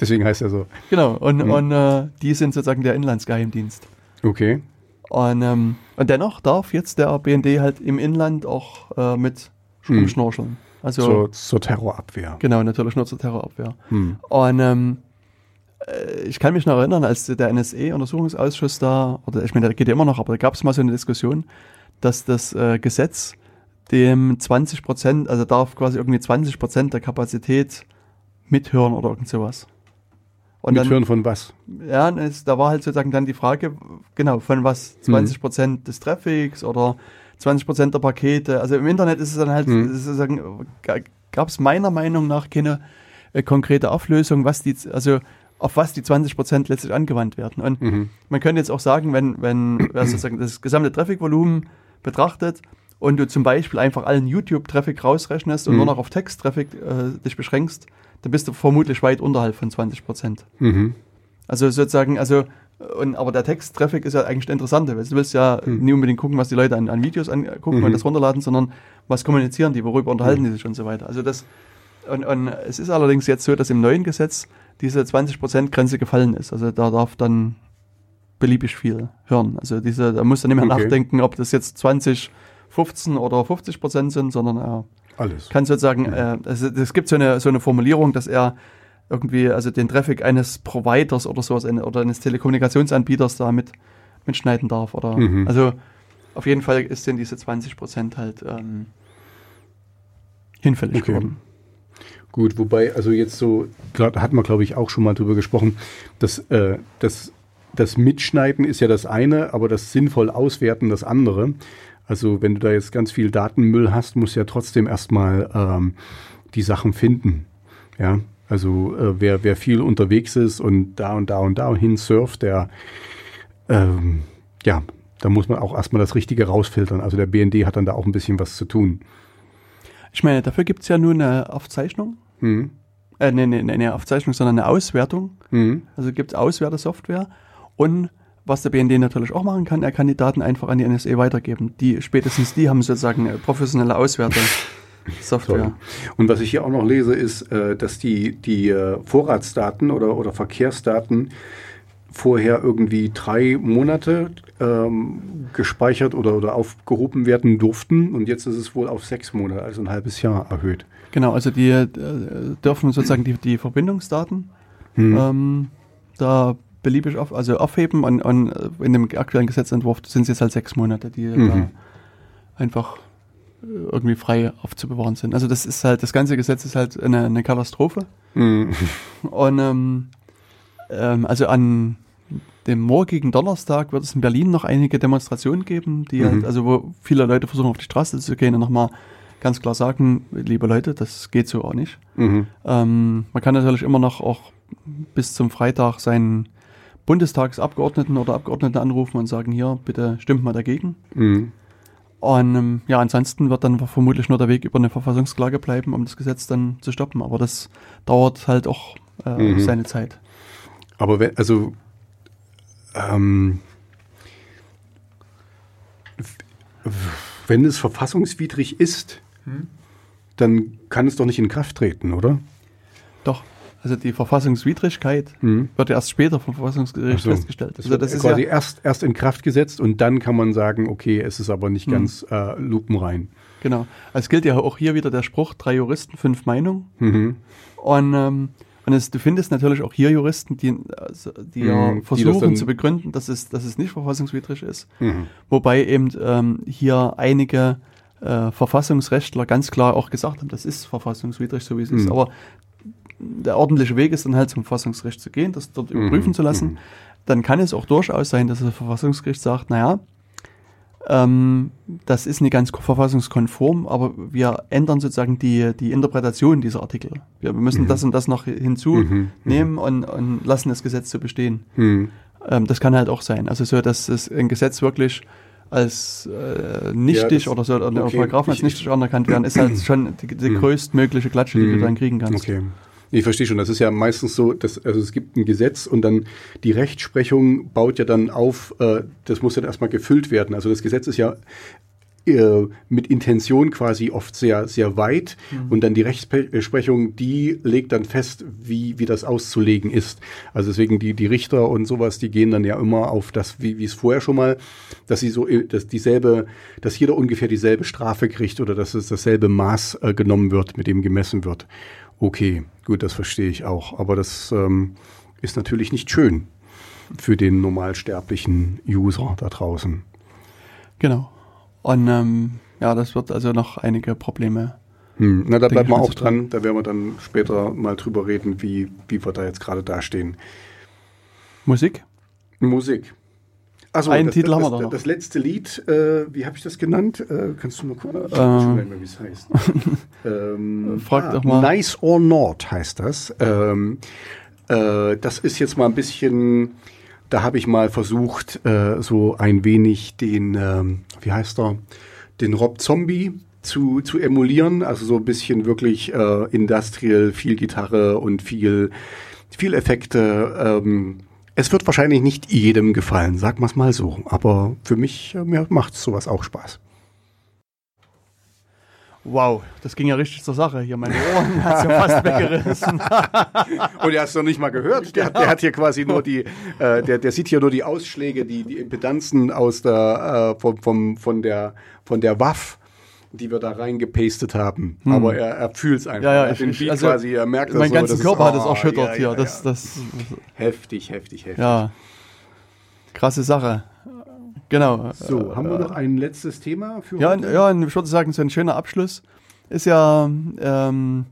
Deswegen heißt er so. Genau, und, hm. und äh, die sind sozusagen der Inlandsgeheimdienst. Okay. Und, ähm, und dennoch darf jetzt der BND halt im Inland auch äh, mit hm. Also, zur, zur, Terrorabwehr. Genau, natürlich nur zur Terrorabwehr. Hm. Und ähm, äh, ich kann mich noch erinnern, als der NSE-Untersuchungsausschuss da, oder ich meine, der geht ja immer noch, aber da gab es mal so eine Diskussion, dass das äh, Gesetz dem 20 Prozent, also darf quasi irgendwie 20 Prozent der Kapazität mithören oder irgend sowas. Und mithören dann, von was? Ja, es, da war halt sozusagen dann die Frage, genau, von was? 20 mhm. Prozent des Traffics oder 20 Prozent der Pakete. Also im Internet ist es dann halt, mhm. gab es meiner Meinung nach keine äh, konkrete Auflösung, was die, also auf was die 20 Prozent letztlich angewandt werden. Und mhm. man könnte jetzt auch sagen, wenn, wenn (clears throat) sozusagen das gesamte Traffic-Volumen betrachtet und du zum Beispiel einfach allen YouTube-Traffic rausrechnest und mhm. nur noch auf Text-Traffic äh, dich beschränkst, dann bist du vermutlich weit unterhalb von 20 Prozent. Mhm. Also sozusagen, also und, aber der Text-Traffic ist ja eigentlich der interessante, weil du willst ja mhm. nie unbedingt gucken, was die Leute an, an Videos angucken mhm. und das runterladen, sondern was kommunizieren die, worüber unterhalten mhm. die sich und so weiter. Also das, und, und es ist allerdings jetzt so, dass im neuen Gesetz diese 20%-Grenze gefallen ist. Also da darf dann beliebig viel hören. Also diese, da muss dann nicht mehr okay. nachdenken, ob das jetzt 20, 15 oder 50 Prozent sind, sondern er Alles. kann sozusagen, ja. äh, also es gibt so eine, so eine Formulierung, dass er irgendwie, also den Traffic eines Providers oder sowas oder eines Telekommunikationsanbieters da mit, mitschneiden darf. Oder mhm. also auf jeden Fall ist denn diese 20 Prozent halt ähm, hinfällig okay. geworden. Gut, wobei, also jetzt so, da hatten wir, glaube ich, auch schon mal drüber gesprochen, dass äh, das, das Mitschneiden ist ja das eine, aber das sinnvoll Auswerten das andere. Also wenn du da jetzt ganz viel Datenmüll hast, musst du ja trotzdem erstmal ähm, die Sachen finden. Ja, also äh, wer, wer viel unterwegs ist und da und da und da hin surft, der, ähm, ja, da muss man auch erstmal das Richtige rausfiltern. Also der BND hat dann da auch ein bisschen was zu tun. Ich meine, dafür gibt es ja nur eine Aufzeichnung. Mhm. Äh, nee, nee, nee, eine Aufzeichnung, sondern eine Auswertung. Mhm. Also gibt es Auswertesoftware. Und was der BND natürlich auch machen kann, er kann die Daten einfach an die NSA weitergeben. Die, spätestens die haben sozusagen professionelle Auswerter. (laughs) Software. Sorry. Und was ich hier auch noch lese, ist, äh, dass die, die äh, Vorratsdaten oder, oder Verkehrsdaten vorher irgendwie drei Monate ähm, gespeichert oder, oder aufgehoben werden durften und jetzt ist es wohl auf sechs Monate, also ein halbes Jahr erhöht. Genau, also die äh, dürfen sozusagen die, die Verbindungsdaten hm. ähm, da beliebig auf, also aufheben und, und in dem aktuellen Gesetzentwurf sind es jetzt halt sechs Monate, die mhm. da einfach irgendwie frei aufzubewahren sind. Also das ist halt, das ganze Gesetz ist halt eine, eine Katastrophe. Mhm. Und ähm, ähm, also an dem morgigen Donnerstag wird es in Berlin noch einige Demonstrationen geben, die halt, mhm. halt, also wo viele Leute versuchen auf die Straße zu gehen und nochmal ganz klar sagen, liebe Leute, das geht so auch nicht. Mhm. Ähm, man kann natürlich immer noch auch bis zum Freitag seinen Bundestagsabgeordneten oder Abgeordneten anrufen und sagen, hier, bitte stimmt mal dagegen. Mhm. Und ähm, ja, ansonsten wird dann vermutlich nur der Weg über eine Verfassungsklage bleiben, um das Gesetz dann zu stoppen. Aber das dauert halt auch äh, mhm. seine Zeit. Aber wenn, also ähm, wenn es verfassungswidrig ist, hm? dann kann es doch nicht in Kraft treten, oder? Doch. Also die Verfassungswidrigkeit mhm. wird erst später vom Verfassungsgericht so. festgestellt. Das also das ist quasi ja erst, erst in Kraft gesetzt und dann kann man sagen, okay, es ist aber nicht mhm. ganz äh, lupenrein. Genau. Also es gilt ja auch hier wieder der Spruch, drei Juristen, fünf Meinungen. Mhm. Und, ähm, und es, du findest natürlich auch hier Juristen, die, also, die mhm, ja versuchen die zu begründen, dass es, dass es nicht verfassungswidrig ist. Mhm. Wobei eben ähm, hier einige äh, Verfassungsrechtler ganz klar auch gesagt haben, das ist verfassungswidrig, so wie es ist. Mhm. Aber der ordentliche Weg ist dann halt zum Verfassungsgericht zu gehen, das dort mhm. überprüfen zu lassen. Mhm. Dann kann es auch durchaus sein, dass das Verfassungsgericht sagt, naja, ähm, das ist nicht ganz verfassungskonform, aber wir ändern sozusagen die, die Interpretation dieser Artikel. Wir müssen mhm. das und das noch hinzunehmen mhm. und, und lassen das Gesetz so bestehen. Mhm. Ähm, das kann halt auch sein. Also so, dass es ein Gesetz wirklich als äh, nichtig ja, oder so, oder okay. Paragraphen als nichtig anerkannt werden, ist halt (clears throat) schon die, die mhm. größtmögliche Klatsche, die du mhm. dann kriegen kannst. Okay. Ich verstehe schon. Das ist ja meistens so, dass also es gibt ein Gesetz und dann die Rechtsprechung baut ja dann auf. Äh, das muss dann erstmal gefüllt werden. Also das Gesetz ist ja äh, mit Intention quasi oft sehr, sehr weit. Mhm. Und dann die Rechtsprechung, die legt dann fest, wie, wie das auszulegen ist. Also deswegen die, die Richter und sowas, die gehen dann ja immer auf das, wie, wie es vorher schon mal, dass sie so, dass dieselbe, dass jeder ungefähr dieselbe Strafe kriegt oder dass es dasselbe Maß äh, genommen wird, mit dem gemessen wird. Okay, gut, das verstehe ich auch. Aber das ähm, ist natürlich nicht schön für den normalsterblichen User da draußen. Genau. Und ähm, ja, das wird also noch einige Probleme. Hm, na, da bleibt man auch dran. Da werden wir dann später mal drüber reden, wie, wie wir da jetzt gerade dastehen. Musik? Musik. Also einen das, Titel das, haben wir doch noch. Das letzte Lied, äh, wie habe ich das genannt? Äh, kannst du mal gucken? Ich weiß schon mehr, wie es heißt. (laughs) ähm, Frag ah, doch mal. Nice or Not heißt das. Ähm, äh, das ist jetzt mal ein bisschen, da habe ich mal versucht, äh, so ein wenig den, ähm, wie heißt er, den Rob Zombie zu, zu emulieren. Also so ein bisschen wirklich äh, industrial, viel Gitarre und viel, viel Effekte. Ähm, es wird wahrscheinlich nicht jedem gefallen, sagen wir es mal so. Aber für mich äh, mir macht sowas auch Spaß. Wow, das ging ja richtig zur Sache hier. Meine Ohren (laughs) hat ja fast weggerissen. (laughs) Und er hat es noch nicht mal gehört. Der, der, hat hier quasi nur die, äh, der, der sieht hier nur die Ausschläge, die, die Impedanzen aus der, äh, vom, vom, von der, von der WAF die wir da reingepastet haben. Hm. Aber er, er fühlt es einfach. Ja, ja, ich, ich, also quasi, er merkt Mein ganzer so, Körper ist, hat es oh, erschüttert ja, hier. Das, das, heftig, heftig, heftig. Ja. Krasse Sache. Genau. So, haben wir noch ein letztes Thema für ja, heute? Ja, ich würde sagen, so ein schöner Abschluss ist ja, ähm,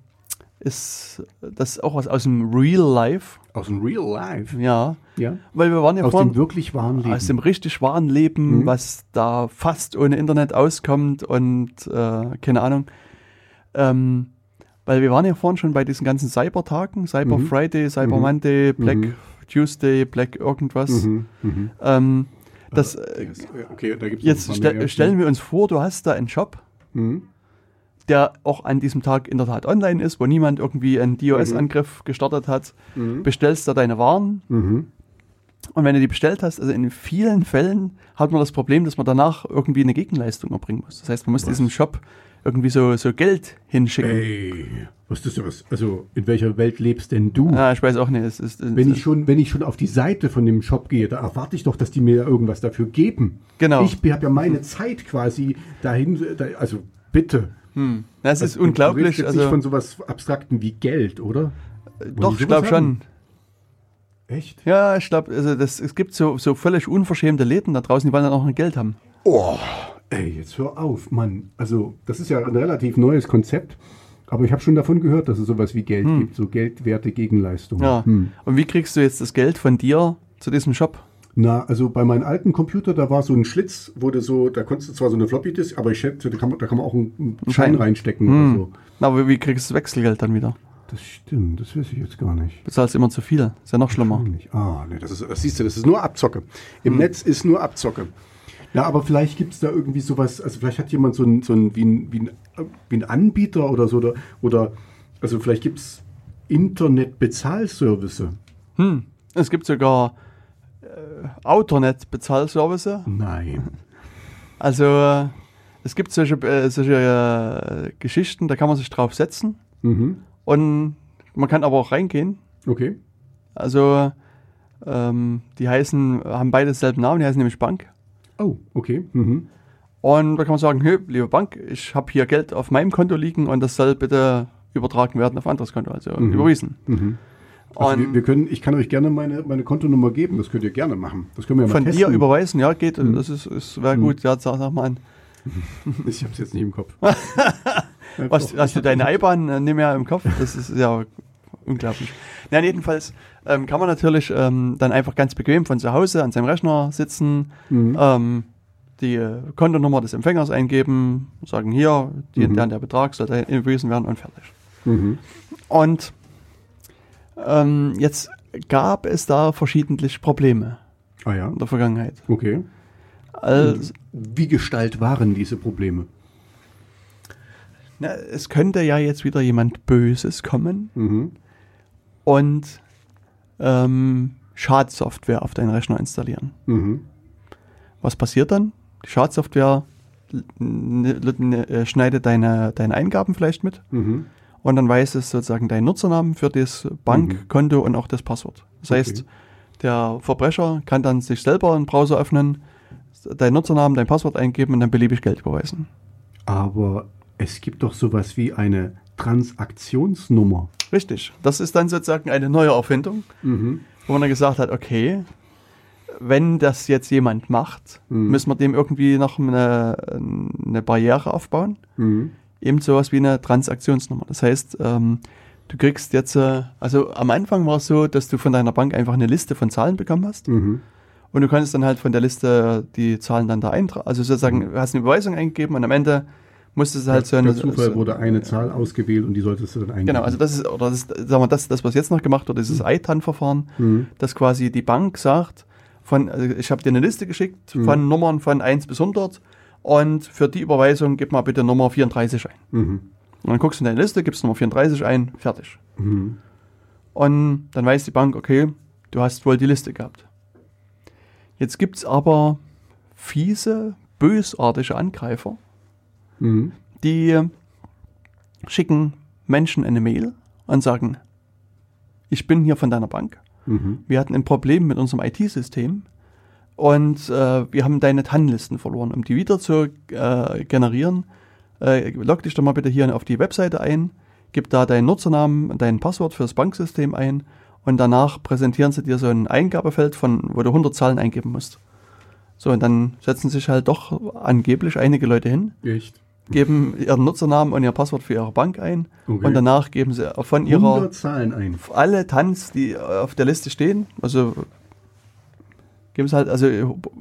ist das auch was aus dem Real Life. Aus dem Real Life? Ja. Ja. Weil wir waren ja aus vorhin, dem wirklich wahren Leben. Aus dem richtig wahren Leben, mhm. was da fast ohne Internet auskommt und äh, keine Ahnung. Ähm, weil wir waren ja vorhin schon bei diesen ganzen Cyber-Tagen, Cyber mhm. Friday, Cyber mhm. Monday, Black mhm. Tuesday, Black irgendwas. Mhm. Mhm. Ähm, das, äh, okay, da jetzt ste stellen wir uns vor, du hast da einen Shop der auch an diesem Tag in der Tat online ist, wo niemand irgendwie einen DOS-Angriff mhm. gestartet hat, mhm. bestellst da deine Waren. Mhm. Und wenn du die bestellt hast, also in vielen Fällen hat man das Problem, dass man danach irgendwie eine Gegenleistung erbringen muss. Das heißt, man muss was? diesem Shop irgendwie so, so Geld hinschicken. Ey, was ist das? Also in welcher Welt lebst denn du? Ah, ich weiß auch nicht. Es ist, es wenn, ich schon, wenn ich schon auf die Seite von dem Shop gehe, da erwarte ich doch, dass die mir irgendwas dafür geben. Genau. Ich habe ja meine Zeit quasi dahin, also bitte. Hm. Das ist also, unglaublich. Du redest also, nicht von sowas Abstrakten wie Geld, oder? Wo doch, ich glaube schon. Echt? Ja, ich glaube, also es gibt so, so völlig unverschämte Läden da draußen, die wollen dann auch ein Geld haben. Oh, ey, jetzt hör auf, Mann. Also, das ist ja ein relativ neues Konzept. Aber ich habe schon davon gehört, dass es sowas wie Geld hm. gibt, so Geldwerte Gegenleistungen. Ja. Hm. Und wie kriegst du jetzt das Geld von dir zu diesem Shop? Na, also bei meinem alten Computer, da war so ein Schlitz, wurde so, da konntest du zwar so eine Floppy Disk, aber ich schätze, da kann man, da kann man auch einen Schein reinstecken hm. oder so. Na, aber wie kriegst du das Wechselgeld dann wieder? Das stimmt, das weiß ich jetzt gar nicht. Bezahlst immer zu viel, ist ja noch schlimmer. Ah, nee, das, ist, das siehst du, das ist nur Abzocke. Im hm. Netz ist nur Abzocke. Ja, aber vielleicht gibt es da irgendwie sowas, also vielleicht hat jemand so ein, so ein, wie ein, wie ein, wie ein Anbieter oder so, oder, oder also vielleicht gibt es Internet-Bezahlservice. Hm, es gibt sogar äh, Autonet-Bezahlservice. Nein. Also äh, es gibt solche, äh, solche äh, Geschichten, da kann man sich drauf setzen mhm. und man kann aber auch reingehen. Okay. Also ähm, die heißen, haben beide selben Namen, die heißen nämlich Bank. Oh, okay. Mhm. Und da kann man sagen, hey, liebe Bank, ich habe hier Geld auf meinem Konto liegen und das soll bitte übertragen werden auf ein anderes Konto, also mhm. überwiesen. Mhm. Also wir, wir, können, ich kann euch gerne meine, meine Kontonummer geben, das könnt ihr gerne machen. Das können wir ja Von testen. dir überweisen, ja, geht, mhm. das ist, ist wäre gut, ja, sag, sag mal an. (laughs) Ich habe es jetzt nicht im Kopf. (laughs) Was, hast du deine IBAN äh, nicht mehr im Kopf? Das ist ja unglaublich. Ja, jedenfalls ähm, kann man natürlich ähm, dann einfach ganz bequem von zu Hause an seinem Rechner sitzen, mhm. ähm, die äh, Kontonummer des Empfängers eingeben, sagen hier, die, mhm. der, der Betrag soll da überwiesen werden und fertig. Mhm. Und ähm, jetzt gab es da verschiedentlich Probleme ah, ja? in der Vergangenheit. Okay. Also, Wie Gestalt waren diese Probleme? Na, es könnte ja jetzt wieder jemand Böses kommen mhm. und ähm, Schadsoftware auf deinen Rechner installieren. Mhm. Was passiert dann? Die Schadsoftware schneidet deine, deine Eingaben vielleicht mit mhm. Und dann weiß es sozusagen deinen Nutzernamen für das Bankkonto mhm. und auch das Passwort. Das okay. heißt, der Verbrecher kann dann sich selber einen Browser öffnen, deinen Nutzernamen, dein Passwort eingeben und dann beliebig Geld überweisen. Aber es gibt doch sowas wie eine Transaktionsnummer. Richtig. Das ist dann sozusagen eine neue Erfindung, mhm. wo man dann gesagt hat, okay, wenn das jetzt jemand macht, mhm. müssen wir dem irgendwie noch eine, eine Barriere aufbauen. Mhm. Eben sowas wie eine Transaktionsnummer. Das heißt, ähm, du kriegst jetzt, äh, also am Anfang war es so, dass du von deiner Bank einfach eine Liste von Zahlen bekommen hast. Mhm. Und du kannst dann halt von der Liste die Zahlen dann da eintragen. Also sozusagen, du hast eine Überweisung eingegeben und am Ende musstest du halt so eine. Per Zufall so, wurde eine Zahl ausgewählt und die solltest du dann eingeben. Genau, also das ist, oder das ist, sagen wir, das, das, was jetzt noch gemacht wird, dieses mhm. ITAN-Verfahren, mhm. dass quasi die Bank sagt, von, also ich habe dir eine Liste geschickt mhm. von Nummern von 1 bis 100 und für die Überweisung gib mal bitte Nummer 34 ein. Mhm. Und dann guckst du in deine Liste, gibst Nummer 34 ein, fertig. Mhm. Und dann weiß die Bank, okay, du hast wohl die Liste gehabt. Jetzt gibt es aber fiese, bösartige Angreifer, mhm. die schicken Menschen eine Mail und sagen, ich bin hier von deiner Bank. Mhm. Wir hatten ein Problem mit unserem IT-System und äh, wir haben deine TAN-Listen verloren. Um die wieder zu äh, generieren, äh, log dich doch mal bitte hier auf die Webseite ein, gib da deinen Nutzernamen, dein Passwort fürs Banksystem ein und danach präsentieren sie dir so ein Eingabefeld, von, wo du 100 Zahlen eingeben musst. So, und dann setzen sich halt doch angeblich einige Leute hin. Echt? Geben ihren Nutzernamen und ihr Passwort für ihre Bank ein. Okay. Und danach geben sie von ihrer. 100 Zahlen ein. Alle Tanz, die auf der Liste stehen. Also, geben sie halt, also,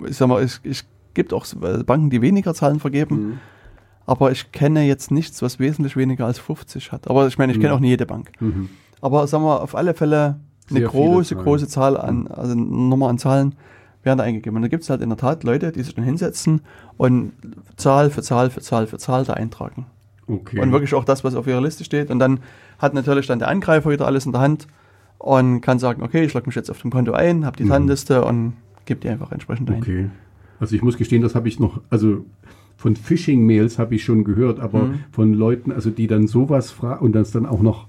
ich sag mal, es, es gibt auch Banken, die weniger Zahlen vergeben. Mhm. Aber ich kenne jetzt nichts, was wesentlich weniger als 50 hat. Aber ich meine, ich kenne mhm. auch nicht jede Bank. Mhm. Aber sagen wir, auf alle Fälle eine große, große Zahl an, also eine Nummer an Zahlen werden da eingegeben. Und da gibt es halt in der Tat Leute, die sich dann hinsetzen und Zahl für Zahl für Zahl für Zahl da eintragen. Okay. Und wirklich auch das, was auf ihrer Liste steht. Und dann hat natürlich dann der Angreifer wieder alles in der Hand und kann sagen, okay, ich logge mich jetzt auf dem Konto ein, habe die mhm. TAN-Liste und gebe die einfach entsprechend ein. Okay. Also ich muss gestehen, das habe ich noch, also von Phishing-Mails habe ich schon gehört, aber mhm. von Leuten, also die dann sowas fragen und das dann auch noch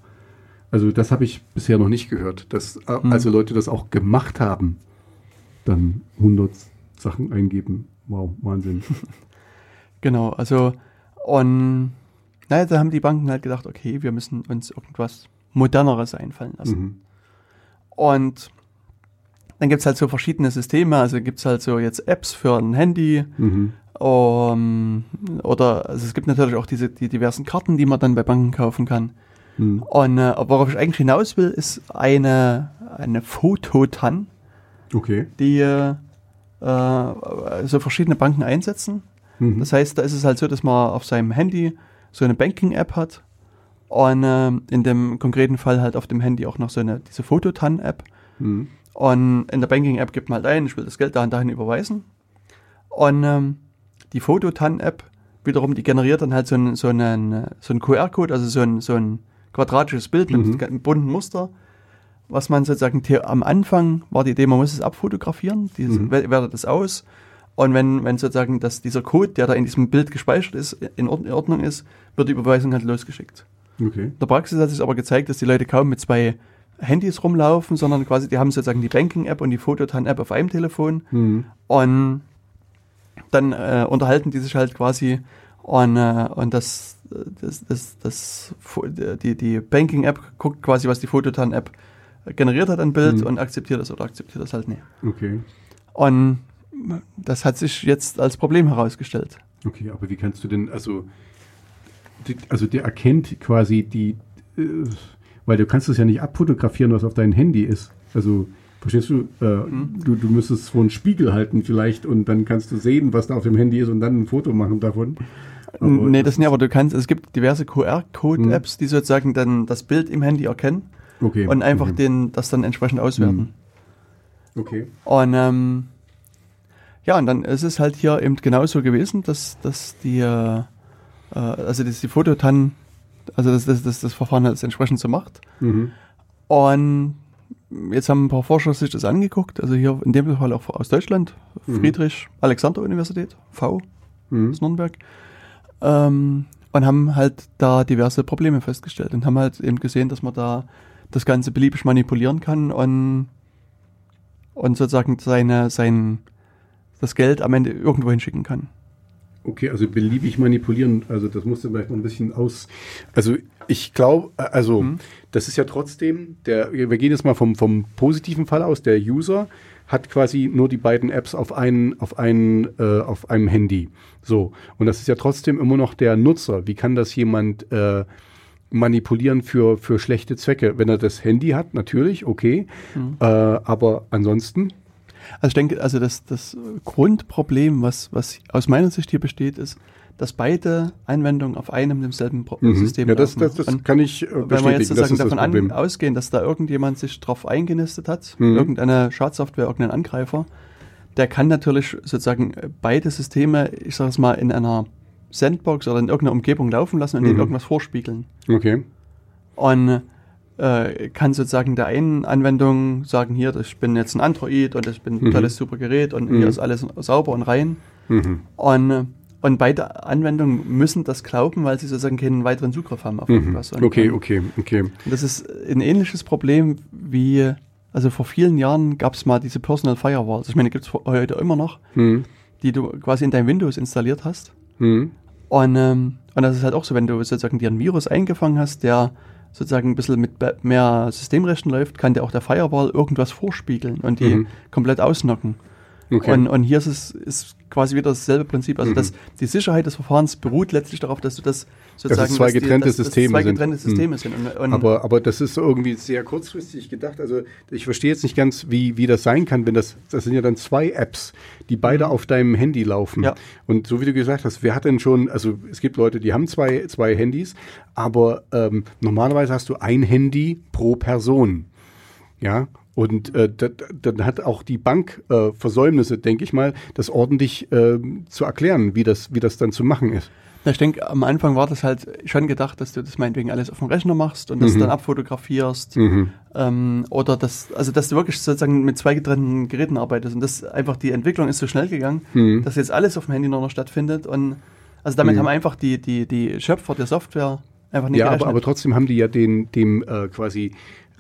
also das habe ich bisher noch nicht gehört, dass hm. also Leute das auch gemacht haben, dann 100 Sachen eingeben. Wow, Wahnsinn. (laughs) genau, also und naja, da haben die Banken halt gedacht, okay, wir müssen uns irgendwas moderneres einfallen lassen. Mhm. Und dann gibt es halt so verschiedene Systeme, also gibt es halt so jetzt Apps für ein Handy, mhm. um, oder also es gibt natürlich auch diese die diversen Karten, die man dann bei Banken kaufen kann. Mhm. Und äh, worauf ich eigentlich hinaus will, ist eine, eine Fototan, okay. die äh, so verschiedene Banken einsetzen. Mhm. Das heißt, da ist es halt so, dass man auf seinem Handy so eine Banking-App hat und äh, in dem konkreten Fall halt auf dem Handy auch noch so eine diese Fototan-App. Mhm. Und in der Banking-App gibt man halt ein, ich will das Geld da und dahin überweisen. Und ähm, die Fototan-App wiederum, die generiert dann halt so einen, so einen, so einen QR-Code, also so ein, so ein quadratisches Bild mhm. mit einem bunten Muster, was man sozusagen am Anfang war die Idee, man muss es abfotografieren, die mhm. wertet es aus und wenn, wenn sozusagen das, dieser Code, der da in diesem Bild gespeichert ist, in Ordnung ist, wird die Überweisung halt losgeschickt. Okay. In der Praxis hat sich aber gezeigt, dass die Leute kaum mit zwei Handys rumlaufen, sondern quasi, die haben sozusagen die Banking-App und die Fototan-App auf einem Telefon. Mhm. Und dann äh, unterhalten die sich halt quasi und, äh, und das, das, das, das, die, die Banking-App guckt quasi, was die Fototan-App generiert hat ein Bild mhm. und akzeptiert das oder akzeptiert das halt nicht. Okay. Und das hat sich jetzt als Problem herausgestellt. Okay, aber wie kannst du denn, also, die, also der erkennt quasi die, äh, weil du kannst es ja nicht abfotografieren, was auf deinem Handy ist. Also, verstehst du, äh, mhm. du, du müsstest es vor einen Spiegel halten vielleicht und dann kannst du sehen, was da auf dem Handy ist und dann ein Foto machen davon. Aber nee, das nicht, aber du kannst, es gibt diverse QR-Code-Apps, mhm. die sozusagen dann das Bild im Handy erkennen okay. und einfach okay. den, das dann entsprechend auswerten. Mhm. Okay. Und ähm, ja, und dann ist es halt hier eben genauso gewesen, dass, dass die, äh, also dass die Fototan, also dass, dass, dass das Verfahren halt entsprechend so macht. Mhm. Und jetzt haben ein paar Forscher sich das angeguckt, also hier in dem Fall auch aus Deutschland, mhm. Friedrich-Alexander-Universität, V mhm. aus Nürnberg, ähm, und haben halt da diverse Probleme festgestellt und haben halt eben gesehen, dass man da das Ganze beliebig manipulieren kann und, und sozusagen seine, sein, das Geld am Ende irgendwo hinschicken kann. Okay, also beliebig manipulieren, also das musst du vielleicht noch ein bisschen aus. Also ich glaube, also mhm. das ist ja trotzdem, der, wir gehen jetzt mal vom, vom positiven Fall aus, der User hat quasi nur die beiden Apps auf, einen, auf, einen, äh, auf einem Handy. So, und das ist ja trotzdem immer noch der Nutzer. Wie kann das jemand äh, manipulieren für, für schlechte Zwecke? Wenn er das Handy hat, natürlich, okay, mhm. äh, aber ansonsten also ich denke, also das, das Grundproblem, was, was aus meiner Sicht hier besteht, ist, dass beide Anwendungen auf einem demselben Pro mhm. System ja, das, das, das Und kann ich äh, Wenn wir jetzt sozusagen davon an, ausgehen, dass da irgendjemand sich drauf eingenistet hat, mhm. irgendeine Schadsoftware, irgendein Angreifer, der kann natürlich sozusagen beide Systeme, ich sage es mal, in einer Sandbox oder in irgendeiner Umgebung laufen lassen und mhm. denen irgendwas vorspiegeln. Okay. Und äh, kann sozusagen der einen Anwendung sagen, hier, ich bin jetzt ein Android und ich bin ein mhm. tolles, super Gerät und mhm. hier ist alles sauber und rein. Mhm. Und, und beide Anwendungen müssen das glauben, weil sie sozusagen keinen weiteren Zugriff haben auf mhm. irgendwas. Und, okay, okay, okay. Das ist ein ähnliches Problem wie, also vor vielen Jahren gab es mal diese Personal Firewalls. Ich meine, gibt es heute immer noch, mhm. die du quasi in dein Windows installiert hast. Mhm. Und, ähm, und das ist halt auch so, wenn du sozusagen dir ein Virus eingefangen hast, der sozusagen ein bisschen mit mehr Systemrechten läuft, kann der auch der Firewall irgendwas vorspiegeln und die mhm. komplett ausnocken. Okay. Und, und hier ist es ist quasi wieder dasselbe Prinzip. Also mhm. das, die Sicherheit des Verfahrens beruht letztlich darauf, dass du das sozusagen dass zwei getrennte die, dass, Systeme dass zwei getrennte sind. Systeme sind. Und, und aber, aber das ist irgendwie sehr kurzfristig gedacht. Also ich verstehe jetzt nicht ganz, wie, wie das sein kann, wenn das, das sind ja dann zwei Apps, die beide mhm. auf deinem Handy laufen. Ja. Und so wie du gesagt hast, wer hat denn schon, also es gibt Leute, die haben zwei, zwei Handys, aber ähm, normalerweise hast du ein Handy pro Person. Ja, und äh, dann hat auch die Bank äh, Versäumnisse, denke ich mal, das ordentlich äh, zu erklären, wie das, wie das dann zu machen ist. ich denke, am Anfang war das halt schon gedacht, dass du das meinetwegen alles auf dem Rechner machst und das mhm. dann abfotografierst. Mhm. Ähm, oder das, also dass du wirklich sozusagen mit zwei getrennten Geräten arbeitest. Und das einfach die Entwicklung ist so schnell gegangen, mhm. dass jetzt alles auf dem Handy nur noch stattfindet. Und also damit mhm. haben einfach die, die, die Schöpfer der Software einfach nicht Ja, aber, aber, trotzdem haben die ja den, dem äh, quasi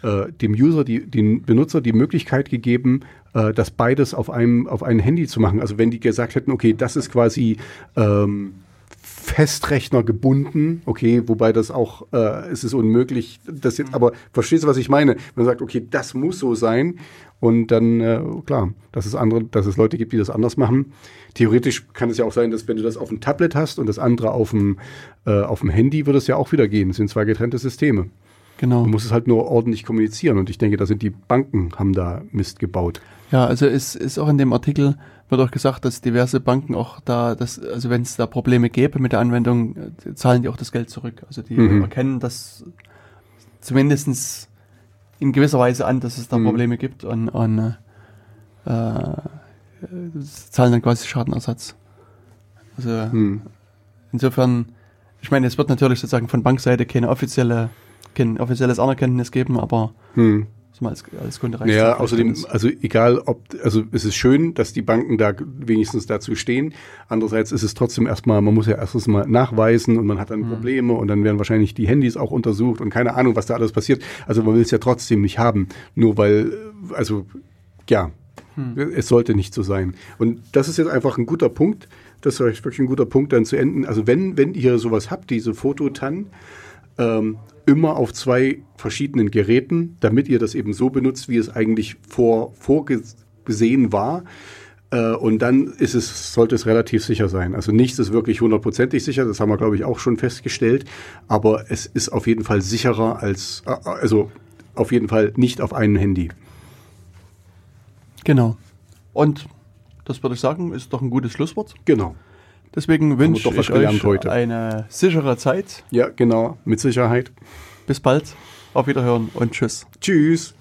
äh, dem User, die, den Benutzer die Möglichkeit gegeben, äh, das beides auf einem, auf einem Handy zu machen. Also wenn die gesagt hätten, okay, das ist quasi ähm, Festrechner gebunden, okay, wobei das auch, äh, es ist unmöglich, das jetzt, aber verstehst du, was ich meine? Man sagt, okay, das muss so sein und dann, äh, klar, dass es andere, dass es Leute gibt, die das anders machen. Theoretisch kann es ja auch sein, dass wenn du das auf dem Tablet hast und das andere auf dem, äh, auf dem Handy, würde es ja auch wieder gehen. Es sind zwei getrennte Systeme. Genau. Du musst es halt nur ordentlich kommunizieren. Und ich denke, da sind die Banken, haben da Mist gebaut. Ja, also es ist auch in dem Artikel wird auch gesagt, dass diverse Banken auch da, dass, also wenn es da Probleme gäbe mit der Anwendung, äh, zahlen die auch das Geld zurück. Also die mhm. erkennen das zumindestens in gewisser Weise an, dass es da mhm. Probleme gibt und, und äh, äh zahlen dann quasi Schadenersatz. Also mhm. insofern, ich meine, es wird natürlich sozusagen von Bankseite keine offizielle kein offizielles Anerkenntnis geben, aber hm. als, als Kunde reicht Ja, außerdem, also egal ob, also es ist schön, dass die Banken da wenigstens dazu stehen. Andererseits ist es trotzdem erstmal, man muss ja erstens mal nachweisen und man hat dann hm. Probleme und dann werden wahrscheinlich die Handys auch untersucht und keine Ahnung, was da alles passiert. Also man will es ja trotzdem nicht haben, nur weil, also ja, Hm. Es sollte nicht so sein. Und das ist jetzt einfach ein guter Punkt. Das ist wirklich ein guter Punkt, dann zu enden. Also wenn, wenn ihr sowas habt, diese Fototan, ähm, immer auf zwei verschiedenen Geräten, damit ihr das eben so benutzt, wie es eigentlich vor, vorgesehen war. Äh, und dann ist es, sollte es relativ sicher sein. Also nichts ist wirklich hundertprozentig sicher, das haben wir, glaube ich, auch schon festgestellt. Aber es ist auf jeden Fall sicherer als, äh, also auf jeden Fall nicht auf einem Handy. Genau. Und das würde ich sagen, ist doch ein gutes Schlusswort. Genau. Deswegen wünsche ich euch heute. eine sichere Zeit. Ja, genau, mit Sicherheit. Bis bald. Auf Wiederhören und tschüss. Tschüss.